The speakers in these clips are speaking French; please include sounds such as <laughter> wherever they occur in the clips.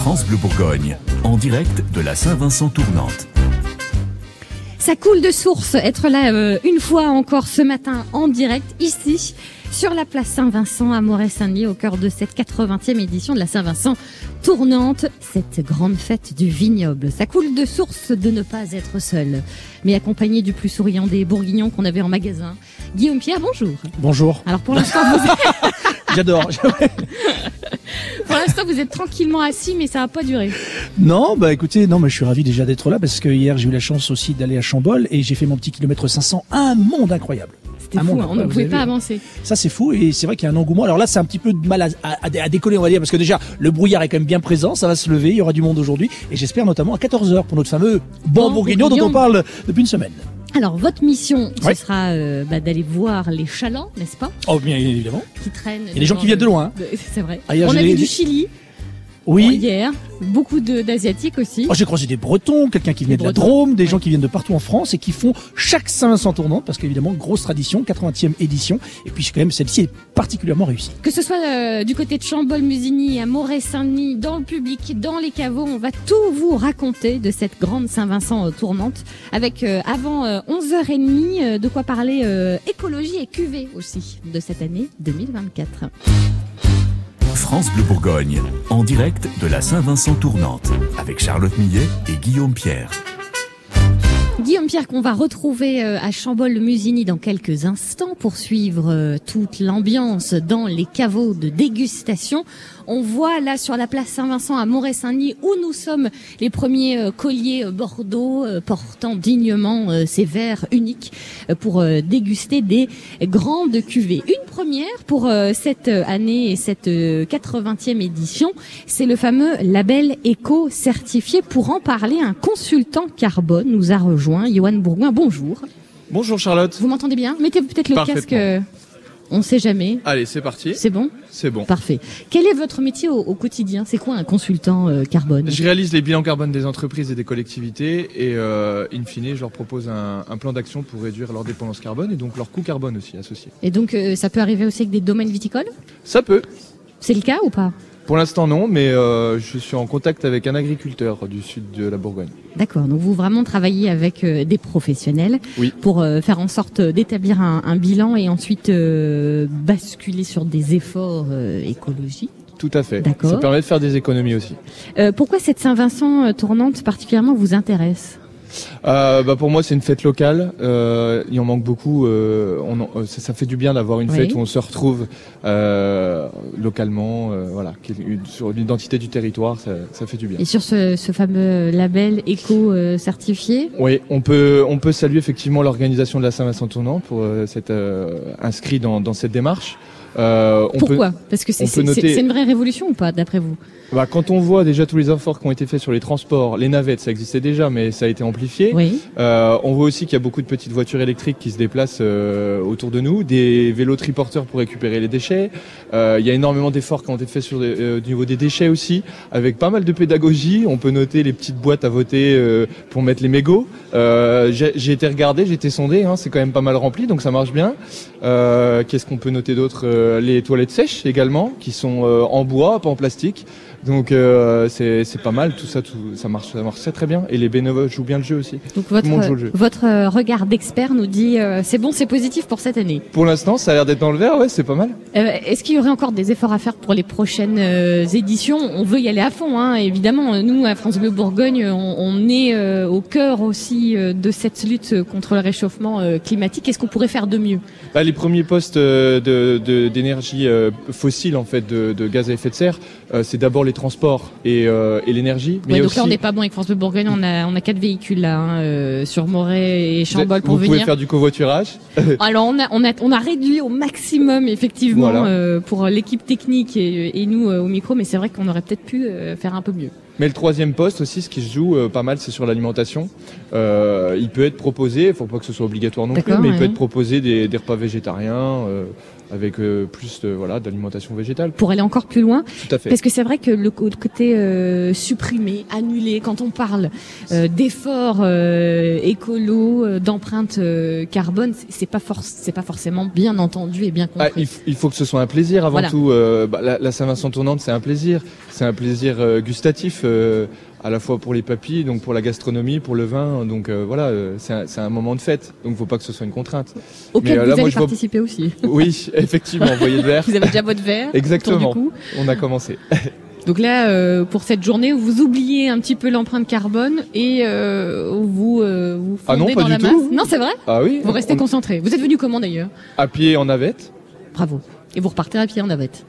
France Bleu Bourgogne, en direct de la Saint-Vincent tournante. Ça coule de source être là euh, une fois encore ce matin en direct ici sur la place Saint-Vincent à Moret-Saint-Denis au cœur de cette 80e édition de la Saint-Vincent tournante, cette grande fête du vignoble. Ça coule de source de ne pas être seul, mais accompagné du plus souriant des bourguignons qu'on avait en magasin. Guillaume Pierre, bonjour. Bonjour. Alors pour l'instant, vous <laughs> êtes, J'adore. <laughs> vous êtes tranquillement assis, mais ça va pas durer. non, bah écoutez, non, mais je suis ravi déjà d'être là parce que hier j'ai eu la chance aussi d'aller à Chambol et j'ai fait mon petit kilomètre 500. Un monde incroyable. C'était fou, monde hein, on ne pouvait pas vu. avancer. Ça c'est fou et c'est vrai qu'il y a un engouement. Alors là c'est un petit peu de mal à, à- à décoller on va dire parce que déjà le brouillard est quand même bien présent, ça va se lever, il y aura du monde aujourd'hui et j'espère notamment à 14h pour notre fameux bon Bon bourguignon dont on parle depuis une semaine. Alors, votre mission, ce sera euh, bah, d'aller voir les chalands, n'est-ce pas? Oh bien évidemment. Qui traînent. Il y a des gens qui viennent de loin. hein. <laughs> C'est vrai. Ah, hier, on a vu les- du Chili Oui. hier, beaucoup d'Asiatiques aussi. Oh, j'ai croisé des Bretons, quelqu'un qui venait de la. Drôme, des gens qui viennent de partout en France et qui font chaque Saint-Vincent tournante parce qu'évidemment grosse tradition, 80e édition et puis quand même celle-ci est particulièrement réussie. Que ce soit euh, du côté de Chambol, Musigny, à Moret-Saint-Denis, dans le public, dans les caveaux, on va tout vous raconter de cette grande Saint-Vincent euh, tournante avec euh, avant euh, 11h30 euh, de quoi parler écologie et cuvée aussi de cette année 2024. France Bleu Bourgogne, en direct de la Saint-Vincent tournante, avec Charlotte Millet et Guillaume Pierre. Guillaume Pierre qu'on va retrouver euh, à Chambol-le-Musigny dans quelques instants pour suivre euh, toute l'ambiance dans les caveaux de dégustation. On voit là sur la place Saint-Vincent à Moret-Saint-Denis où nous sommes les premiers euh, colliers euh, Bordeaux euh, portant dignement ces verres uniques pour déguster des grandes cuvées. Une première pour cette année et cette euh, 80e édition, c'est le fameux label éco certifié. Pour en parler, un consultant carbone nous a rejoint, Johan Bourgoin. Bonjour. Bonjour Charlotte. Vous m'entendez bien? Mettez peut-être le casque. On ne sait jamais. Allez, c'est parti. C'est bon C'est bon. Parfait. Quel est votre métier au, au quotidien? C'est quoi un consultant euh, carbone? Je réalise les bilans carbone des entreprises et des collectivités et euh, in fine, je leur propose un, un plan d'action pour réduire leur dépendance carbone et donc leur coût carbone aussi associé. Et donc euh, ça peut arriver aussi avec des domaines viticoles? Ça peut. C'est le cas ou pas? Pour l'instant non, mais euh, je suis en contact avec un agriculteur du sud de la Bourgogne. D'accord. Donc vous vraiment travaillez avec euh, des professionnels Oui. pour euh, faire en sorte d'établir un, un bilan et ensuite basculer sur des efforts écologiques. Tout à fait. D'accord. Ça permet de faire des économies aussi. Pourquoi cette Saint-Vincent tournante particulièrement vous intéresse? Euh, bah pour moi, c'est une fête locale. Euh, il en manque beaucoup. euh, on en- ça, ça fait du bien d'avoir une Oui. fête où on se retrouve localement. voilà, sur l'identité du territoire, ça, ça fait du bien. Et sur ce, ce fameux label éco certifié, Oui, on peut on peut saluer effectivement l'organisation de la Saint-Vincent tournant pour s'être inscrit dans, dans cette démarche. Euh, on peut, pourquoi Parce que c'est noter- une vraie révolution ou pas d'après vous bah, quand on voit déjà tous les efforts qui ont été faits sur les transports, les navettes, ça existait déjà, mais ça a été amplifié. Oui. Euh, on voit aussi qu'il y a beaucoup de petites voitures électriques qui se déplacent euh, autour de nous, des vélos triporteurs pour récupérer les déchets. Il y a énormément d'efforts qui ont été faits sur les- au niveau des déchets aussi, avec pas mal de pédagogie. On peut noter les petites boîtes à voter pour mettre les mégots. J'ai été regardé, j'ai été sondé, hein, c'est quand même pas mal rempli, donc ça marche bien. Qu'est-ce qu'on peut noter d'autre Les toilettes sèches également, qui sont euh, en bois, pas en plastique. Donc euh, c'est c'est pas mal, tout ça, tout, ça marche, ça marche très très bien. Et les bénévoles jouent bien le jeu aussi. Donc votre, le monde joue le jeu. votre euh, regard d'expert nous dit euh, c'est bon, c'est positif pour cette année. Pour l'instant, ça a l'air d'être dans le vert, ouais, c'est pas mal. Euh, Est-ce qu'il y aurait encore des efforts à faire pour les prochaines euh, éditions? On veut y aller à fond, hein, évidemment. Nous, à France Bleu Bourgogne, on, on est euh, au cœur aussi euh, de cette lutte contre le réchauffement euh, climatique. Qu'est-ce qu'on pourrait faire de mieux? Bah, les premiers postes euh, de- de- d'énergie fossile, en fait, de, de gaz à effet de serre, euh, c'est d'abord les transports et, euh, et l'énergie. Mais Ouais, donc là, on aussi- n'est pas bon avec France Bleu Bourgogne. On a, on a quatre véhicules là hein, euh, sur Moret et Chambol pour vous pouvez venir. faire du covoiturage. <laughs> Alors on a, on a, on a réduit au maximum effectivement Voilà. pour l'équipe technique et, et nous au micro, mais c'est vrai qu'on aurait peut-être pu faire un peu mieux. Mais le troisième poste aussi, ce qui se joue euh, pas mal, c'est sur l'alimentation. Euh, il peut être proposé, il faut pas que ce soit obligatoire non plus, mais il peut être proposé des, des repas végétariens. euh, avec euh, plus de voilà d'alimentation végétale. Pour aller encore plus loin, Tout à fait. parce que c'est vrai que le côté euh, supprimé, annulé, quand on parle euh, d'efforts euh, écolo, euh, d'empreinte euh, carbone, c'est- pas c'est pas forcément bien entendu et bien Ah, compris. il, il faut que ce soit un plaisir avant Voilà. tout. Euh, bah, la, la Saint-Vincent tournante, c'est un plaisir. C'est un plaisir gustatif, euh, à la fois pour les papilles, donc pour la gastronomie, pour le vin. Donc euh, voilà, euh, c'est un, moment de fête. Donc faut pas que ce soit une contrainte. Auquel mais, euh, vous là, moi, allez vois- aussi. <laughs> Oui, effectivement, voyez le verre. Vous avez déjà votre verre. Exactement. du. On a commencé. <laughs> Donc là, pour cette journée, vous oubliez un petit peu l'empreinte carbone et vous vous Ah non, fondez pas dans du la tout. masse. Non, c'est vrai. Ah oui. Vous restez on- concentré. Vous êtes venu comment d'ailleurs à pied en navette. Bravo. Et vous repartez à pied en navette.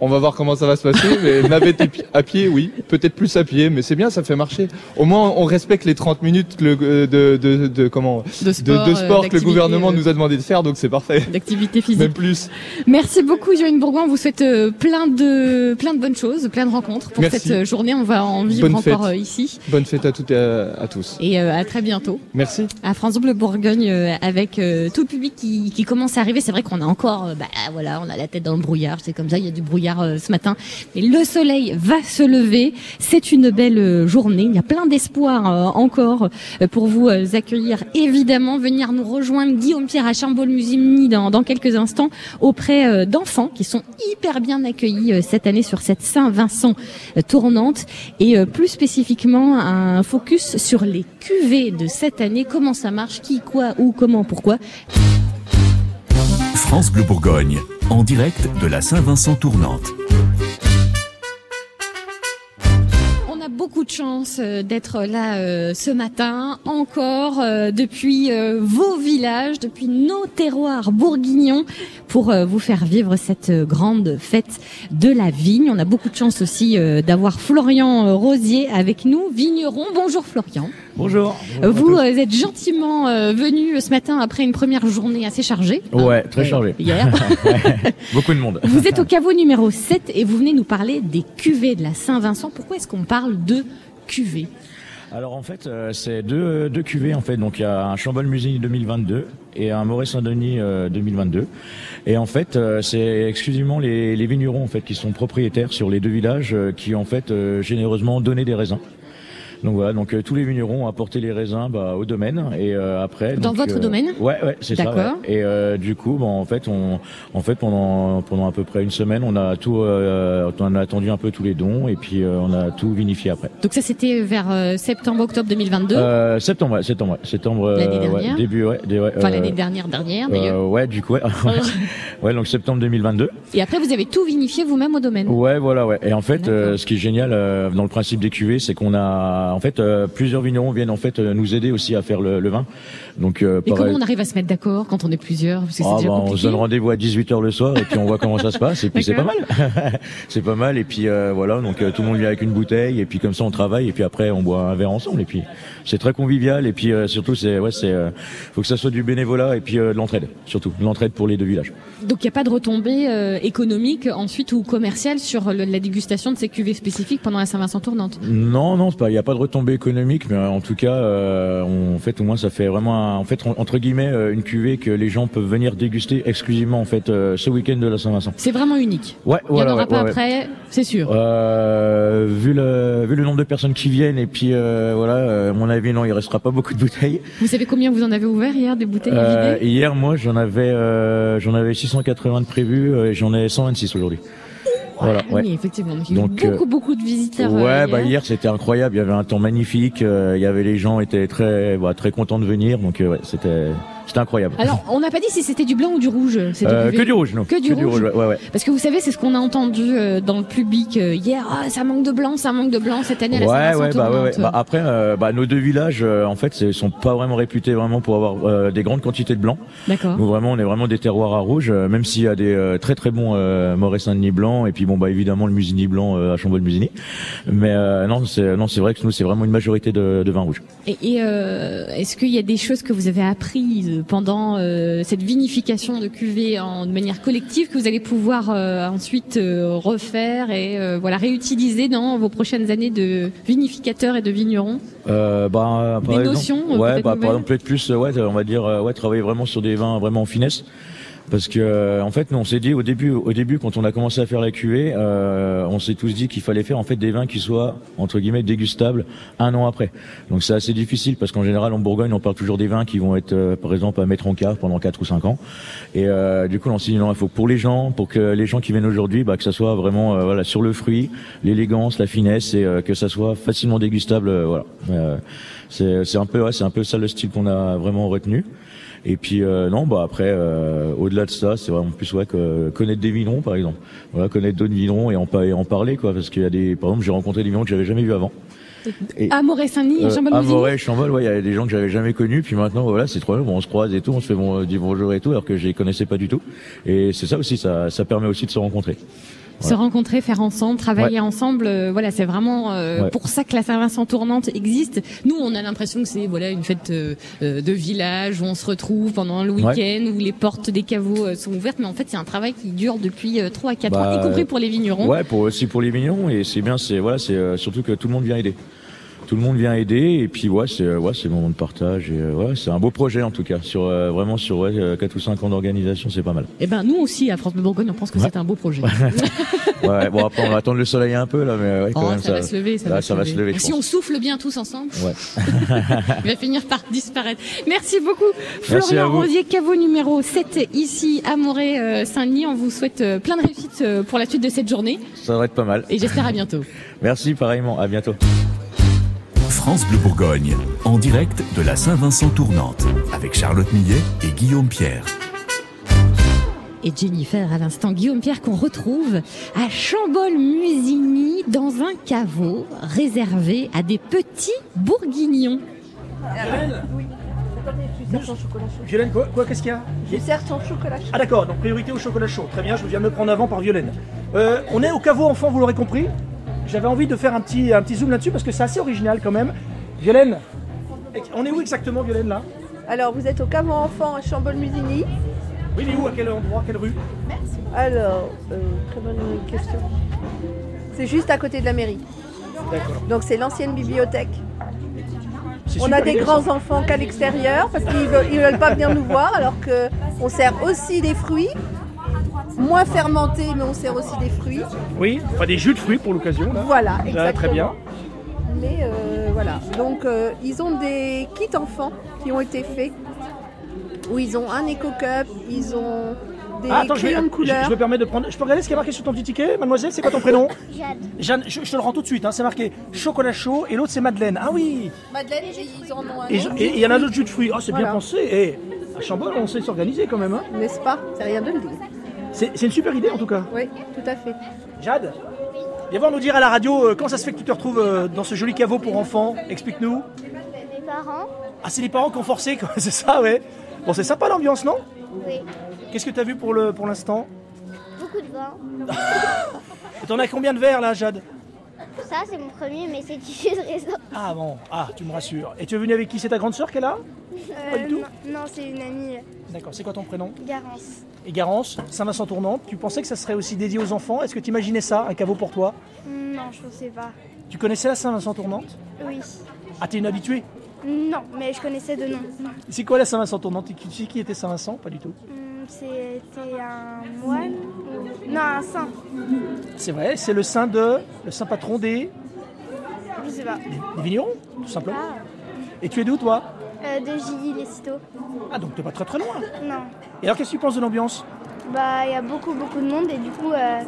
On va voir comment ça va se passer, mais <laughs> navette à pied, oui. Peut-être plus à pied, mais c'est bien, ça fait marcher. Au moins, on respecte les 30 minutes euh, de, de, de, comment, De sport, de sport que le gouvernement euh, nous a demandé de faire, donc c'est parfait. d'activité <laughs> physique. Même plus. Merci beaucoup, Joanne Bourgoin. On vous souhaite euh, plein de plein de bonnes choses, plein de rencontres pour Merci. cette journée. On va en vivre Bonne encore fête. ici. Bonne fête à toutes et à, à tous. Et à très bientôt Merci. à France Bleu Bourgogne avec tout le public qui, qui commence à arriver. C'est vrai qu'on a encore, bah voilà, on a la tête dans le brouillard. C'est comme ça, il y a du brouillard euh, ce matin. Le soleil va se lever. C'est une belle euh, journée. Il y a plein d'espoir euh, encore pour vous accueillir. Évidemment, venir nous rejoindre Guillaume Pierre à Chambol-Musigny dans, quelques instants auprès d'enfants qui sont hyper bien accueillis cette année sur cette Saint-Vincent tournante et plus spécifiquement un focus sur les cuvées de cette année. Comment ça marche, qui, quoi, où, comment, pourquoi? France Bleu Bourgogne, en direct de la Saint-Vincent tournante. On a beaucoup de chance euh, d'être là euh, ce matin, encore euh, depuis vos villages, depuis nos terroirs bourguignons, pour vous faire vivre cette grande fête de la vigne. On a beaucoup de chance aussi d'avoir Florian Rosier avec nous, vigneron. Bonjour Florian. Bonjour. Euh, Vous euh, êtes gentiment euh, venu ce matin après une première journée assez chargée. hein, Ouais, très chargé. Hier. <laughs> Beaucoup de monde. Vous êtes au caveau numéro 7 et vous venez nous parler des cuvées de la Saint-Vincent. Pourquoi est-ce qu'on parle de cuvées? Alors en fait, euh, c'est deux, deux cuvées en fait. Donc il y a un Chambol Musigny 2022 et un Moret Saint-Denis euh, 2022. Et en fait, euh, c'est exclusivement les, les vignerons en fait qui sont propriétaires sur les deux villages euh, qui ont en fait euh, généreusement donné des raisins. Donc voilà, donc euh, tous les vignerons ont apporté les raisins bah, au domaine et euh, après. Dans donc, votre euh, domaine Ouais, ouais, c'est ça. D'accord. ouais. Et du coup, bon, en fait, on, en fait, pendant pendant à peu près une semaine, on a tout, on a attendu un peu tous les dons et puis on a tout vinifié après. Donc ça c'était vers septembre-octobre 2022. Euh, septembre, ouais, septembre, ouais, septembre. L'année ouais, début, ouais, des- enfin l'année dernière dernière d'ailleurs. ouais, du coup, ouais, <laughs> ouais, donc septembre 2022. Et après vous avez tout vinifié vous-même au domaine. Ouais, voilà, ouais. Et en fait, ce qui est génial dans le principe des cuvées, c'est qu'on a, en fait, euh, plusieurs vignerons viennent en fait euh, nous aider aussi à faire le, le vin. Donc, euh, Et pareil- comment on arrive à se mettre d'accord quand on est plusieurs? Parce que c'est Ah, déjà bah, on se donne rendez-vous à 18h le soir et puis on voit comment ça se passe et puis c'est pas mal. <laughs> c'est pas mal et puis euh, voilà donc euh, tout le monde vient avec une bouteille et puis comme ça on travaille et puis après on boit un verre ensemble et puis c'est très convivial et puis euh, surtout c'est ouais c'est euh, faut que ça soit du bénévolat et puis euh, de l'entraide surtout de l'entraide pour les deux villages. Donc il n'y a pas de retombées euh, économiques ensuite ou commerciales sur le- la dégustation de ces cuvées spécifiques pendant la Saint-Vincent tournante. Non non il y a pas de retombée économique mais en tout cas euh, on, en fait au moins ça fait vraiment un- en fait en- entre guillemets euh, une cuvée que les gens peuvent venir déguster exclusivement en fait euh, ce week-end de la Saint-Vincent. C'est vraiment unique. Ouais Il n'y voilà en aura ouais, pas ouais, après, c'est sûr. Euh, vu le vu le nombre de personnes qui viennent et puis euh, voilà, à mon avis non, il restera pas beaucoup de bouteilles. Vous savez combien vous en avez ouvert hier des bouteilles Euh, hier, moi, j'en avais j'en avais 680 de prévus et j'en ai 126 aujourd'hui. Voilà, Ah ouais. Oui, effectivement. Donc, il y a eu Donc, euh, beaucoup, beaucoup de visiteurs. euh, Ouais, bah hier c'était incroyable. Il y avait un temps magnifique. euh, il y avait les gens étaient très bah, très contents de venir. Donc euh, ouais, c'était incroyable. Alors, on n'a pas dit si c'était du blanc ou du rouge. Euh, que du rouge, non Que du rouge. ouais, ouais, ouais. Parce que vous savez, c'est ce qu'on a entendu euh, dans le public euh, hier. Ah, ça manque de blanc, ça manque de blanc cette année. la Ouais, ouais, bah, ouais, ouais. tournante. Bah, après, euh, bah, nos deux villages, euh, en fait, sont pas vraiment réputés vraiment pour avoir des grandes quantités de blanc. D'accord. Nous vraiment, on est vraiment des terroirs à rouge, même s'il y a des très très bons Moret Saint-Denis blanc et puis bon bah évidemment le Musigny blanc à Chambol-Musigny. Mais non, c'est non, c'est vrai que nous c'est vraiment une majorité de, de vin rouge. Et, et, est-ce qu'il y a des choses que vous avez apprises pendant euh, cette vinification de cuvées en de manière collective que vous allez pouvoir euh, ensuite euh, refaire et euh, voilà réutiliser dans vos prochaines années de vinificateurs et de vignerons Euh, bah, par Des exemple, notions, ouais, bah, par exemple peut-être plus, ouais, on va dire, ouais, travailler vraiment sur des vins vraiment en finesse. Parce que euh, en fait, nous, on s'est dit au début, au début, quand on a commencé à faire la cuvée, euh, on s'est tous dit qu'il fallait faire en fait des vins qui soient entre guillemets dégustables un an après. Donc c'est assez difficile parce qu'en général en Bourgogne, on parle toujours des vins qui vont être, euh, par exemple, à mettre en cave pendant 4 ou 5 ans. Et euh, du coup, on s'est dit non, il faut pour les gens, pour que les gens qui viennent aujourd'hui, bah, que ça soit vraiment euh, voilà sur le fruit, l'élégance, la finesse et euh, que ça soit facilement dégustable. voilà. C'est un peu, ouais, c'est un peu ça le style qu'on a vraiment retenu. Et puis euh, non, bah après, euh, au-delà de ça, c'est vraiment plus ouais que connaître des vignerons, par exemple. Voilà, connaître d'autres vignerons et en, pa- et en parler, quoi. Parce qu'il y a des, par exemple, j'ai rencontré des vignerons que j'avais jamais vus avant. Et, À Moret-Saint-Denis et euh, Musigny Moret, Chambol, ouais, il y a des gens que j'avais jamais connus. Puis maintenant, voilà, c'est trop bien. Bon, on se croise et tout, on se fait bon, euh, dit bonjour et tout, alors que je les connaissais pas du tout. Et c'est ça aussi, ça, ça permet aussi de se rencontrer. Se rencontrer, faire ensemble, travailler ensemble. euh, voilà, c'est vraiment euh, Ouais. pour ça que la Saint-Vincent tournante existe. Nous, on a l'impression que c'est voilà une fête euh, euh, de village où on se retrouve pendant le week-end, où les portes des caveaux euh, sont ouvertes. Mais en fait, c'est un travail qui dure depuis euh, 3 à 4 Bah, ans, y compris pour les vignerons. Ouais, pour aussi pour les vignerons et c'est bien, c'est voilà, c'est euh, surtout que tout le monde vient aider. Tout le monde vient aider et puis ouais, c'est euh, ouais, c'est le moment de partage et euh, ouais, c'est un beau projet en tout cas sur euh, vraiment sur ouais, euh, 4 ou 5 ans d'organisation, c'est pas mal. Et ben nous aussi à France Bleu Bourgogne, on pense que Ouais. c'est un beau projet. <laughs> Ouais, bon après on va attendre le soleil un peu là mais ouais, quand Oh, même ça, va se lever, ça, là, va, ça va se lever. je Si pense. on souffle bien tous ensemble, Ouais. <laughs> il va finir par disparaître. Merci beaucoup, Merci Florian. Rosier, caveau numéro 7 ici à Moret-Saint-Denis. On vous souhaite euh, plein de réussite euh, pour la suite de cette journée Ça va être pas mal. et j'espère à bientôt. <laughs> Merci pareillement, à bientôt. France Bleu Bourgogne, en direct de la Saint-Vincent tournante, avec Charlotte Millet et Guillaume Pierre. Et Jennifer, à l'instant, Guillaume Pierre qu'on retrouve à Chambol-Musigny dans un caveau réservé à des petits bourguignons. Violaine, quoi, quoi qu'est-ce qu'il y a sers ton chocolat chaud. Ah d'accord, donc priorité au chocolat chaud. Très bien, je viens de me prendre avant par Violaine. Euh, on est au caveau enfant, vous l'aurez compris. J'avais envie de faire un petit, un petit zoom là-dessus parce que c'est assez original quand même. Violaine, on est où exactement Violaine là? Alors, vous êtes au caveau enfant à Chambol-Musigny. Oui, mais où À quel endroit Quelle rue? Alors, euh, très bonne question. C'est juste à côté de la mairie. D'accord. Donc, c'est l'ancienne bibliothèque. On a des grands enfants qu'à l'extérieur parce qu'ils veulent, ils veulent pas venir nous voir alors que on sert aussi des fruits. Moins fermentés, mais on sert aussi des fruits. Oui, enfin des jus de fruits pour l'occasion. là. Voilà, Ah, exactement. très bien. Mais euh, voilà. Donc, euh, ils ont des kits enfants qui ont été faits. Où ils ont un éco-cup, ils ont des Ah, attends, je, vais- crayons de je- couleur. je me permets de prendre. Je peux regarder ce qui est marqué sur ton petit ticket, mademoiselle? C'est quoi ton prénom? <laughs> Jeanne. Jeanne, je, je te le rends tout de suite. hein, c'est marqué chocolat chaud et l'autre c'est Madeleine. Ah oui Madeleine, ils en ont un Et autre. il y en a d'autres jus de fruits. Ah, c'est bien pensé. Et à Chambol, on sait s'organiser quand même. hein. N'est-ce pas? C'est rien de le dire. C'est une super idée en tout cas. Oui, tout à fait. Jade Viens voir nous dire à la radio euh, comment ça se fait que tu te retrouves euh, dans ce joli caveau pour enfants. Explique-nous. Mes parents Ah, c'est les parents qui ont forcé, quoi. <laughs> c'est ça, ouais. Bon, c'est sympa l'ambiance, non? Oui. Qu'est-ce que tu as vu pour le pour l'instant? Beaucoup de vin. <laughs> Et T'en as combien de verres là, Jade? Ça, c'est mon premier, mais c'est du jus de raisin. Ah bon, ah, tu me rassures. Et tu es venu avec qui? C'est ta grande sœur qui est là Pas du tout non, c'est une amie, D'accord, c'est quoi ton prénom? Garance. Et Garance, Saint-Vincent-Tournante, tu pensais que ça serait aussi dédié aux enfants? Est-ce que tu imaginais ça, un caveau pour toi? Non, je pensais pas. Tu connaissais la Saint-Vincent-Tournante Oui. Ah, t'es une habituée? Non, mais je connaissais de nom. C'est quoi la Saint-Vincent-Tournante Tu sais qui était Saint-Vincent? Pas du tout. Hum, C'était un moine ou- Non, un saint. C'est vrai, c'est le saint de. le saint patron des. Je sais pas. des vignerons, tout simplement. Ah. Et tu es d'où toi? Euh, de Gilly, les Citeaux. Ah, donc t'es pas très très loin. Non. Et alors, qu'est-ce que tu penses de l'ambiance? Bah, il y a beaucoup, beaucoup de monde et du coup, euh,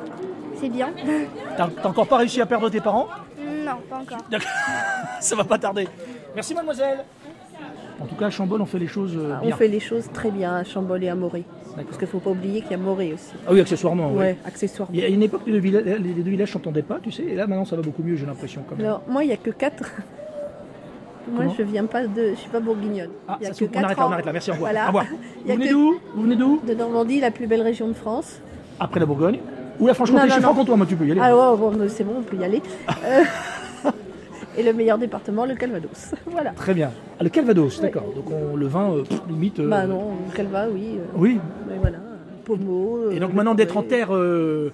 c'est bien. <laughs> T'as t'as encore pas réussi à perdre tes parents? Non, pas encore. D'accord. <laughs> Ça va pas tarder. Merci mademoiselle. En tout cas, à Chambol, on fait les choses euh, On bien. fait les choses très bien à Chambol et à Morée. Parce qu'il ne faut pas oublier qu'il y a Morée aussi. Ah oui, accessoirement. oui. Ouais, accessoirement. Il y a une époque, les, villa- les deux villages s'entendaient pas, tu sais, et là maintenant ça va beaucoup mieux, j'ai l'impression. Quand même. Alors, moi, il n'y a que quatre. Moi, Comment je viens pas de. Je suis pas bourguignonne. Ah, il y a ça que on arrête là, on arrête là, merci, au revoir. Voilà. Au revoir. <laughs> Vous venez que- d'où? Vous venez d'où? De Normandie, la plus belle région de France. Après la Bourgogne Ou la Franche-Comté Je suis franc-comtois, moi tu peux y aller. Ah ouais, bon, c'est bon, on peut y aller. <laughs> Euh, Et le meilleur département, le Calvados. <laughs> Voilà. Très bien. Ah, le Calvados, d'accord. Donc on, le vin, euh, pff, limite. euh, Bah non, le Calva, oui. Oui. Mais voilà, Pommeau. Et donc maintenant d'être en terre, de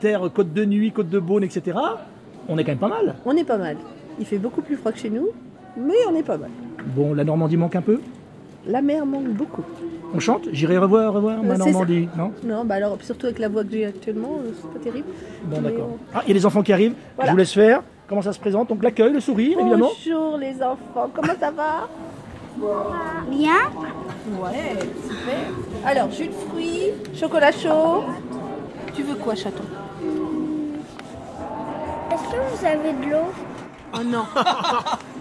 terre Côte de Nuit, Côte de Beaune, etc. On est quand même pas mal. On est pas mal. Il fait beaucoup plus froid que chez nous, mais on est pas mal. Bon, la Normandie manque un peu? La mer manque beaucoup. On chante? J'irai revoir, revoir ma Euh, Normandie. Non? Non, bah alors, surtout avec la voix que j'ai actuellement, euh, c'est pas terrible. Bon, d'accord. on- Ah, il y a des enfants qui arrivent. Voilà. Je vous laisse faire. Comment ça se présente? Donc l'accueil, le sourire, évidemment. Bonjour les enfants, comment ça va? Bien Ouais, super. Alors, jus de fruits, chocolat chaud. Tu veux quoi, chaton? Est-ce que vous avez de l'eau? Oh non.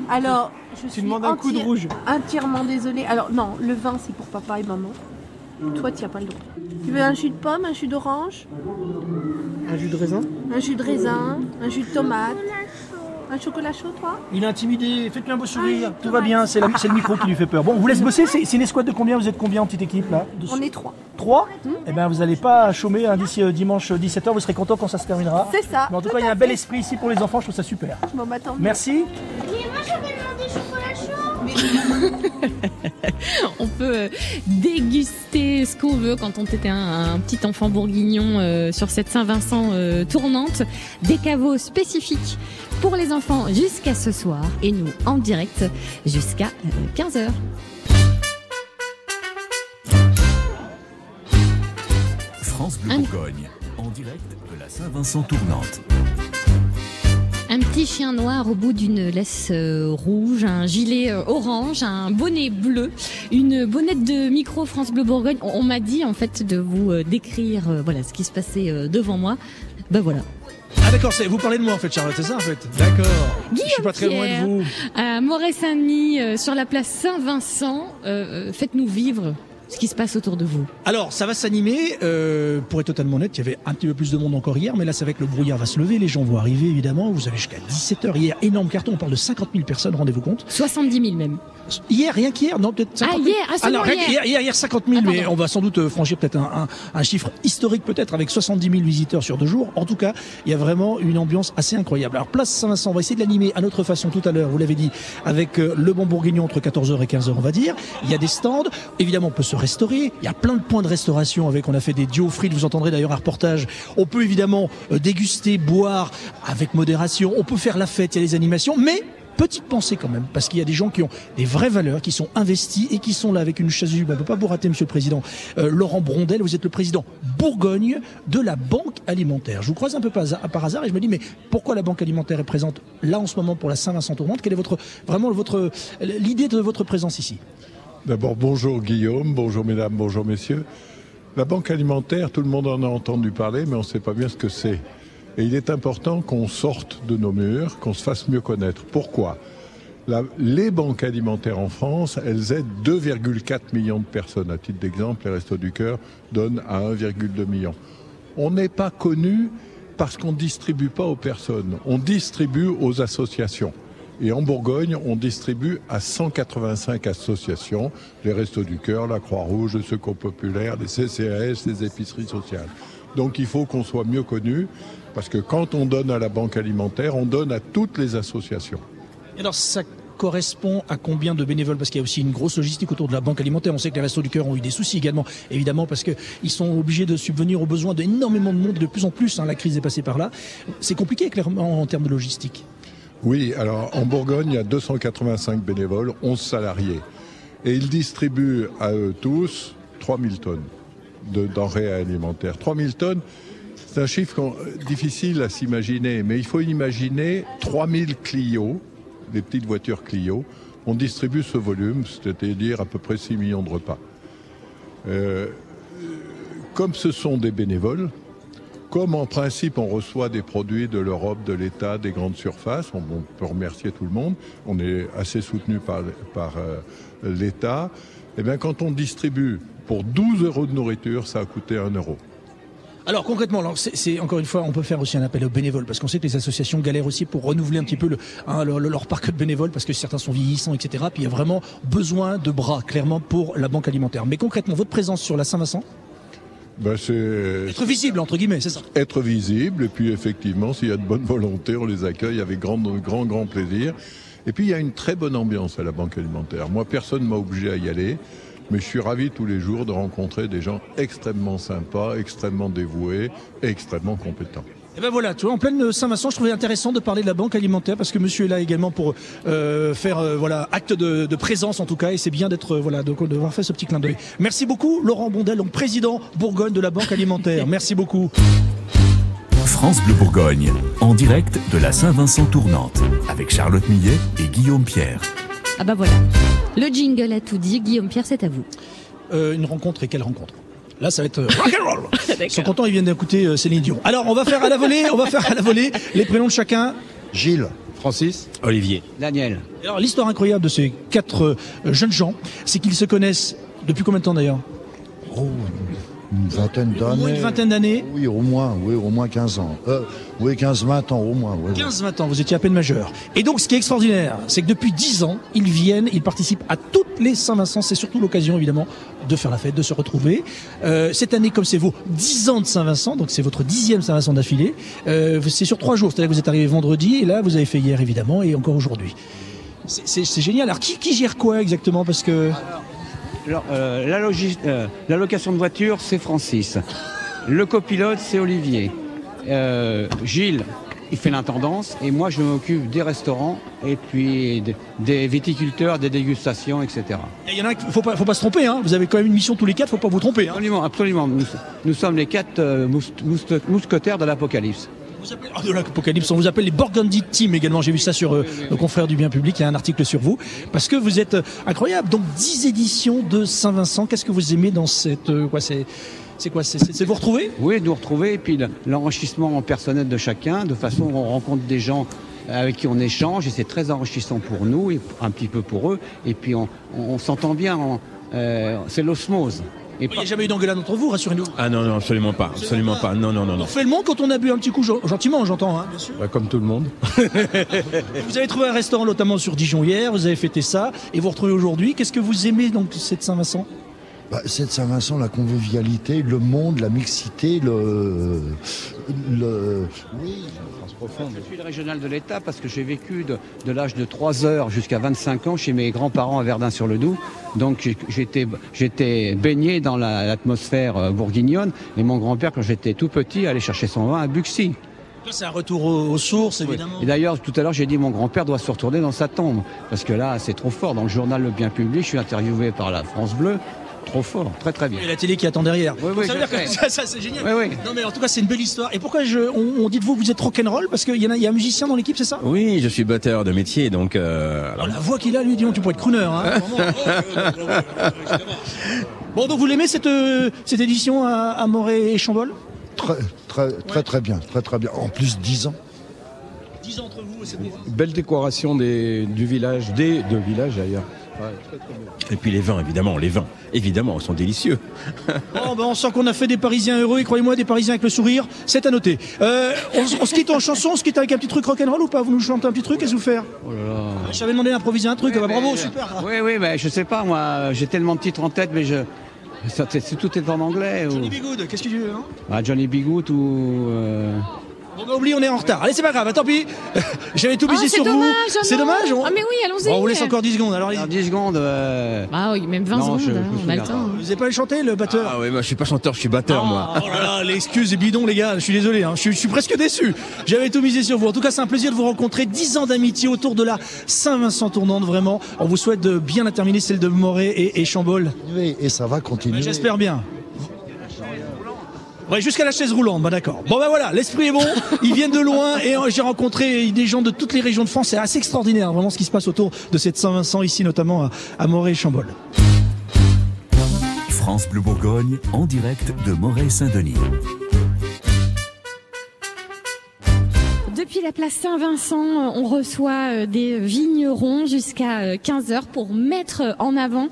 Alors, je suis demandes un coup de rouge. entièrement désolée. Alors, non, le vin, c'est pour papa et maman. Toi, tu n'as pas le droit. Tu veux un jus de pomme, un jus d'orange, Un jus de raisin? Un jus de raisin, un jus de tomate, un chocolat chaud, toi Il est intimidé. Faites-lui un beau sourire. Ah, Tout va bien. C'est la- c'est le micro qui lui fait peur. Bon, on vous laisse bosser. C'est c'est une escouade de combien? Vous êtes combien en petite équipe là? De- On est trois. Trois? Eh bien, vous n'allez pas chômer hein, d'ici euh, dimanche 17h. Vous serez content quand ça se terminera. C'est ça. Mais en tout tout cas, il y a un bel esprit ici pour les enfants. Je trouve ça super. Bon, bah, tant mieux. Merci. Mais moi j'avais demandé chocolat chaud <laughs> On peut euh, déguster ce qu'on veut quand on était un, un petit enfant bourguignon euh, sur cette Saint-Vincent euh, tournante. Des caveaux spécifiques pour les enfants jusqu'à ce soir et nous en direct jusqu'à 15h. France Bleu Un- Bourgogne, en direct de la Saint-Vincent tournante. Un petit chien noir au bout d'une laisse euh, rouge, un gilet euh, orange, un bonnet bleu, une bonnette de micro France Bleu Bourgogne. On, m'a dit en fait de vous euh, décrire euh, voilà ce qui se passait euh, devant moi. Ben voilà. Ah d'accord, vous parlez de moi en fait, Charlotte, c'est ça en fait D'accord. Je suis pas très loin de vous. À Moret-Saint-Denis, euh, sur la place Saint-Vincent, euh, euh, faites-nous vivre ce qui se passe autour de vous. Alors, ça va s'animer. euh, pour être totalement honnête, il y avait un petit peu plus de monde encore hier, mais là, c'est avec le brouillard va se lever. Les gens vont arriver, évidemment. Vous avez jusqu'à 17h hier. Énorme carton. On parle de 50 000 personnes, rendez-vous compte. 70 000 même. Hier, rien qu'hier, non, peut-être 50 Ah, 000. hier, ah, seulement non, rien hier. hier, hier, 50 000, Ah, mais pardon. on va sans doute euh, franchir peut-être un, un- un chiffre historique, peut-être, avec 70 000 visiteurs sur deux jours. En tout cas, il y a vraiment une ambiance assez incroyable. Alors, place Saint-Vincent, on va essayer de l'animer à notre façon tout à l'heure, vous l'avez dit, avec euh, le bon bourguignon entre 14h et 15h, on va dire. Il y a des stands. Évidemment, on peut se restaurer. Il y a plein de points de restauration avec, on a fait des duos frites, vous entendrez d'ailleurs un reportage. On peut évidemment euh, déguster, boire avec modération. On peut faire la fête, il y a des animations, mais Petite pensée quand même, parce qu'il y a des gens qui ont des vraies valeurs, qui sont investis et qui sont là avec une chasuble. On ne peut pas vous rater, Monsieur le Président. Euh, Laurent Brondel, vous êtes le président Bourgogne de la Banque Alimentaire. Je vous croise un peu par hasard, et je me dis, mais pourquoi la Banque Alimentaire est présente là en ce moment pour la Saint-Vincent tournante Quelle est votre vraiment votre l'idée de votre présence ici? D'abord, bonjour Guillaume, bonjour mesdames, bonjour messieurs. La banque alimentaire, tout le monde en a entendu parler, mais on ne sait pas bien ce que c'est. Et il est important qu'on sorte de nos murs, qu'on se fasse mieux connaître. Pourquoi? Les banques alimentaires en France, elles aident 2,4 millions de personnes. À titre d'exemple, les Restos du Cœur donnent à 1,2 million. On n'est pas connu parce qu'on ne distribue pas aux personnes, on distribue aux associations. Et en Bourgogne, on distribue à 185 associations, les Restos du Cœur, la Croix-Rouge, le Secours Populaire, les CCAS, les épiceries sociales. Donc il faut qu'on soit mieux connu, parce que quand on donne à la banque alimentaire, on donne à toutes les associations. Et Alors ça correspond à combien de bénévoles? Parce qu'il y a aussi une grosse logistique autour de la banque alimentaire. On sait que les Restos du Cœur ont eu des soucis également, évidemment, parce qu'ils sont obligés de subvenir aux besoins d'énormément de monde, de plus en plus. hein, la crise est passée par là. C'est compliqué clairement en termes de logistique. Oui, alors en Bourgogne, il y a 285 bénévoles, 11 salariés. Et ils distribuent à eux tous 3000 tonnes de denrées alimentaires. 3000 tonnes, c'est un chiffre difficile à s'imaginer, mais il faut imaginer 3000 Clio, des petites voitures Clio. On distribue ce volume, c'est-à-dire à peu près 6 millions de repas. Euh, comme ce sont des bénévoles, comme en principe on reçoit des produits de l'Europe, de l'État, des grandes surfaces, on, peut remercier tout le monde, on est assez soutenu par, par euh, l'État, et bien quand on distribue pour 12 euros de nourriture, ça a coûté 1 euro. Alors concrètement, c'est- encore une fois, on peut faire aussi un appel aux bénévoles parce qu'on sait que les associations galèrent aussi pour renouveler un petit peu le, hein, leur, leur parc de bénévoles parce que certains sont vieillissants, etc. Puis il y a vraiment besoin de bras, clairement, pour la banque alimentaire. Mais concrètement, votre présence sur la Saint-Vincent, Ben, être visible entre guillemets, c'est ça. être visible, et puis effectivement, s'il y a de bonne volonté, on les accueille avec grand, grand, grand plaisir. Et puis il y a une très bonne ambiance à la banque alimentaire. Moi, personne ne m'a obligé à y aller. mais je suis ravi tous les jours de rencontrer des gens extrêmement sympas, extrêmement dévoués et extrêmement compétents. Et ben voilà, tu vois, en pleine Saint-Vincent, je trouvais intéressant de parler de la banque alimentaire parce que monsieur est là également pour euh, faire euh, voilà acte de, de présence en tout cas et c'est bien d'être euh, voilà de- fait ce petit clin d'œil. Merci beaucoup Laurent Bondel, donc président Bourgogne de la banque alimentaire. <laughs> Merci beaucoup. France Bleu Bourgogne, en direct de la Saint-Vincent tournante, avec Charlotte Millet et Guillaume Pierre. Ah bah voilà. Le jingle a tout dit. Guillaume Pierre, c'est à vous. Euh, une rencontre et quelle rencontre? Là, ça va être euh, <laughs> rock'n'roll. Ils sont contents, ils viennent d'écouter euh, Céline Dion. Alors, on va faire à la volée, on va faire à la volée les prénoms de chacun. Gilles, Francis Olivier. Daniel, Alors, l'histoire incroyable de ces quatre euh, jeunes gens, c'est qu'ils se connaissent depuis combien de temps d'ailleurs? Oh, une vingtaine Au moins d'années. une vingtaine d'années? Oui, au moins, oui, au moins 15 ans. Euh, oui, 15-20 ans au moins. Oui, oui. 15-20 ans, vous étiez à peine majeur. Et donc, ce qui est extraordinaire, c'est que depuis 10 ans, ils viennent, ils participent à toutes les Saint-Vincent. C'est surtout l'occasion, évidemment, de faire la fête, de se retrouver. Euh, cette année, comme c'est vos 10 ans de Saint-Vincent, donc c'est votre dixième Saint-Vincent d'affilée, euh, c'est sur trois jours. C'est-à-dire que vous êtes arrivé vendredi, et là, vous avez fait hier, évidemment, et encore aujourd'hui. C'est- génial. Alors, qui, qui gère quoi exactement? Parce que... Alors, euh, la, euh, la location de voiture, c'est Francis. Le copilote, c'est Olivier. Euh, Gilles, il fait l'intendance. Et moi, je m'occupe des restaurants et puis des, viticulteurs, des dégustations, etc. Il y en a, qui- faut pas, faut pas se tromper. Hein. Vous avez quand même une mission tous les quatre, faut pas vous tromper. Hein. Absolument, absolument. Nous, nous sommes les quatre mousquetaires de l'Apocalypse. Vous ah, de l'Apocalypse, on vous appelle les Burgundy Team également. J'ai vu ça sur euh, le confrère du bien public. Il y a un article sur vous parce que vous êtes euh, incroyable. Donc 10 éditions de Saint-Vincent. Qu'est-ce que vous aimez dans cette euh, quoi C'est c'est quoi C'est vous retrouver Oui, nous retrouver, et puis le- l'enrichissement personnel de chacun, de façon on rencontre des gens avec qui on échange, et c'est très enrichissant pour nous, et un petit peu pour eux, et puis on, on- s'entend bien, euh, c'est l'osmose. Et Il n'y a jamais eu d'engueulade entre vous, rassurez-nous. Ah non, non, absolument pas. Absolument pas. Non, non, non, non. On fait le monde quand on a bu un petit coup, gen- gentiment, j'entends. Hein, bien sûr. Bah, comme tout le monde. <laughs> Vous avez trouvé un restaurant notamment sur Dijon hier. Vous avez fêté ça et vous retrouvez aujourd'hui. Qu'est-ce que vous aimez donc de cette Saint-Vincent? Bah, c'est de Saint-Vincent, la convivialité, le monde, la mixité, le. Le oui, Je suis le régional de l'État parce que j'ai vécu de, de l'âge de 3 heures jusqu'à 25 ans chez mes grands-parents à Verdun-sur-le-Doubs. Donc j'étais j'étais baigné dans la- l'atmosphère euh, bourguignonne. Et mon grand-père, quand j'étais tout petit, allait chercher son vin à Buxy. Là, C'est un retour aux, aux sources, évidemment. Et d'ailleurs, tout à l'heure, j'ai dit mon grand-père doit se retourner dans sa tombe. Parce que là, c'est trop fort. Dans le journal Le Bien Public, je suis interviewé par la France Bleue. Trop fort, très très bien. Et la télé qui attend derrière. Oui, Donc, oui, ça veut dire que ça, ça, c'est génial. Oui, oui. Non mais en tout cas c'est une belle histoire. Et pourquoi je, on, on dit de vous que vous êtes rock'n'roll? Parce qu'il y, en a- il y a un musicien dans l'équipe, c'est ça? Oui, je suis batteur de métier, donc. euh, alors- Oh, La voix qu'il a, lui, dis donc, tu pourrais être crooner. Hein, <laughs> vraiment. bon, donc vous l'aimez cette, euh, cette édition à, à Moret et Chambol? Très, très, très, très bien, très, très bien. En plus, 10 ans. 10 entre vous, Belle décoration des, du village, des deux villages d'ailleurs. Et puis les vins, évidemment, les vins, évidemment, sont délicieux. Bon, <laughs> ben, on sent qu'on a fait des Parisiens heureux, et croyez-moi, des Parisiens avec le sourire, c'est à noter. Euh, on, se quitte en chanson, on se quitte avec un petit truc rock'n'roll ou pas? Vous nous chantez un petit truc, qu'est-ce que vous faire? Oh là là. Je t'avais demandé d'improviser un truc, ah bah, bravo, super Oui, oui, mais je sais pas, moi, j'ai tellement de titres en tête, mais je. ça, c'est- c'est- tout est en anglais. Johnny ou... B. Good, qu'est-ce que tu veux hein? Ah, Johnny B. Good ou. euh, Bon, bah, oublie, on est en retard. Allez, c'est pas grave, tant pis. <laughs> J'avais tout Ah, misé c'est sur vous. oh C'est dommage. on- Ah, mais oui, allons-y. Bon, on vous laisse encore 10 secondes. Alors, alors, 10 secondes. euh, Ah oui, même 20 Non, secondes, je- je hein, on a le souviens temps. Vous n'avez pas chanté, le batteur Ah oui, moi je suis pas chanteur, je suis batteur, moi. Oh là là, l'excuse est bidon, les gars. Je suis désolé, hein. je, suis, je suis presque déçu. J'avais tout misé sur vous. En tout cas, c'est un plaisir de vous rencontrer. 10 ans d'amitié autour de la Saint-Vincent tournante, vraiment. On vous souhaite de bien la terminer, celle de Moret et, et Chambol. Et ça va continuer. J'espère bien. Ouais, jusqu'à la chaise roulante, bah d'accord. Bon bah voilà, l'esprit est bon, ils viennent de loin et euh, j'ai rencontré des gens de toutes les régions de France, c'est assez extraordinaire vraiment ce qui se passe autour de cette Saint-Vincent ici notamment à, à Moret et Chambol. France Bleu Bourgogne, en direct de Moret-Saint-Denis. Depuis la place Saint-Vincent, on reçoit euh, des vignerons jusqu'à 15h pour mettre en avant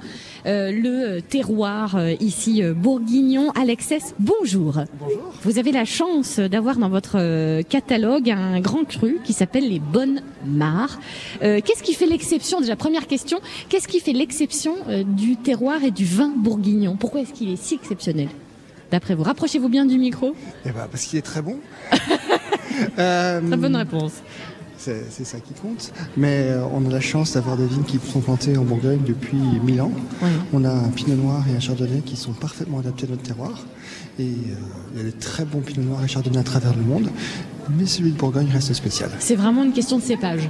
euh, le terroir euh, ici euh, bourguignon. Alexès, bonjour. Bonjour. Vous avez la chance d'avoir dans votre euh, catalogue un grand cru qui s'appelle les Bonnes Mares. Euh, Qu'est-ce qui fait l'exception? Déjà, première question, qu'est-ce qui fait l'exception euh, du terroir et du vin bourguignon? Pourquoi est-ce qu'il est si exceptionnel? D'après vous, rapprochez-vous bien du micro. Eh ben, parce qu'il est très bon. <laughs> Euh, Très bonne réponse. C'est ça qui compte. Mais euh, on a la chance d'avoir des vignes qui sont plantées en Bourgogne depuis 1000 ans. On a un pinot noir et un chardonnay qui sont parfaitement adaptés à notre terroir. Et euh, il y a des très bons pinot noirs et chardonnay à travers le monde. Mais celui de Bourgogne reste spécial. C'est vraiment une question de cépage.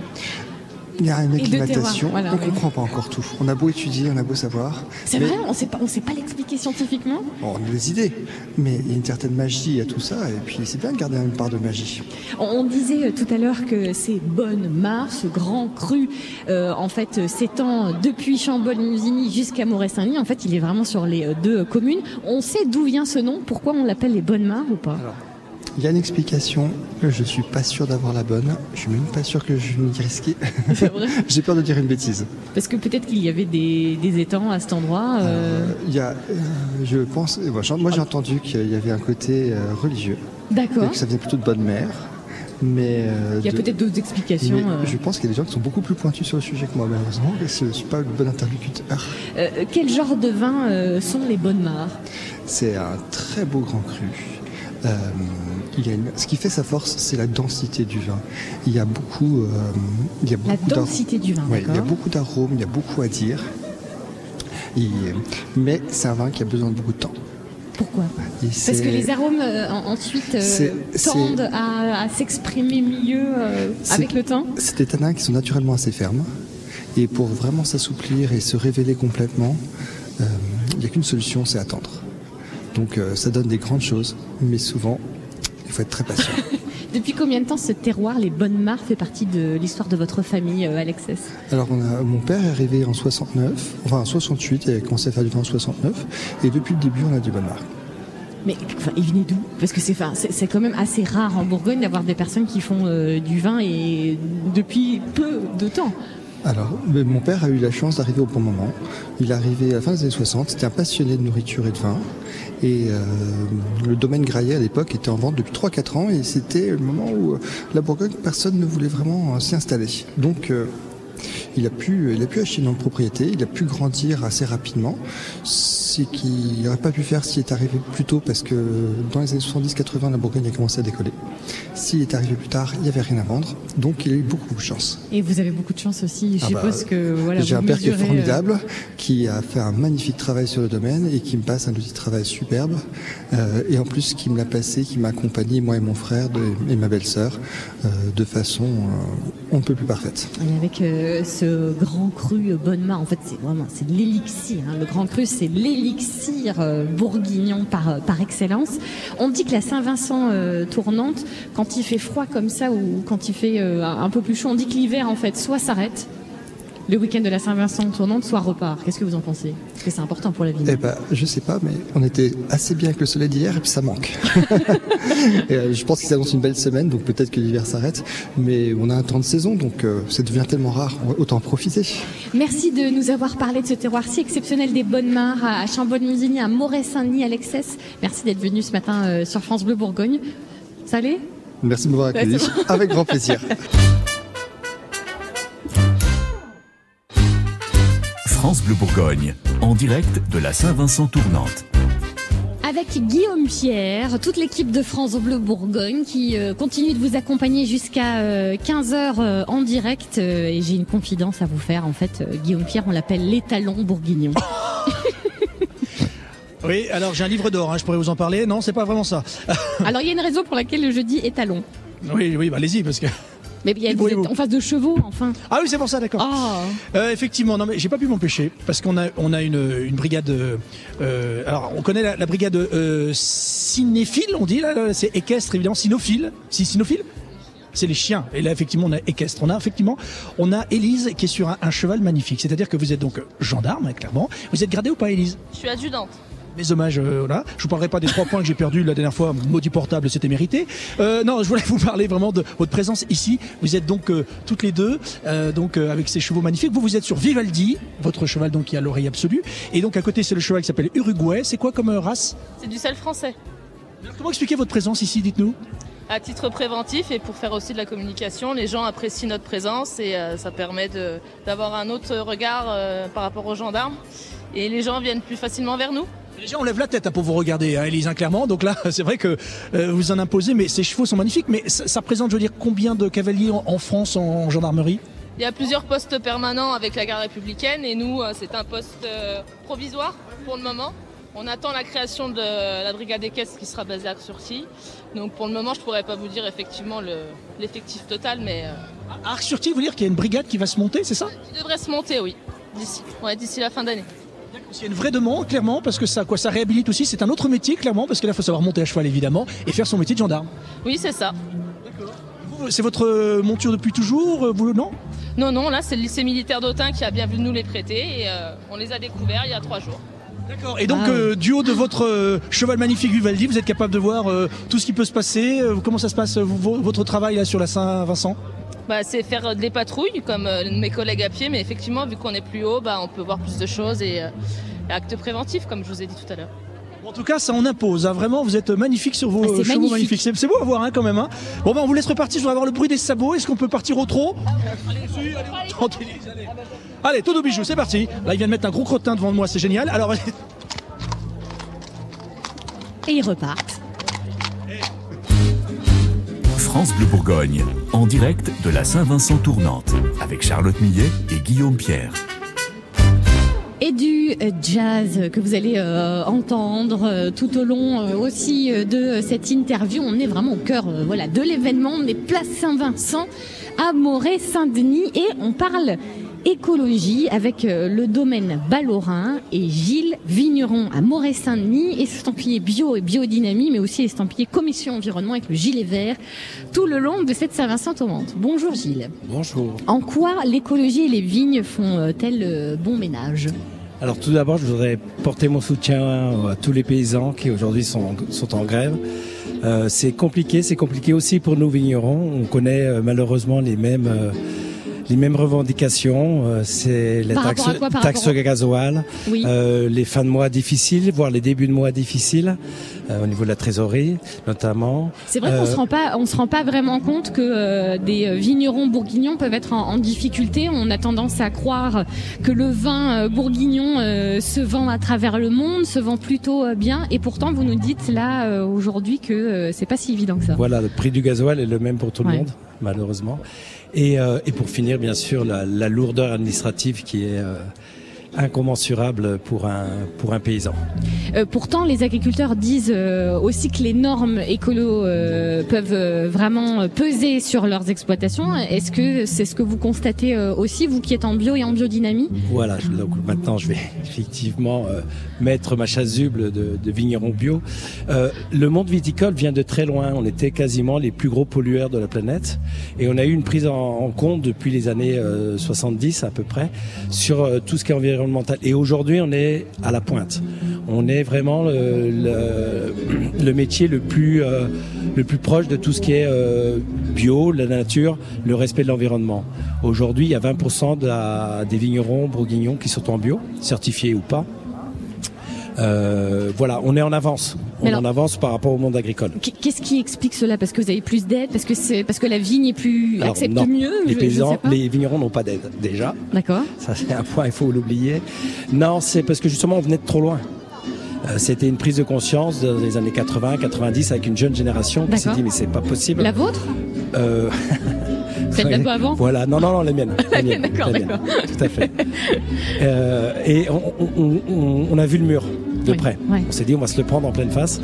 Il y a une acclimatation. voilà, on ne comprend pas encore tout. On a beau étudier, on a beau savoir. C'est mais- vrai, on sait pas, on sait pas l'expliquer scientifiquement. Bon, on a des idées, mais il y a une certaine magie à tout ça, et puis c'est bien de garder une part de magie. On, disait euh, tout à l'heure que ces bonnes mares, ce grand cru, euh, en fait, euh, s'étend depuis Chambol-Musigny jusqu'à Moret-Saint-Denis. En fait, il est vraiment sur les deux communes. On sait d'où vient ce nom. Pourquoi on l'appelle les bonnes mares ou pas? Il y a une explication, je suis pas sûr d'avoir la bonne, je suis même pas sûr que je vais m'y risquer. <laughs> J'ai peur de dire une bêtise. Parce que peut-être qu'il y avait des, des étangs à cet endroit. euh, Il y a, euh, je pense, euh, moi j'ai- entendu qu'il y avait un côté euh, religieux. D'accord. Que ça venait plutôt de bonne mère. Mais euh, Il y a de- peut-être d'autres explications. euh. Je pense qu'il y a des gens qui sont beaucoup plus pointus sur le sujet que moi, malheureusement, je ne suis pas le bon interlocuteur. Euh, quel genre de vin euh, sont les bonnes mares? C'est un très beau grand cru. Il y a une- Ce qui fait sa force, c'est la densité du vin. Il y a beaucoup, euh, il y a La beaucoup d'ar- densité du vin, Ouais, il y a beaucoup d'arômes, il y a beaucoup à dire. Et- mais c'est un vin qui a besoin de beaucoup de temps. Pourquoi Parce que les arômes euh, en- ensuite euh, tendent à, à s'exprimer mieux euh, avec le temps. C'est des tanins qui sont naturellement assez fermes. Et pour vraiment s'assouplir et se révéler complètement, il n'y a qu'une solution, c'est attendre. Donc ça donne des grandes choses, mais souvent, faut être très patient. <laughs> Depuis combien de temps ce terroir, les bonnes mares, fait partie de l'histoire de votre famille, euh, Alexès? Alors on a, mon père est arrivé en 69, enfin en 68, il a commencé à faire du vin en 69, et depuis le début on a du bon marque. Mais enfin, il venait d'où? Parce que c'est, enfin, c'est, quand même assez rare en Bourgogne d'avoir des personnes qui font euh, du vin et depuis peu de temps. Alors, mon père a eu la chance d'arriver au bon moment. Il est arrivé à la fin des années 60, c'était un passionné de nourriture et de vin. Et euh, le domaine Graillet à l'époque était en vente depuis 3-4 ans et c'était le moment où euh, la Bourgogne, personne ne voulait vraiment euh, s'y installer. Donc il a, pu, il a pu acheter une propriété, il a pu grandir assez rapidement. C'est qu'il n'aurait pas pu faire s'il est arrivé plus tôt parce que dans les années 70-80, la Bourgogne a commencé à décoller. S'il est arrivé plus tard, il n'y avait rien à vendre. Donc il a eu beaucoup, de chance. Et vous avez beaucoup de chance aussi. Je Ah bah, suppose que voilà. J'ai un père qui est euh, formidable, qui a fait un magnifique travail sur le domaine et qui me passe un outil de travail superbe. Euh, et en plus, qui me l'a passé, qui m'a accompagné, moi et mon frère de- et ma belle-sœur, euh, de façon on ne peut plus parfaite. Et avec ce grand cru Bonnemar, en fait, c'est vraiment c'est l'élixir. hein. Le grand cru, c'est l'élixir euh, bourguignon par, euh, par excellence. On dit que la Saint-Vincent euh, tournante, quand il fait froid comme ça ou quand il fait un peu plus chaud, on dit que l'hiver, en fait, soit s'arrête, le week-end de la Saint-Vincent tournante, soit repart. Qu'est-ce que vous en pensez? Parce que c'est important pour la vie. Eh ben, je sais pas, mais on était assez bien avec le soleil d'hier et puis ça manque. <laughs> et, euh, je pense qu'il s'annonce une belle semaine, donc peut-être que l'hiver s'arrête. Mais on a un temps de saison, donc euh, ça devient tellement rare, autant en profiter. Merci de nous avoir parlé de ce terroir si exceptionnel des Bonnes Mares à Chambol-Musigny, à Moret-Saint-Denis, à Lexès. Merci d'être venu ce matin euh, sur France Bleu Bourgogne. Ça allait? Merci de m'avoir accueilli. Avec grand plaisir. <laughs> France Bleu Bourgogne, en direct de la Saint-Vincent tournante. Avec Guillaume Pierre, toute l'équipe de France Bleu Bourgogne qui euh, continue de vous accompagner jusqu'à 15h en direct. euh, et j'ai une confidence à vous faire. En fait, euh, Guillaume Pierre, on l'appelle l'étalon bourguignon. <laughs> Oui, alors j'ai un livre d'or, hein, je pourrais vous en parler. Non, c'est pas vraiment ça. Alors, il y a une raison pour laquelle je dis étalon. oui, oui, bah, allez-y, parce que. Mais il y a- vous êtes en face de chevaux, enfin. Ah oui, c'est pour ça, d'accord. Ah. Euh, effectivement, non mais j'ai pas pu m'empêcher parce qu'on a on a une, une brigade. euh, alors on connaît la, la brigade euh, cinéphile, on dit là, là, c'est équestre évidemment, cynophile, si cynophile. C'est les chiens. Et là, effectivement, on a équestre. On a effectivement, on a Élise qui est sur un, un cheval magnifique. C'est-à-dire que vous êtes donc gendarme, hein, clairement. Vous êtes gradé ou pas, Élise? Je suis adjudante. Mes hommages, euh, voilà. Je vous parlerai pas des trois points que j'ai perdus la dernière fois. Maudit portable, c'était mérité. Euh, non, je voulais <laughs> vous parler vraiment de votre présence ici. Vous êtes donc euh, toutes les deux, euh, donc avec ces chevaux magnifiques. Vous, vous êtes sur Vivaldi, votre cheval donc qui a l'oreille absolue. Et donc à côté, c'est le cheval qui s'appelle Uruguay. C'est quoi comme race? C'est du sel français. Alors, Comment expliquer votre présence ici Dites-nous? À titre préventif et pour faire aussi de la communication, les gens apprécient notre présence et euh, ça permet d'avoir un autre regard euh, par rapport aux gendarmes. Et les gens viennent plus facilement vers nous. Déjà, on lève la tête hein, pour vous regarder, hein, Élise, hein, clairement. Donc là, <laughs> c'est vrai que euh, vous en imposez, mais ces chevaux sont magnifiques. Mais ça, ça présente, je veux dire, combien de cavaliers en, en France en gendarmerie? Il y a plusieurs postes permanents avec la garde républicaine et nous, euh, c'est un poste euh, provisoire pour le moment. On attend la création de la brigade des caisses qui sera basée à Surcy. Donc pour le moment, je pourrais pas vous dire effectivement le- l'effectif total, mais Arc-sur-Tille, vous dire qu'il y a une brigade qui va se monter, c'est ça? il devrait se monter, oui, d'ici ouais, d'ici la fin d'année. Il y a une vraie demande, clairement, parce que ça, quoi, ça réhabilite aussi. C'est un autre métier, clairement, parce que là, il faut savoir monter à cheval, évidemment, et faire son métier de gendarme. Oui, c'est ça. C'est votre euh, monture depuis toujours, euh, vous le non? Non, non, là, c'est le lycée militaire d'Autun qui a bien vu nous les prêter et euh, on les a découverts il y a trois jours. D'accord. Et donc, euh, du haut de votre euh, cheval magnifique Vivaldi, vous êtes capable de voir euh, tout ce qui peut se passer. euh, comment ça se passe, euh, vo- votre travail là sur la Saint-Vincent? Bah, c'est faire euh, des patrouilles comme euh, mes collègues à pied, mais effectivement, vu qu'on est plus haut, bah, on peut voir plus de choses et, euh, et actes préventifs, comme je vous ai dit tout à l'heure. En tout cas, ça en impose. hein. Vraiment, vous êtes magnifique sur vos Ah, chevaux magnifique. magnifiques. C'est beau à voir hein, quand même. hein. Bon, ben, on vous laisse repartir. Je voudrais avoir le bruit des sabots. Est-ce qu'on peut partir au trot? Tranquillise, allez. Allez, tout au bijou, c'est parti. Là, il vient de mettre un gros crottin devant moi, c'est génial. Alors, Et ils repartent. France Bleu Bourgogne, en direct de la Saint-Vincent tournante, avec Charlotte Millet et Guillaume Pierre. et du euh, jazz que vous allez euh, entendre euh, tout au long aussi de cette interview. On est vraiment au cœur voilà, de l'événement. On est place Saint-Vincent à Moret-Saint-Denis et on parle écologie avec euh, le domaine Ballorin et Gilles Vigneron à Moret-Saint-Denis, estampillé bio et biodynamie, mais aussi estampillé commission environnement avec le gilet vert tout le long de cette Saint-Vincent tourmente. Bonjour Gilles. Bonjour. En quoi l'écologie et les vignes font-elles euh, bon ménage? Alors tout d'abord, je voudrais porter mon soutien à tous les paysans qui aujourd'hui sont, sont en grève. Euh, c'est compliqué, c'est compliqué aussi pour nos vignerons. On connaît euh, malheureusement les mêmes euh, les mêmes revendications. Euh, c'est la Par taxe, rapport à quoi au- gasoil, Oui. euh, les fins de mois difficiles, voire les débuts de mois difficiles euh, au niveau de la trésorerie notamment. C'est vrai qu'on se rend pas, on se rend pas vraiment compte que des vignerons bourguignons peuvent être en, en difficulté. On a tendance à croire que le vin bourguignon se vend à travers le monde, se vend plutôt bien, et pourtant vous nous dites là aujourd'hui que c'est pas si évident que ça. Voilà, le prix du gasoil est le même pour tout Ouais. le monde, malheureusement. Et, euh, et pour finir, bien sûr, la, la lourdeur administrative qui est euh, incommensurable pour un, pour un paysan. Euh, pourtant, les agriculteurs disent euh, aussi que les normes écolo euh, peuvent vraiment peser sur leurs exploitations. Est-ce que c'est ce que vous constatez aussi, vous qui êtes en bio et en biodynamie? Voilà, donc maintenant je vais <laughs> effectivement mettre ma chasuble de, de vigneron bio. Le monde viticole vient de très loin. On était quasiment les plus gros pollueurs de la planète et on a eu une prise en, en compte depuis les années euh, 70 à peu près sur tout ce qui est Et aujourd'hui, on est à la pointe. On est vraiment le, métier le plus euh, le plus proche de tout ce qui est euh, bio, la nature, le respect de l'environnement. Aujourd'hui, il y a 20% de la- des vignerons bourguignons qui sont en bio, certifiés ou pas. Euh, voilà, on est en avance. On alors- en avance par rapport au monde agricole. Qu- Qu'est-ce qui explique cela? Parce que vous avez plus d'aide Parce que c'est parce que la vigne est plus Alors, accepte non, mieux les je- je paysans, sais pas. les vignerons n'ont pas d'aide déjà. D'accord. Ça c'est un point, il faut l'oublier. Non, c'est parce que justement on venait de trop loin. Euh, C'était une prise de conscience dans les années 80, 90 avec une jeune génération qui s'est dit mais c'est pas possible. La vôtre? Euh, <laughs> Celle d'avant <laughs> avant? Voilà, non, non, non, la mienne. <laughs> La mienne, D'accord, d'accord. Tout à fait. Euh, et on, on- on- on a vu le mur de Oui, près. ouais. On s'est dit on va se le prendre en pleine face.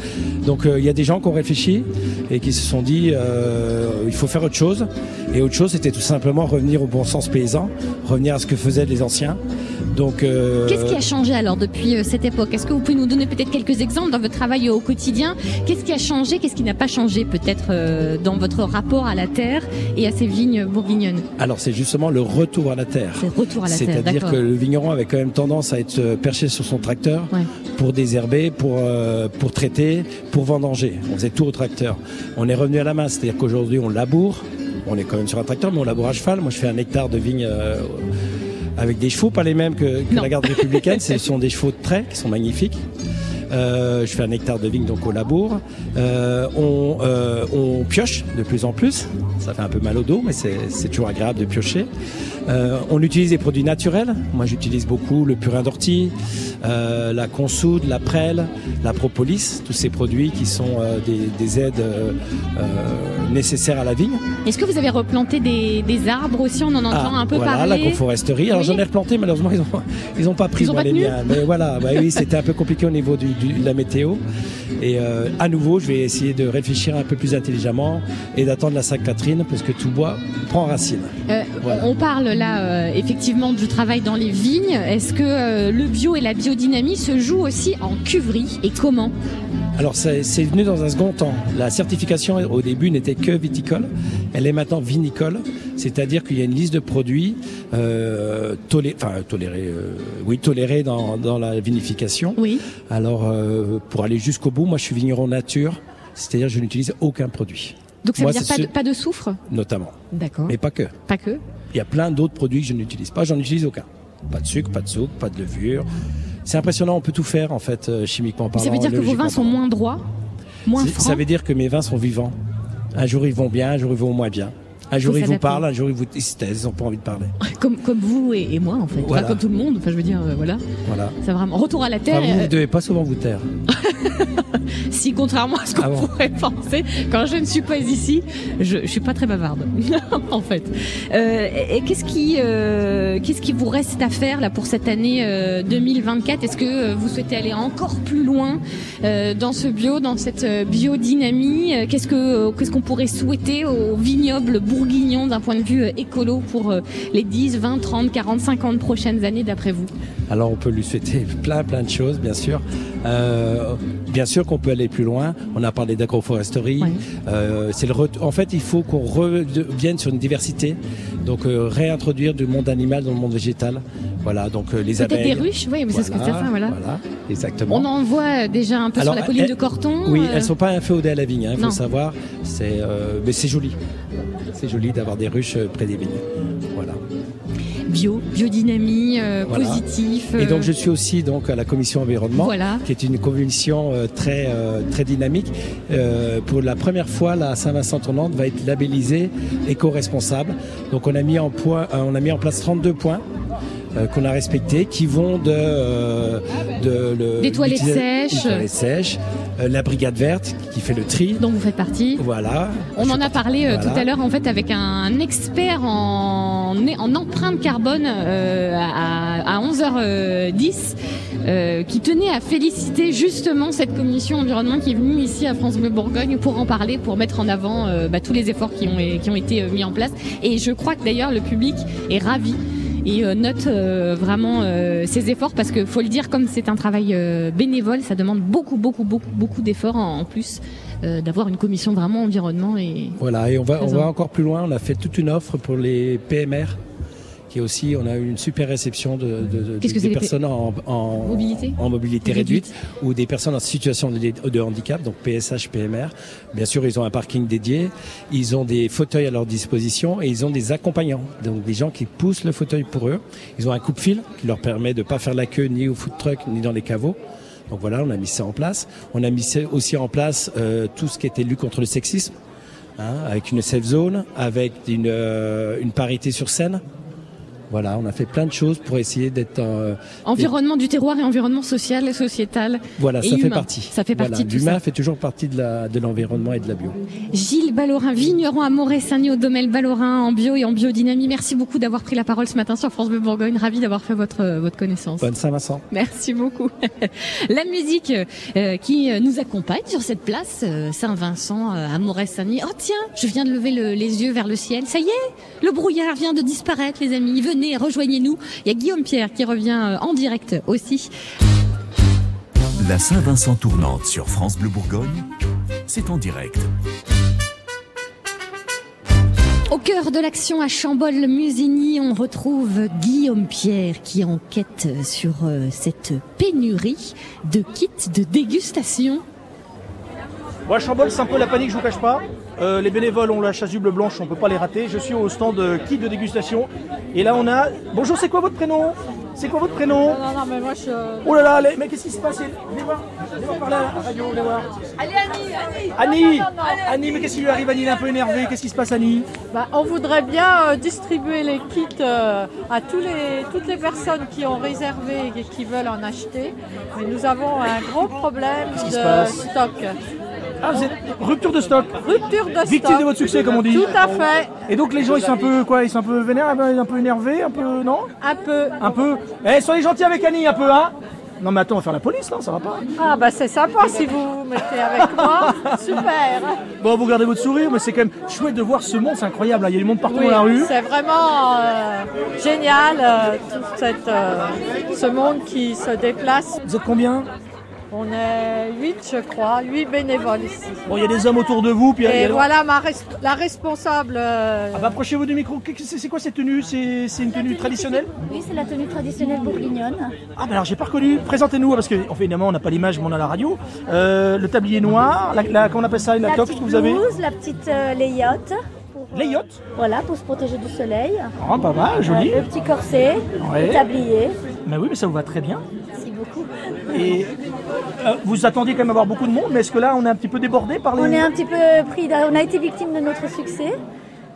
Donc euh, il y a des gens qui ont réfléchi et qui se sont dit euh, il faut faire autre chose. Et autre chose, c'était tout simplement revenir au bon sens paysan, revenir à ce que faisaient les anciens. Donc euh, Qu'est-ce qui a changé alors depuis euh, cette époque? Est-ce que vous pouvez nous donner peut-être quelques exemples dans votre travail au quotidien? Qu'est-ce qui a changé? Qu'est-ce qui n'a pas changé peut-être euh, dans votre rapport à la terre et à ces vignes bourguignonnes? Alors c'est justement le retour à la terre. C'est le retour à la terre, C'est-à-dire que le vigneron avait quand même tendance à être euh, perché sur son tracteur Ouais. pour désherber, pour pour traiter, pour vendanger. On faisait tout au tracteur. On est revenu à la main, c'est-à-dire qu'aujourd'hui on laboure. On est quand même sur un tracteur, mais on laboure à cheval. Moi, je fais un hectare de vigne euh, avec des chevaux, pas les mêmes que, la garde républicaine. Ce sont des chevaux de trait qui sont magnifiques. Euh, je fais un hectare de vigne donc au labour. Euh, on, euh, on pioche de plus en plus. Ça fait un peu mal au dos, mais c'est toujours agréable de piocher. Euh, on utilise des produits naturels. Moi, j'utilise beaucoup le purin d'ortie. euh, la consoude, la prêle, la propolis, tous ces produits qui sont euh, des, des aides euh, euh, nécessaires à la vigne. Est-ce que vous avez replanté des, des arbres aussi? On en entend un peu Ah, voilà, parler. l'agroforesterie. Alors Oui. j'en ai replanté, malheureusement ils ont, ils ont pas pris Ils ont moi, pas les miens. Mais voilà, <laughs> bah oui, c'était un peu compliqué au niveau du, du- de la météo. Et euh, à nouveau, je vais essayer de réfléchir un peu plus intelligemment et d'attendre la Sainte-Catherine parce que tout bois prend racine. Voilà. On parle là euh, effectivement du travail dans les vignes. Est-ce que euh, le bio et la biodynamie se jouent aussi en cuverie et comment? Alors c'est venu dans un second temps. La certification au début n'était que viticole, elle est maintenant vinicole, c'est-à-dire qu'il y a une liste de produits euh, tolé- enfin, tolérés, euh, oui tolérés dans, dans la vinification. Oui. Alors euh, pour aller jusqu'au bout, moi je suis vigneron nature, c'est-à-dire je n'utilise aucun produit. Donc ça Moi, veut dire pas de, ce- pas de soufre Notamment, D'accord. mais pas que. Pas que Il y a plein d'autres produits que je n'utilise pas, j'en utilise aucun. Pas de sucre, pas de sucre, pas de levure. C'est impressionnant, on peut tout faire en fait euh, chimiquement parlant. Ça veut dire que vos vins sont moins droits Moins francs Ça veut dire que mes vins sont vivants. Un jour ils vont bien, un jour ils vont moins bien. Un jour ils vous parlent, un jour ils vous ils se taisent, ils n'ont pas envie de parler. comme, comme vous et, et moi en fait. Enfin, Voilà. comme tout le monde. Enfin, je veux dire, euh, voilà. Voilà. C'est vraiment retour à la terre. Enfin, vous, euh, vous devez pas souvent vous taire. <laughs> si contrairement à ce qu'on Ah bon pourrait penser, quand je ne suis pas ici, je, je suis pas très bavarde <laughs> en fait. Euh, et et qu'est-ce qui, euh, qu'est-ce qui vous reste à faire là pour cette année euh, 2024 Est-ce que vous souhaitez aller encore plus loin euh, dans ce bio, dans cette biodynamie? Qu'est-ce que, qu'est-ce qu'on pourrait souhaiter aux vignobles d'un point de vue euh, écolo pour euh, les 10, 20, 30, 40, 50 prochaines années d'après vous? Alors on peut lui souhaiter <laughs> plein plein de choses, bien sûr. Euh, bien sûr qu'on peut aller plus loin. On a parlé d'agroforesterie. Euh, c'est le En fait, il faut qu'on revienne sur une diversité. Donc euh, réintroduire du monde animal dans le monde végétal. Voilà, donc euh, les Peut-être abeilles. des ruches, oui, mais c'est ce que ça, voilà. Voilà, exactement. On en voit déjà un peu Alors, sur la colline elles- de Corton. Oui, euh, elles sont pas inféodées à la vigne, il Non. faut savoir. C'est, euh, mais c'est joli. C'est joli d'avoir des ruches près des vignes. Voilà. Bio, biodynamie, euh, Voilà. positif. Et euh, donc je suis aussi donc à la commission environnement, Voilà. qui est une commission euh, très euh, très dynamique. Euh, pour la première fois, la Saint-Vincent-Tournante va être labellisée éco-responsable. Donc on a mis en point, euh, on a mis en place 32 points. euh, qu'on a respectés, qui vont de, euh, de le- Des toilettes sèches. des toilettes sèches, euh, la brigade verte qui fait le tri. dont vous faites partie. Voilà. On en a parlé euh, Voilà. tout à l'heure en fait avec un expert en, en empreinte carbone euh, à, à 11h10 euh, qui tenait à féliciter justement cette commission environnement qui est venue ici à France Bleu Bourgogne pour en parler, pour mettre en avant euh, bah, tous les efforts qui ont, qui ont été euh, mis en place. Et je crois que d'ailleurs le public est ravi et euh, note euh, vraiment euh, ces efforts parce que faut le dire comme c'est un travail bénévole, ça demande beaucoup beaucoup beaucoup beaucoup d'efforts en, plus euh, d'avoir une commission vraiment environnement et Voilà, et on va, on va encore plus loin. On a fait toute une offre pour les PMR, qui est aussi, on a eu une super réception de, de, de- des personnes en, en Mobilité en mobilité Réduite. réduite. ou des personnes en situation de, de handicap, donc PSH, PMR. Bien sûr, ils ont un parking dédié, ils ont des fauteuils à leur disposition et ils ont des accompagnants, donc des gens qui poussent le fauteuil pour eux. Ils ont un coupe-fil qui leur permet de pas faire la queue ni au food truck ni dans les caveaux. Donc voilà, on a mis ça en place. On a mis aussi en place euh, tout ce qui était lutte contre le sexisme, hein, avec une safe zone, avec une, euh, une parité sur scène. Voilà, on a fait plein de choses pour essayer d'être euh, environnement du terroir et environnement social et sociétal. voilà, et ça fait humain. partie. Ça fait Voilà, partie de tout L'humain fait toujours partie de la de l'environnement et de la bio. Gilles Ballorin, vigneron à Moret-Sagny au Domel Ballorin en bio et en biodynamie. Merci beaucoup d'avoir pris la parole ce matin sur France Bleu Bourgogne. Ravi d'avoir fait votre euh, votre connaissance. Bonne Saint-Vincent. Merci beaucoup. <laughs> La musique euh, qui euh, nous accompagne sur cette place euh, Saint-Vincent euh, à Moret-Sagny. Oh tiens, je viens de lever le- les yeux vers le ciel. Ça y est, le brouillard vient de disparaître, les amis. Venez, rejoignez-nous. Il y a Guillaume Pierre qui revient euh, en direct aussi. La Saint-Vincent tournante sur France Bleu Bourgogne, c'est en direct. Au cœur de l'action à Chambol-Musigny, on retrouve Guillaume Pierre qui enquête sur euh, cette pénurie de kits de dégustation. Bon, à Chambol, c'est un peu la panique, je vous cache pas. Euh, les bénévoles ont la chasuble blanche, on peut pas les rater. Je suis au stand euh, kit de dégustation. Et là, on a. Bonjour, c'est quoi votre prénom? C'est quoi votre prénom? Non, non, mais moi je. Oh là là, les- mais qu'est-ce qui se passe? Venez voir, venez voir par là, à la radio, venez voir. Allez, Annie, Annie Annie Non, non, non. Annie, mais qu'est-ce qui lui arrive? Annie, elle est un peu énervée. Qu'est-ce qui se passe, Annie? Bah, on voudrait bien euh, distribuer les kits euh, à tous les, toutes les personnes qui ont réservé et qui veulent en acheter. Mais nous avons un gros problème de stock. Ah, vous êtes rupture de stock Rupture de stock. Victime de votre succès, comme on dit. Tout à fait. Et donc les gens, ils sont un peu quoi Ils sont un peu vénères, un peu, énervés, un peu non? Un peu. Un peu. Eh, soyez gentils avec Annie, un peu, hein Non, mais attends, on va faire la police, non Ça va pas Ah bah c'est sympa si vous vous mettez avec moi. <laughs> Super. Bon, vous gardez votre sourire, mais c'est quand même chouette de voir ce monde, c'est incroyable. là. Il y a du monde partout Oui, dans la rue. c'est vraiment euh, génial euh, tout cette, euh, ce monde qui se déplace. Vous êtes combien? On est 8 je crois, 8 bénévoles ici. Bon, il y a des hommes autour de vous, puis y a- Et a- voilà ma res- la responsable. euh, Ah bah, approchez-vous du micro. C'est quoi cette tenue? C'est une tenue traditionnelle? Oui, c'est la tenue traditionnelle bourguignonne. Ah bah alors j'ai pas reconnu. Présentez-nous parce que évidemment on n'a pas l'image mais on a la radio. Euh, le tablier noir, la, la- comment on appelle ça, la, toque petite que vous avez? blouse, la petite euh, layotte. Layotte? Voilà, pour se protéger du soleil. Ah pas mal, joli. Euh, le petit corset, Ouais. le tablier. Mais oui mais ça vous va très bien. Merci beaucoup. Et euh, vous attendiez quand même avoir beaucoup de monde, mais est-ce que là on est un petit peu débordé par les. On est un petit peu pris, on a été victime de notre succès.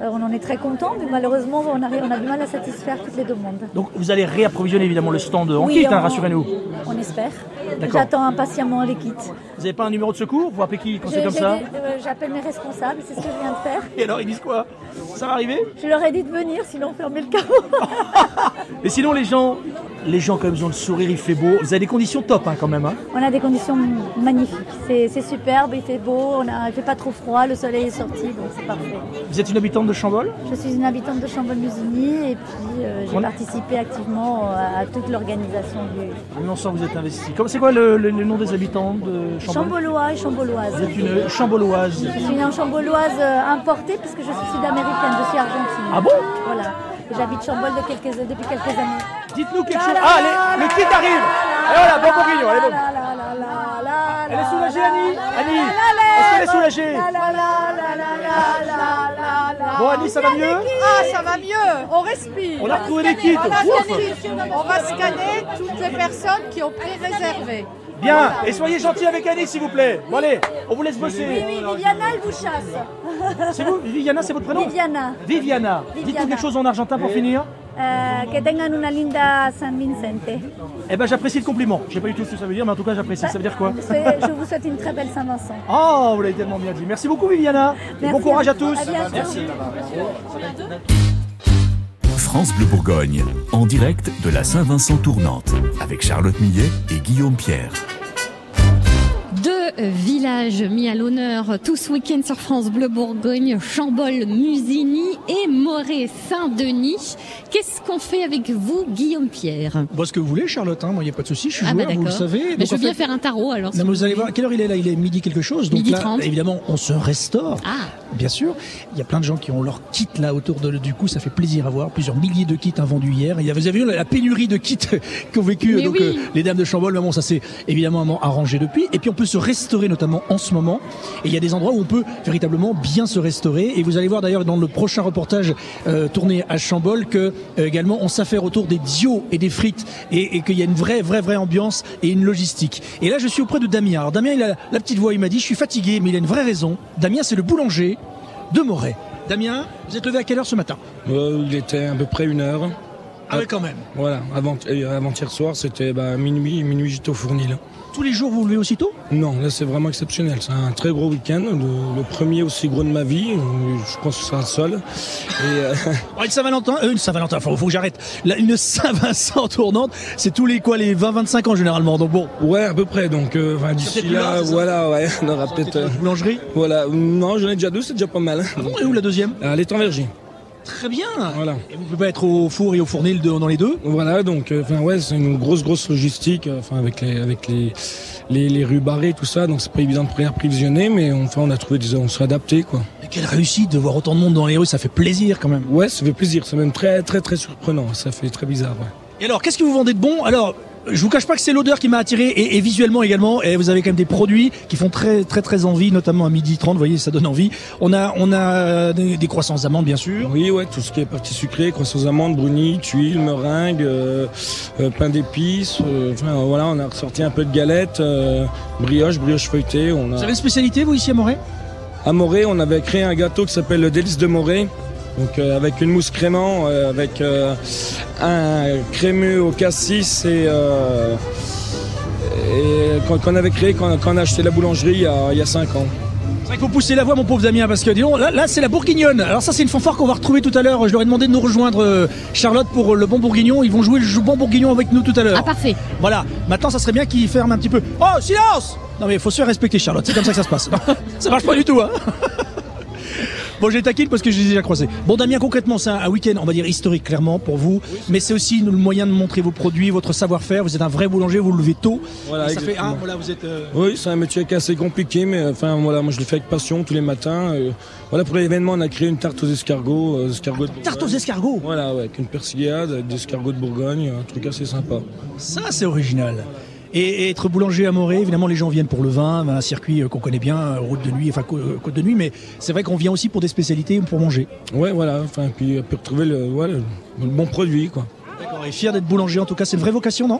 Euh, on en est très content, mais malheureusement, on, a du mal à satisfaire toutes les demandes. Donc vous allez réapprovisionner évidemment le stand en Oui, kit, hein, rassurez-nous. On espère. J'attends impatiemment les kits. Vous n'avez pas un numéro de secours Vous appelez qui quand c'est comme ça euh, J'appelle mes responsables, c'est ce que je viens de faire. Et alors ils disent quoi Ça va arriver Je leur ai dit de venir, sinon on fermait le carreau. <laughs> Et sinon les gens, les gens quand même ils ont le sourire, il fait beau. Vous avez des conditions top hein, quand même. Hein. On a des conditions magnifiques. C'est superbe, il fait beau, on a, il fait pas trop froid, le soleil est sorti, donc c'est parfait. Vous êtes une habitante de Chambol Je suis une habitante de Chambol-Musigny et puis euh, j'ai On- participé activement euh, à toute l'organisation du Mais on sent que vous êtes investi. C'est quoi le, le- le nom des habitants de Chambol Chambolois et Chamboloise. Vous êtes une chamboloise. Je suis une chamboloise euh, importée puisque je suis sud-américaine, je suis argentine. Ah bon? Voilà. J'habite Chambol de quelques, depuis quelques années. Dites-nous quelque chose. Ah, les- le kit arrive Et voilà, bon bourguignon, allez bon. Elle est soulagée, Annie Annie Est-ce qu'elle est soulagée Bon, Annie, ça va mieux Ah, ça va mieux, on respire. On a retrouvé les kits. On, va scanner toutes les personnes qui ont pris réservé. Bien, et soyez gentils avec Annie, s'il vous plaît. Bon, allez, on vous laisse bosser. Oui, oui, Viviana, elle vous chasse. C'est vous Viviana, c'est votre prénom Viviana. Viviana. Dites-nous quelque chose en argentin pour finir. Euh, que tengan una linda San Vicente. Eh ben, j'apprécie le compliment. Je sais pas du tout ce que ça veut dire, mais en tout cas, j'apprécie. Ça veut dire quoi <laughs> Je vous souhaite une très belle Saint-Vincent. Oh, vous l'avez tellement bien dit. Merci beaucoup, Viviana. Merci bon courage à tous. À bientôt. Merci. France Bleu Bourgogne, en direct de la Saint-Vincent tournante, avec Charlotte Millet et Guillaume Pierre. Deux villages mis à l'honneur tout ce week-end sur France Bleu Bourgogne, Chambol, Musigny et Moret-Saint-Denis. Qu'est-ce qu'on fait avec vous, Guillaume Pierre? Bon, ce que vous voulez, Charlotte, hein, moi, il n'y a pas de souci, je suis Ah bah joueur, vous le savez. Mais Donc, je veux en bien fait- faire un tarot alors. Non, si vous vous allez voir, quelle heure il est là? Il est midi quelque chose. Donc Midi là, 30. évidemment, on se restaure. Ah. Bien sûr. Il y a plein de gens qui ont leur kit là autour de, du coup, ça fait plaisir à voir. Plusieurs milliers de kits hein, vendus hier. Il y a, vous avez vu la, pénurie de kits <laughs> qu'ont vécu Mais donc, oui. euh, les dames de Chambol. Mais bon, ça s'est évidemment arrangé depuis. Et puis on peut se restaurer notamment en ce moment. Et il y a des endroits où on peut véritablement bien se restaurer. Et vous allez voir d'ailleurs dans le prochain reportage euh, tourné à Chambol que euh, également on s'affaire autour des dios et des frites et, et qu'il y a une vraie, vraie, vraie ambiance et une logistique. Et là, je suis auprès de Damien. Alors Damien, il a la petite voix. Il m'a dit, je suis fatigué, mais il a une vraie raison. Damien, c'est le boulanger de Moret. Damien, vous êtes levé à quelle heure ce matin? Euh, il était à peu près une heure. Ah quand même. Voilà, avant, euh, avant-hier soir, c'était bah, minuit, minuit j'étais au fournil. Tous les jours, vous vous levez aussitôt? Non, là c'est vraiment exceptionnel. C'est un très gros week-end, le, le premier aussi gros de ma vie. Je pense que ce sera le seul. Et, euh, <laughs> Oh, une Saint-Valentin, euh, une Saint-Valentin, faut, faut que j'arrête. Une Saint-Vincent tournante, c'est tous les quoi, les 20-25 ans généralement. Donc bon. Ouais, à peu près. Donc euh, enfin, d'ici là, là, voilà, ouais, on aura peut-être. boulangerie? Voilà, non, j'en ai déjà deux, c'est déjà pas mal. Ah bon, et où la deuxième? Elle est en vergie. Très bien. Voilà. Et vous pouvez pas être au four et au fournil de- dans les deux? Voilà, donc, euh, enfin ouais, c'est une grosse, grosse logistique, euh, enfin avec les, avec les, les, les rues barrées, tout ça. Donc c'est pas évident de prévisionner, mais enfin on a trouvé, des, on s'est adapté, quoi. Et quelle réussite de voir autant de monde dans les rues, ça fait plaisir quand même. Ouais, ça fait plaisir. C'est même très, très, très surprenant. Ça fait très bizarre. Ouais. Et alors, qu'est-ce que vous vendez de bon? Alors, je vous cache pas que c'est l'odeur qui m'a attiré et, et visuellement également. Et vous avez quand même des produits qui font très très très envie, notamment à midi 30. Vous voyez, ça donne envie. On a on a des, des croissants amandes bien sûr. Oui, ouais, tout ce qui est partie sucrée, croissants amandes, brownies, tuiles, meringues, euh, euh, pain d'épices. euh, enfin voilà, on a ressorti un peu de galettes, euh, brioche, brioche feuilletée. On a... Vous avez une spécialité vous ici à Moret? À Moret, on avait créé un gâteau qui s'appelle le délice de Moret. Donc euh, avec une mousse crément, euh, avec euh, un crémeux au cassis et, euh, et qu'on avait créé quand, on a acheté la boulangerie il y a, il y a 5 ans. C'est vrai qu'il faut pousser la voix, mon pauvre Damien, parce que dis donc, là, là c'est la bourguignonne. Alors ça, c'est une fanfare qu'on va retrouver tout à l'heure. Je leur ai demandé de nous rejoindre, Charlotte, pour le bon bourguignon. Ils vont jouer le bon bourguignon avec nous tout à l'heure. Ah, parfait. Voilà. Maintenant, ça serait bien qu'ils ferment un petit peu. Oh, silence Non mais il faut se faire respecter, Charlotte. C'est comme ça que ça se passe. <laughs> ça marche pas du tout, hein Bon, je les taquine parce que je les ai déjà croisés. Bon, Damien, concrètement, c'est un, un week-end, on va dire historique, clairement, pour vous. Mais c'est aussi le moyen de montrer vos produits, votre savoir-faire. Vous êtes un vrai boulanger, vous vous levez tôt. Voilà, ça fait, hein, voilà, vous êtes. euh, Oui, c'est un métier qui est assez compliqué, mais enfin voilà, moi je le fais avec passion tous les matins. Euh, voilà, pour l'événement, on a créé une tarte aux escargots, euh, escargots de Tarte aux escargots Voilà, ouais, avec une persillade, avec des escargots de Bourgogne, un truc assez sympa. Ça, c'est original. Et, et être boulanger à Moret, évidemment, les gens viennent pour le vin, un circuit euh, qu'on connaît bien, euh, route de nuit, enfin euh, côte de nuit, mais c'est vrai qu'on vient aussi pour des spécialités, pour manger. Ouais, voilà, enfin, puis, puis retrouver le, le bon produit, quoi. D'accord. Et fier d'être boulanger, en tout cas, c'est une vraie vocation, non?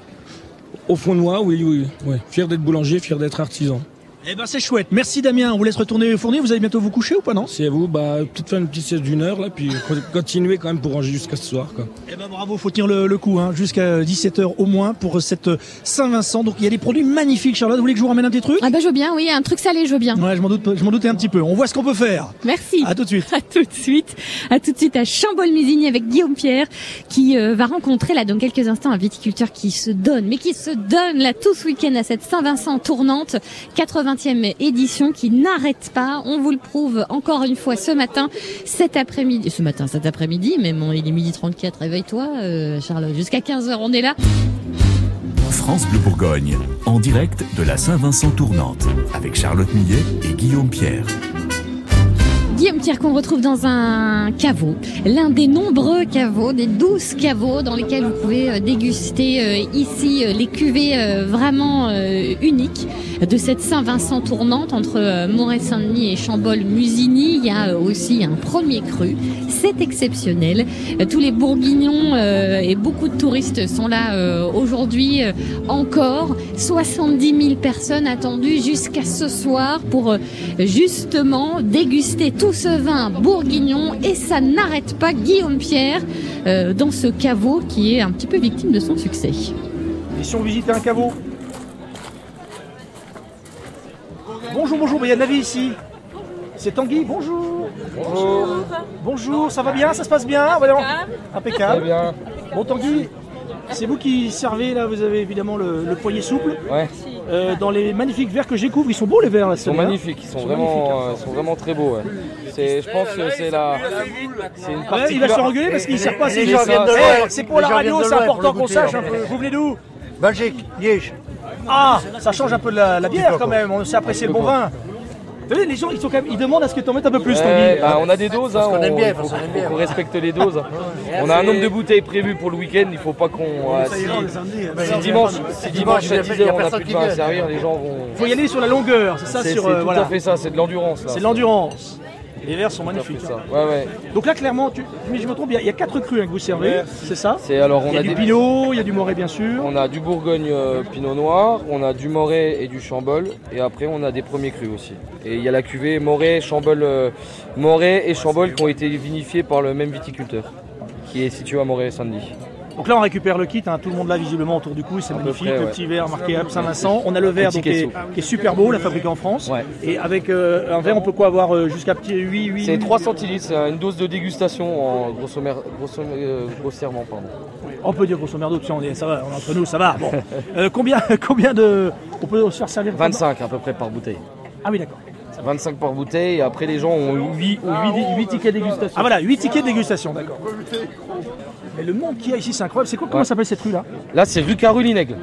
Au fond de moi, oui, oui, ouais. Fier d'être boulanger, fier d'être artisan. Eh ben, c'est chouette. Merci Damien. On vous laisse retourner fournir. Vous allez bientôt vous coucher ou pas, non C'est à vous, bah, peut-être faire une petite sieste d'une heure, là, puis <laughs> continuer quand même pour ranger jusqu'à ce soir, quoi. Eh ben, bravo, faut tenir le, le coup, hein, jusqu'à 17h au moins pour cette euh, Saint-Vincent. Donc, il y a des produits magnifiques, Charlotte. Vous voulez que je vous ramène un petit truc? Ah bah je veux bien, oui, un truc salé, je veux bien. Ouais, je m'en doute, je m'en doutais un petit peu. On voit ce qu'on peut faire. Merci. À tout de suite. <laughs> À tout de suite. À tout de suite à Chambol-Musigny avec Guillaume Pierre qui euh, va rencontrer là dans quelques instants un viticulteur qui se donne, mais qui se donne là tout ce week-end à cette Saint-Vincent tournante, 80e édition qui n'arrête pas. On vous le prouve encore une fois ce matin, cet après-midi, ce matin, cet après-midi, mais bon, il est midi 34, réveille-toi, euh, Charlotte. Jusqu'à 15h, on est là. France Bleu Bourgogne, en direct de la Saint-Vincent tournante, avec Charlotte Millet et Guillaume Pierre. Guillaume Pierre qu'on retrouve dans un caveau, l'un des nombreux caveaux, des douze caveaux dans lesquels vous pouvez euh, déguster euh, ici euh, les cuvées vraiment uniques de cette Saint-Vincent tournante entre Moret-Saint-Denis et Chambol-Musigny. Il y a aussi un premier cru, c'est exceptionnel. Tous les bourguignons et beaucoup de touristes sont là aujourd'hui encore. 70 000 personnes attendues jusqu'à ce soir pour justement déguster tout ce vin bourguignon et ça n'arrête pas Guillaume Pierre euh, dans ce caveau qui est un petit peu victime de son succès. Et si on visitait un caveau Bonjour, bonjour, il y a de la vie ici. C'est Tanguy, bonjour. Bonjour. Bonjour, ça va bien Ça se passe bien Voyons. Impeccable. Très bien. Bon Tanguy, c'est vous qui servez là, vous avez évidemment le, le poignet souple. Ouais. Euh, dans les magnifiques verres que je découvre, ils sont beaux les verres là. Ils sont magnifiques, ils sont, vraiment, euh, ils sont vraiment très beaux. ouais. C'est, je pense que c'est la, c'est une Ouais, partie. il va se faire engueuler parce qu'il ne sert pas Les gens viennent de Eh. C'est pour Les la radio, c'est important qu'on sache un peu. Vous venez d'où? Belgique, Liège. Ah, ça change un peu de la, la bière quand même, on sait apprécier le bon vin. Vous savez, les gens ils, sont quand même, ils demandent à ce que tu en mettes un peu plus, Tanguy. bah, on a des doses, hein, aime on, bien, faut, aime bien. respecte les doses. On a un nombre de bouteilles prévues pour le week-end, il faut pas qu'on. euh, si, hein. si dimanche, si dimanche il y a- à 10 il y a heures on n'a personne plus de à servir, les gens vont. Il faut y aller sur la longueur, c'est ça C'est sur c'est euh, tout voilà. à fait ça, c'est de l'endurance là. C'est de l'endurance. Les verres sont magnifiques. ça. Ouais, ouais. Donc là, clairement, tu, mais je me trompe, il y a- il y, a quatre crus hein, que vous servez, c'est ça C'est alors on Il y a, a du des- Pinot, il y a du Morée bien sûr. On a du Bourgogne euh, Pinot Noir, on a du Moret et du Chambol, et après on a des premiers crus aussi. Et il y a la cuvée Moret, Chambol, euh, Moret et Chambol qui ont été vinifiés par le même viticulteur, qui est situé à Moret Saint-Denis. Donc là, on récupère le kit, hein, tout le monde là visiblement autour du cou, c'est magnifique. près, le petit verre marqué Alpes Saint-Vincent. On a le verre donc, qui, est, caisson. qui est super beau, la fabriqué en France. Et avec euh, un verre, on peut quoi avoir euh, jusqu'à petit 8, 8 C'est 3 centilitres, c'est une dose de dégustation en grosso mer- grosso- euh, grossièrement. Pardon. On peut dire grosso merdo, puis on est, ça va, on est entre nous, ça va. Bon. <laughs> Euh, combien, <laughs> combien de. On peut se faire servir 25 à peu près par bouteille. Ah oui, d'accord. 25 par bouteille, et après les gens ont 8, tickets dégustation. Ah voilà, 8 tickets de dégustation, d'accord. Mais le monde qu'il y a ici, c'est incroyable. C'est quoi, comment s'appelle cette rue là Là c'est rue Carulinègle.